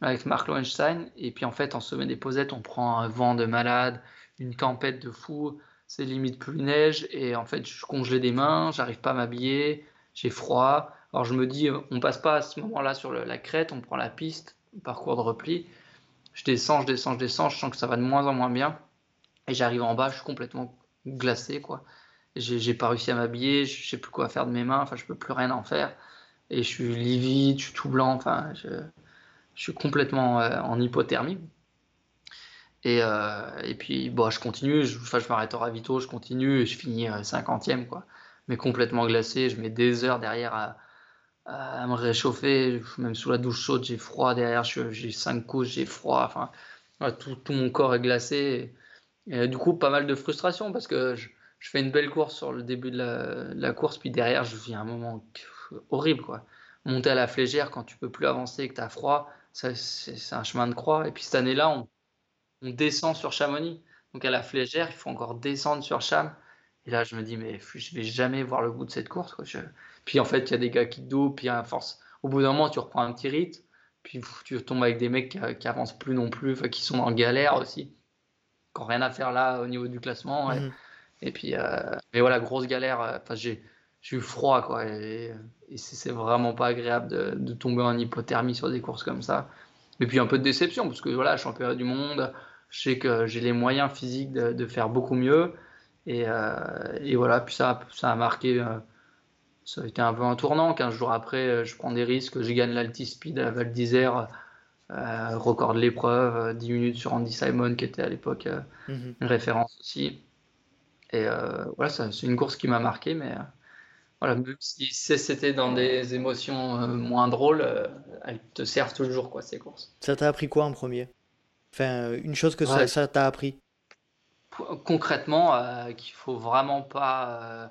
avec Mark Lowenstein. Et puis en fait, en sommet des Posettes, on prend un vent de malade, une tempête de fou, c'est limite plus neige. Et en fait, je suis congelé des mains, j'arrive pas à m'habiller, j'ai froid. Alors je me dis, on passe pas à ce moment-là sur la crête, on prend la piste, parcours de repli. Je descends, je descends, je descends, je sens que ça va de moins en moins bien. Et j'arrive en bas, je suis complètement glacé, quoi. J'ai pas réussi à m'habiller, je sais plus quoi faire de mes mains, enfin je peux plus rien en faire. Et je suis livide, je suis tout blanc, enfin je, suis complètement euh, en hypothermie. Et, euh, et puis bon, je continue, je, enfin, je m'arrête au ravito, je continue je finis euh, 50e quoi. Mais complètement glacé, je mets des heures derrière à, à me réchauffer, même sous la douche chaude, j'ai froid derrière, j'ai cinq couches, j'ai froid, enfin tout, tout mon corps est glacé. Et, et du coup, pas mal de frustration parce que je, je fais une belle course sur le début de la, course, puis derrière, je vis un moment horrible, quoi. Monter à la flégère quand tu peux plus avancer et que tu as froid, c'est un chemin de croix. Et puis cette année-là, on, on descend sur Chamonix. Donc à la flégère, il faut encore descendre sur Cham. Et là, je me dis, mais je vais jamais voir le bout de cette course, quoi. Puis en fait, il y a des gars qui te dopent, puis à force, au bout d'un moment, tu reprends un petit rythme, puis tu tombes avec des mecs qui, qui avancent plus non plus, enfin, qui sont en galère aussi, qui n'ont rien à faire là au niveau du classement. Et, Mhm. et puis, euh, mais voilà, grosse galère. euh, Enfin, j'ai, j'ai eu froid, quoi. Et, et c'est c'est vraiment pas agréable de, de tomber en hypothermie sur des courses comme ça. Et puis un peu de déception, parce que voilà, championnat du monde, je sais que j'ai les moyens physiques de, de faire beaucoup mieux. Et, euh, et voilà, puis ça, ça a marqué. euh, ça a été un peu un tournant. 15 jours après, euh, je prends des risques. Je gagne l'Altispeed à Val d'Isère, euh, record de l'épreuve, euh, 10 minutes sur Andy Simon, qui était à l'époque euh, Mhm. une référence aussi. Et euh, voilà, c'est une course qui m'a marqué, mais euh, voilà, même si c'était dans des émotions euh, moins drôles, euh, elles te servent toujours, quoi, ces courses. Ça t'a appris quoi en premier? Enfin, euh, une chose que ça Ouais. ça t'a appris? Concrètement, euh, qu'il faut vraiment pas euh, euh,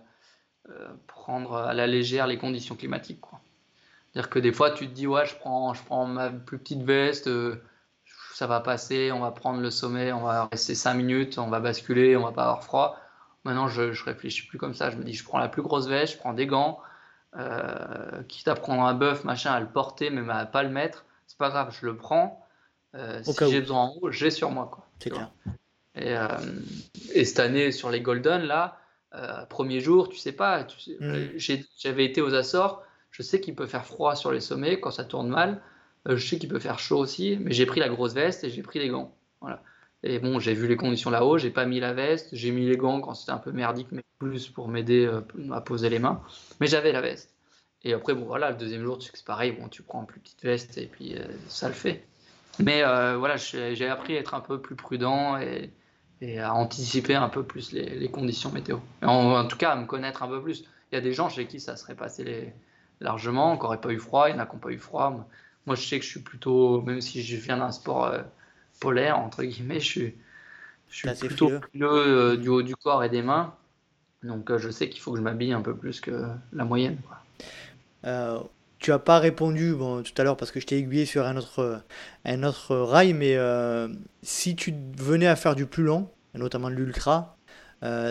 prendre à la légère les conditions climatiques, quoi. C'est-à-dire que des fois, tu te dis, ouais, je prends, je prends ma plus petite veste, euh, ça va passer, on va prendre le sommet, on va rester 5 minutes, on va basculer, on va pas avoir froid. Maintenant, je, je réfléchis plus comme ça. Je me dis, je prends la plus grosse veste, je prends des gants, euh, quitte à prendre un bœuf, machin, à le porter, mais à pas le mettre, c'est pas grave, je le prends. si j'ai besoin en haut, j'ai sur moi. C'est clair. Et, et, cette année, sur les Golden, là, premier jour, tu sais pas, tu mm. j'avais été aux Açores, je sais qu'il peut faire froid sur les sommets quand ça tourne mal. je sais qu'il peut faire chaud aussi, mais j'ai pris la grosse veste et j'ai pris les gants. Voilà. Et bon, j'ai vu les conditions là-haut, j'ai pas mis la veste, j'ai mis les gants quand c'était un peu merdique, mais plus pour m'aider euh, à poser les mains. Mais j'avais la veste. Et après, bon voilà, le deuxième jour, c'est pareil, bon, tu prends une plus petite veste et puis euh, ça le fait. Mais euh, voilà, j'ai appris à être un peu plus prudent et, à anticiper un peu plus les, conditions météo. En, tout cas, à me connaître un peu plus. Il y a des gens chez qui ça serait passé largement, qui n'auraient pas eu froid, il y en a qui n'ont pas eu froid. Moi, je sais que je suis plutôt, même si je viens d'un sport polaire, entre guillemets. Je suis, je suis plutôt euh, du haut du corps et des mains. Donc euh, je sais qu'il faut que je m'habille un peu plus que la moyenne. Euh, tu as pas répondu bon, tout à l'heure parce que je t'ai aiguillé sur un autre, un autre rail, mais si tu venais à faire du plus long, notamment de l'ultra,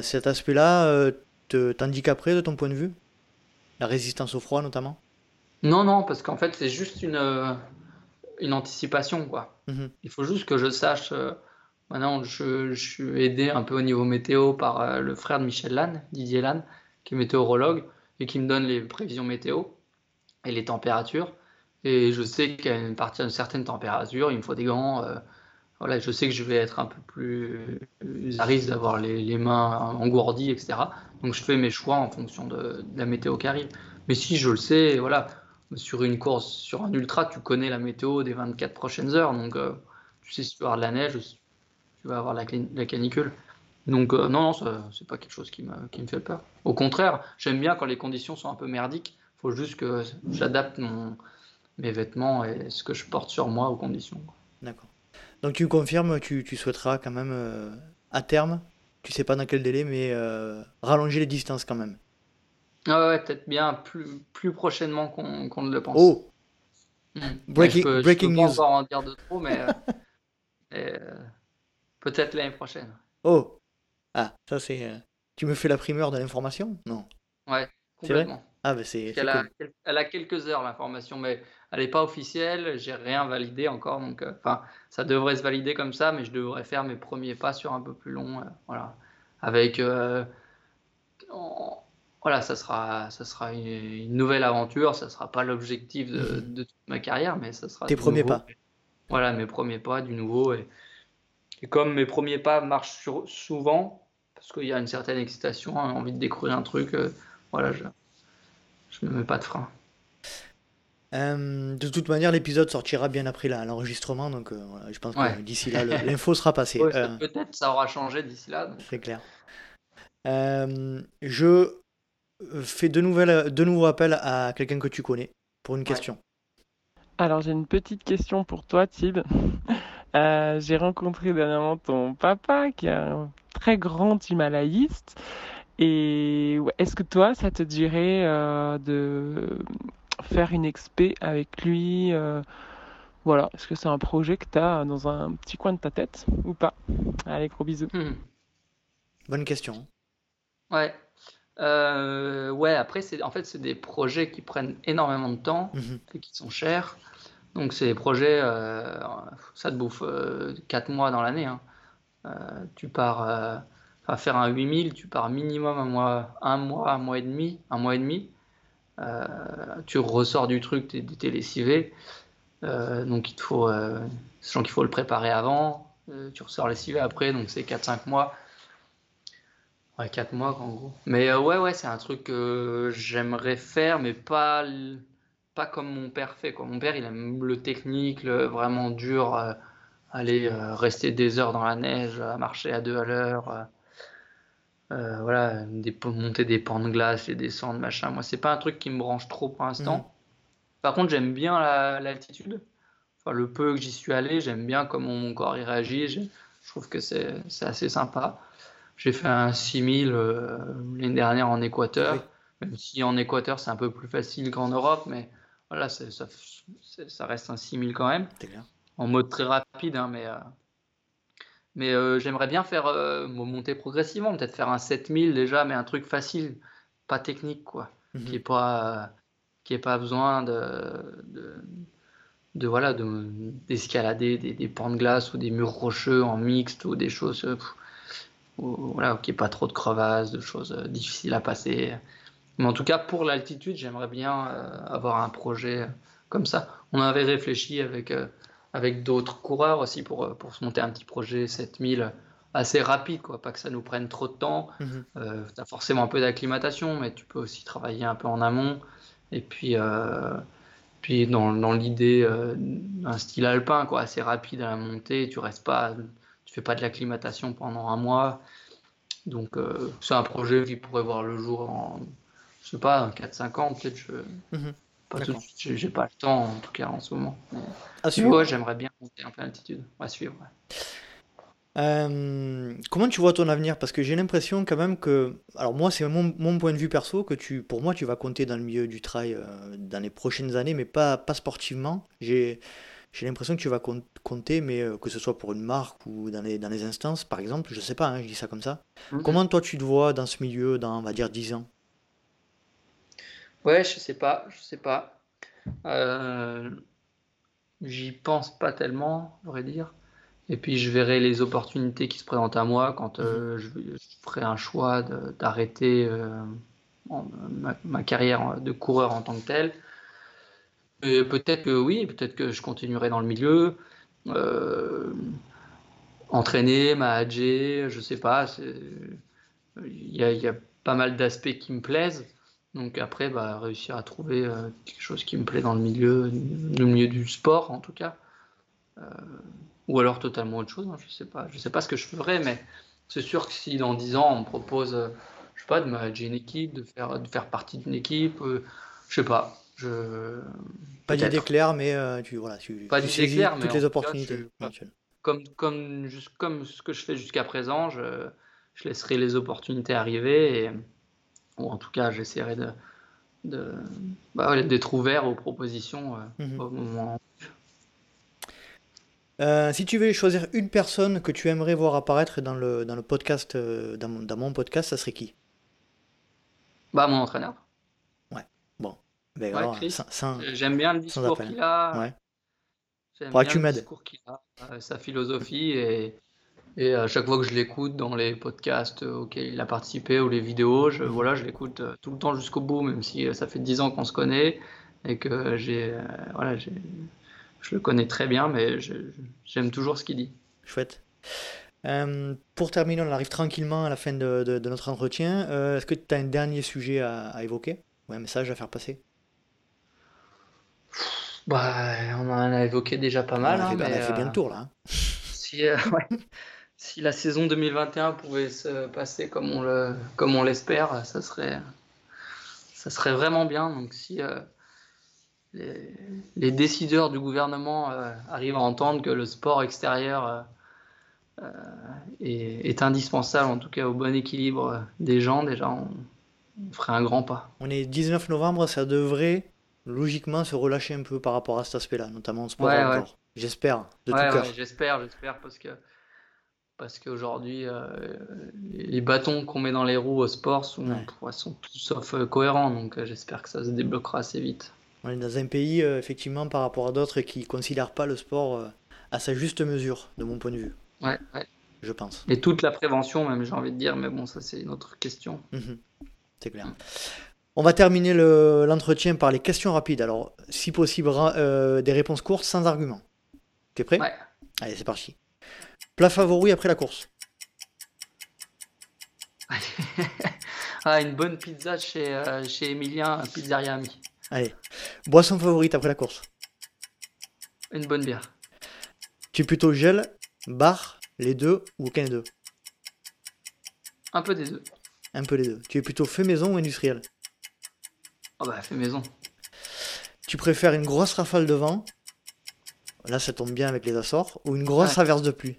cet aspect-là t'handicaperait de ton point de vue? La résistance au froid notamment? Non, non, parce qu'en fait c'est juste une, une anticipation. Quoi. Mhm. Il faut juste que je sache. Euh, maintenant, je, suis aidé un peu au niveau météo par euh, le frère de Michel Lannes, Didier Lannes, qui est météorologue et qui me donne les prévisions météo et les températures. Et je sais qu'à partir d'une certaine température, il me faut des gants. Euh, voilà, je sais que je vais être un peu plus à risque d'avoir les, les, mains engourdies, etc. Donc je fais mes choix en fonction de, la météo qui arrive. Mais si je le sais, voilà, sur une course, sur un ultra, tu connais la météo des 24 prochaines heures. Donc, euh, tu sais si tu vas avoir de la neige, tu vas avoir la, la canicule. Donc, euh, non, non, c'est pas quelque chose qui qui me fait peur. Au contraire, j'aime bien quand les conditions sont un peu merdiques. Il faut juste que j'adapte mes vêtements et ce que je porte sur moi aux conditions. D'accord. Donc, tu confirmes, tu, tu souhaiteras quand même, euh, à terme, tu sais pas dans quel délai, mais rallonger les distances quand même. Ah ouais, peut-être bien plus, plus prochainement qu'on ne le pense. Oh hmm. Breaking, je peux, breaking peux pas en dire de trop, mais euh, euh, peut-être l'année prochaine. Oh Ah, ça c'est. Euh, tu me fais la primeur de l'information? Non Ouais, complètement. Ah, c'est. Elle, a, elle a quelques heures l'information, mais elle n'est pas officielle, j'ai rien validé encore, donc enfin, ça devrait se valider comme ça, mais je devrais faire mes premiers pas sur un peu plus long, voilà, avec voilà, ça sera, ça sera une, nouvelle aventure. Ça sera pas l'objectif de, toute ma carrière, mais ça sera. Tes premiers pas. Voilà, mes premiers pas, du nouveau. Et, comme mes premiers pas marchent souvent, parce qu'il y a une certaine excitation, hein, envie de découvrir un truc, euh, voilà, je, je me mets pas de frein. Euh, de toute manière, l'épisode sortira bien après l'enregistrement, donc euh, je pense que d'ici là, l'info sera passée. Peut-être ça aura changé d'ici là. C'est clair. je fais de, nouvelles, de nouveaux appels à quelqu'un que tu connais pour une question. Alors j'ai une petite question pour toi, Tib. Euh, j'ai rencontré dernièrement ton papa qui est un très grand himalayiste. Et est-ce que toi, ça te dirait euh, de faire une expé avec lui euh, Voilà, est-ce que c'est un projet que tu as dans un petit coin de ta tête ou pas? Allez, gros bisous. Hmm. Bonne question. Ouais, euh, ouais, après, c'est, en fait, c'est des projets qui prennent énormément de temps mhm. et qui sont chers. Donc, c'est des projets, euh, ça te bouffe 4 euh, mois dans l'année. Hein. tu pars, à faire un 8000, tu pars minimum un mois, un mois, un mois et demi, un mois et demi. tu ressors du truc, t'es, t'es lessivé. donc, il te faut, sachant qu'il faut le préparer avant, tu ressors lessivé après, donc c'est 4-5 mois. Ouais, 4 mois en gros. Mais euh, ouais, ouais, c'est un truc que j'aimerais faire, mais pas, pas comme mon père fait. Quoi. Mon père, il aime le technique, le vraiment dur, euh, aller euh, rester des heures dans la neige, marcher à deux à l'heure. Voilà, des, monter des pans de glace, et descendre, machin. Moi, c'est pas un truc qui me branche trop pour l'instant. Mhm. Par contre, j'aime bien l'altitude. enfin, le peu que j'y suis allé, j'aime bien comment mon corps y réagit. Je trouve que c'est assez sympa. J'ai fait un 6000 euh, l'année dernière en Équateur, même si en Équateur c'est un peu plus facile qu'en Europe, mais voilà, ça, ça, reste un 6000 quand même. En mode très rapide, hein, mais, euh, mais euh, j'aimerais bien faire monter progressivement, peut-être faire un 7000 déjà, mais un truc facile, pas technique, quoi, mhm. qui n'ait pas, qui pas besoin de, de voilà d'escalader des, des pans de glace ou des murs rocheux en mixte ou des choses euh, voilà qui est pas trop de crevasses de choses euh, difficiles à passer. Mais en tout cas pour l'altitude j'aimerais bien euh, avoir un projet comme ça. On avait réfléchi avec avec d'autres coureurs aussi pour pour se monter un petit projet 7000 assez rapide quoi pas que ça nous prenne trop de temps mmh tu as forcément un peu d'acclimatation mais tu peux aussi travailler un peu en amont et puis puis dans, dans l'idée euh, d'un style alpin, quoi, assez rapide à la montée, tu restes pas, tu fais pas de l'acclimatation pendant un mois. Donc euh, c'est un projet qui pourrait voir le jour en, je sais pas, 4-5 ans peut-être. Je... Mhm. Pas tout de suite, j'ai pas le temps en tout cas en ce moment. Mais... Ouais, j'aimerais bien monter un peu d'altitude. On va suivre. Euh, comment tu vois ton avenir? Parce que j'ai l'impression quand même que, alors moi c'est mon, mon, point de vue perso, que tu, pour moi tu vas compter dans le milieu du trail euh, dans les prochaines années, mais pas, pas sportivement. J'ai, j'ai l'impression que tu vas compter, mais euh, que ce soit pour une marque ou dans les, dans les instances, par exemple, je sais pas, hein, je dis ça comme ça. Comment toi tu te vois dans ce milieu dans, on va dire, 10 ans? Ouais, je sais pas, je sais pas. J'y pense pas tellement, on dire. Et puis je verrai les opportunités qui se présentent à moi quand euh, mhm. je, ferai un choix d'arrêter euh, ma, carrière de coureur en tant que tel. Peut-être que oui, peut-être que je continuerai dans le milieu, euh, entraîner, manager, je sais pas. Il y, y, a pas mal d'aspects qui me plaisent. Donc après, bah, réussir à trouver quelque chose qui me plaît dans le milieu, le milieu du sport en tout cas ou alors totalement autre chose. Hein, je sais pas. Je sais pas ce que je ferais, mais c'est sûr que si dans 10 ans on me propose, euh, je sais pas, de manager une équipe, de faire, de faire partie d'une équipe, euh, je sais pas. Je... Pas d'idée claire, mais euh, tu voilà, tu, pas tu saisis claire, toutes les opportunités. comme comme juste, comme ce que je fais jusqu'à présent, je, je, laisserai les opportunités arriver et ou en tout cas j'essaierai de de bah, d'être ouvert aux propositions mhm. au moment euh, si tu veux choisir une personne que tu aimerais voir apparaître dans le, dans le podcast, euh, dans, mon, dans, mon, podcast, ça serait qui? Bah, mon entraîneur. Ouais, bon. Ben, J'aime bien le discours qu'il a. Ouais. J'aime bien le discours qu'il a, euh, sa philosophie. Et, et à chaque fois que je l'écoute dans les podcasts auxquels il a participé ou les vidéos, je, voilà, je l'écoute tout le temps jusqu'au bout, même si ça fait 10 ans qu'on se connaît et que j'ai voilà, je le connais très bien, mais j'aime toujours ce qu'il dit. Chouette. Euh, pour terminer, on arrive tranquillement à la fin de, notre entretien. Euh, est-ce que tu as un dernier sujet à, évoquer ou un message à faire passer? Bah, On en a évoqué déjà pas mal. On a fait, hein, bien le tour là. Hein. Si, euh, si, la saison 2021 pouvait se passer comme on l'espère, ça serait, ça serait vraiment bien. Donc si les, décideurs du gouvernement euh, arrivent à entendre que le sport extérieur euh, euh, est, indispensable, en tout cas au bon équilibre des gens, déjà on, ferait un grand pas. On est 19 novembre, ça devrait logiquement se relâcher un peu par rapport à cet aspect-là, notamment en sport encore. J'espère, de tout cœur. j'espère, j'espère, parce que parce qu'aujourd'hui, les bâtons qu'on met dans les roues au sport sont, sont tout sauf cohérents, donc j'espère que ça se débloquera assez vite. On est dans un pays, euh, effectivement, par rapport à d'autres qui ne considèrent pas le sport euh, à sa juste mesure, de mon point de vue. Ouais, ouais. Je pense. Et toute la prévention, même, j'ai envie de dire, mais bon, ça, c'est une autre question. Mhm. C'est clair. On va terminer l'entretien par les questions rapides. Alors, si possible, euh, des réponses courtes sans argument. Tu es prêt? Ouais. Allez, c'est parti. Plat favori après la course ah, une bonne pizza chez, chez Emilien, Pizzeria Ami. Allez. Boisson favorite après la course Une bonne bière. Tu es plutôt gel, bar, les deux ou aucun des deux? Un peu des deux. Un peu des deux. Tu es plutôt fait maison ou industriel? Oh bah fait maison. Tu préfères une grosse rafale de vent Là ça tombe bien avec les Açores. Ou une grosse averse de pluie?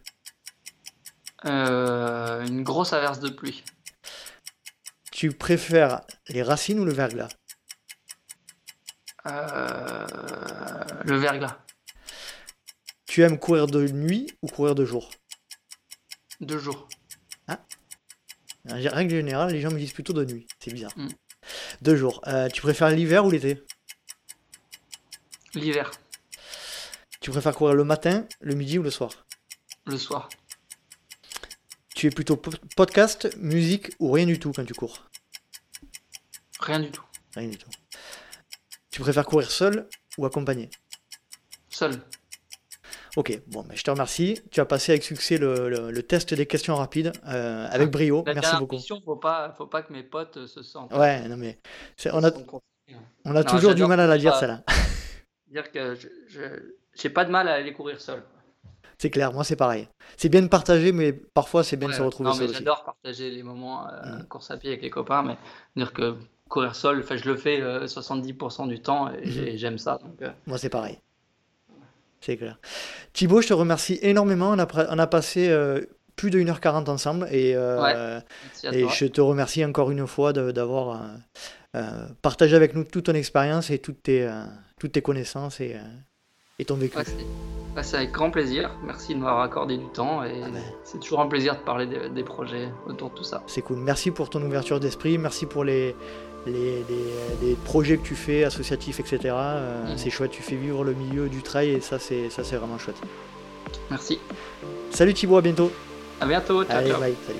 Euh, Une grosse averse de pluie. Tu préfères les racines ou le verglas? Euh, le verglas. Tu aimes courir de nuit ou courir de jour? De jour. Ah. En règle générale, les gens me disent plutôt de nuit. C'est bizarre. Mm. De jour. Euh, tu préfères l'hiver ou l'été? L'hiver. Tu préfères courir le matin, le midi ou le soir? Le soir. Tu es plutôt podcast, musique ou rien du tout quand tu cours Rien du tout. Rien du tout. Tu préfères courir seul ou accompagné Seul. Ok, bon, ben, je te remercie. Tu as passé avec succès le, test des questions rapides euh, avec ah, brio. Merci beaucoup. Question, faut pas, faut pas que mes potes euh, se sentent. Ouais, non mais on a, on a toujours du mal à la dire celle-là. Dire que je j'ai pas de mal à aller courir seul. C'est clair, moi c'est pareil. C'est bien de partager, mais parfois c'est bien de se retrouver non, seul. J'adore partager les moments euh, mm. course à pied avec les copains, mais dire que courir seul, je le fais 70% du temps et mm-hmm. j'aime ça. Moi c'est pareil. C'est clair. Thibaut, je te remercie énormément. On a, on a passé euh, plus de 1h40 ensemble et, euh, et je te remercie encore une fois d'avoir euh, partagé avec nous toute ton expérience et toutes tes, toutes tes connaissances et, et ton vécu. c'est avec grand plaisir. Merci de m'avoir accordé du temps et ah ben. c'est toujours un plaisir de parler des projets autour de tout ça. C'est cool. Merci pour ton ouverture d'esprit. Merci pour les, les, projets que tu fais, associatifs, etc. Euh, mm. C'est chouette, tu fais vivre le milieu du trail et ça c'est ça c'est vraiment chouette. Merci. Salut Thibaut, à bientôt. À bientôt, ciao, Allez, Bye, salut.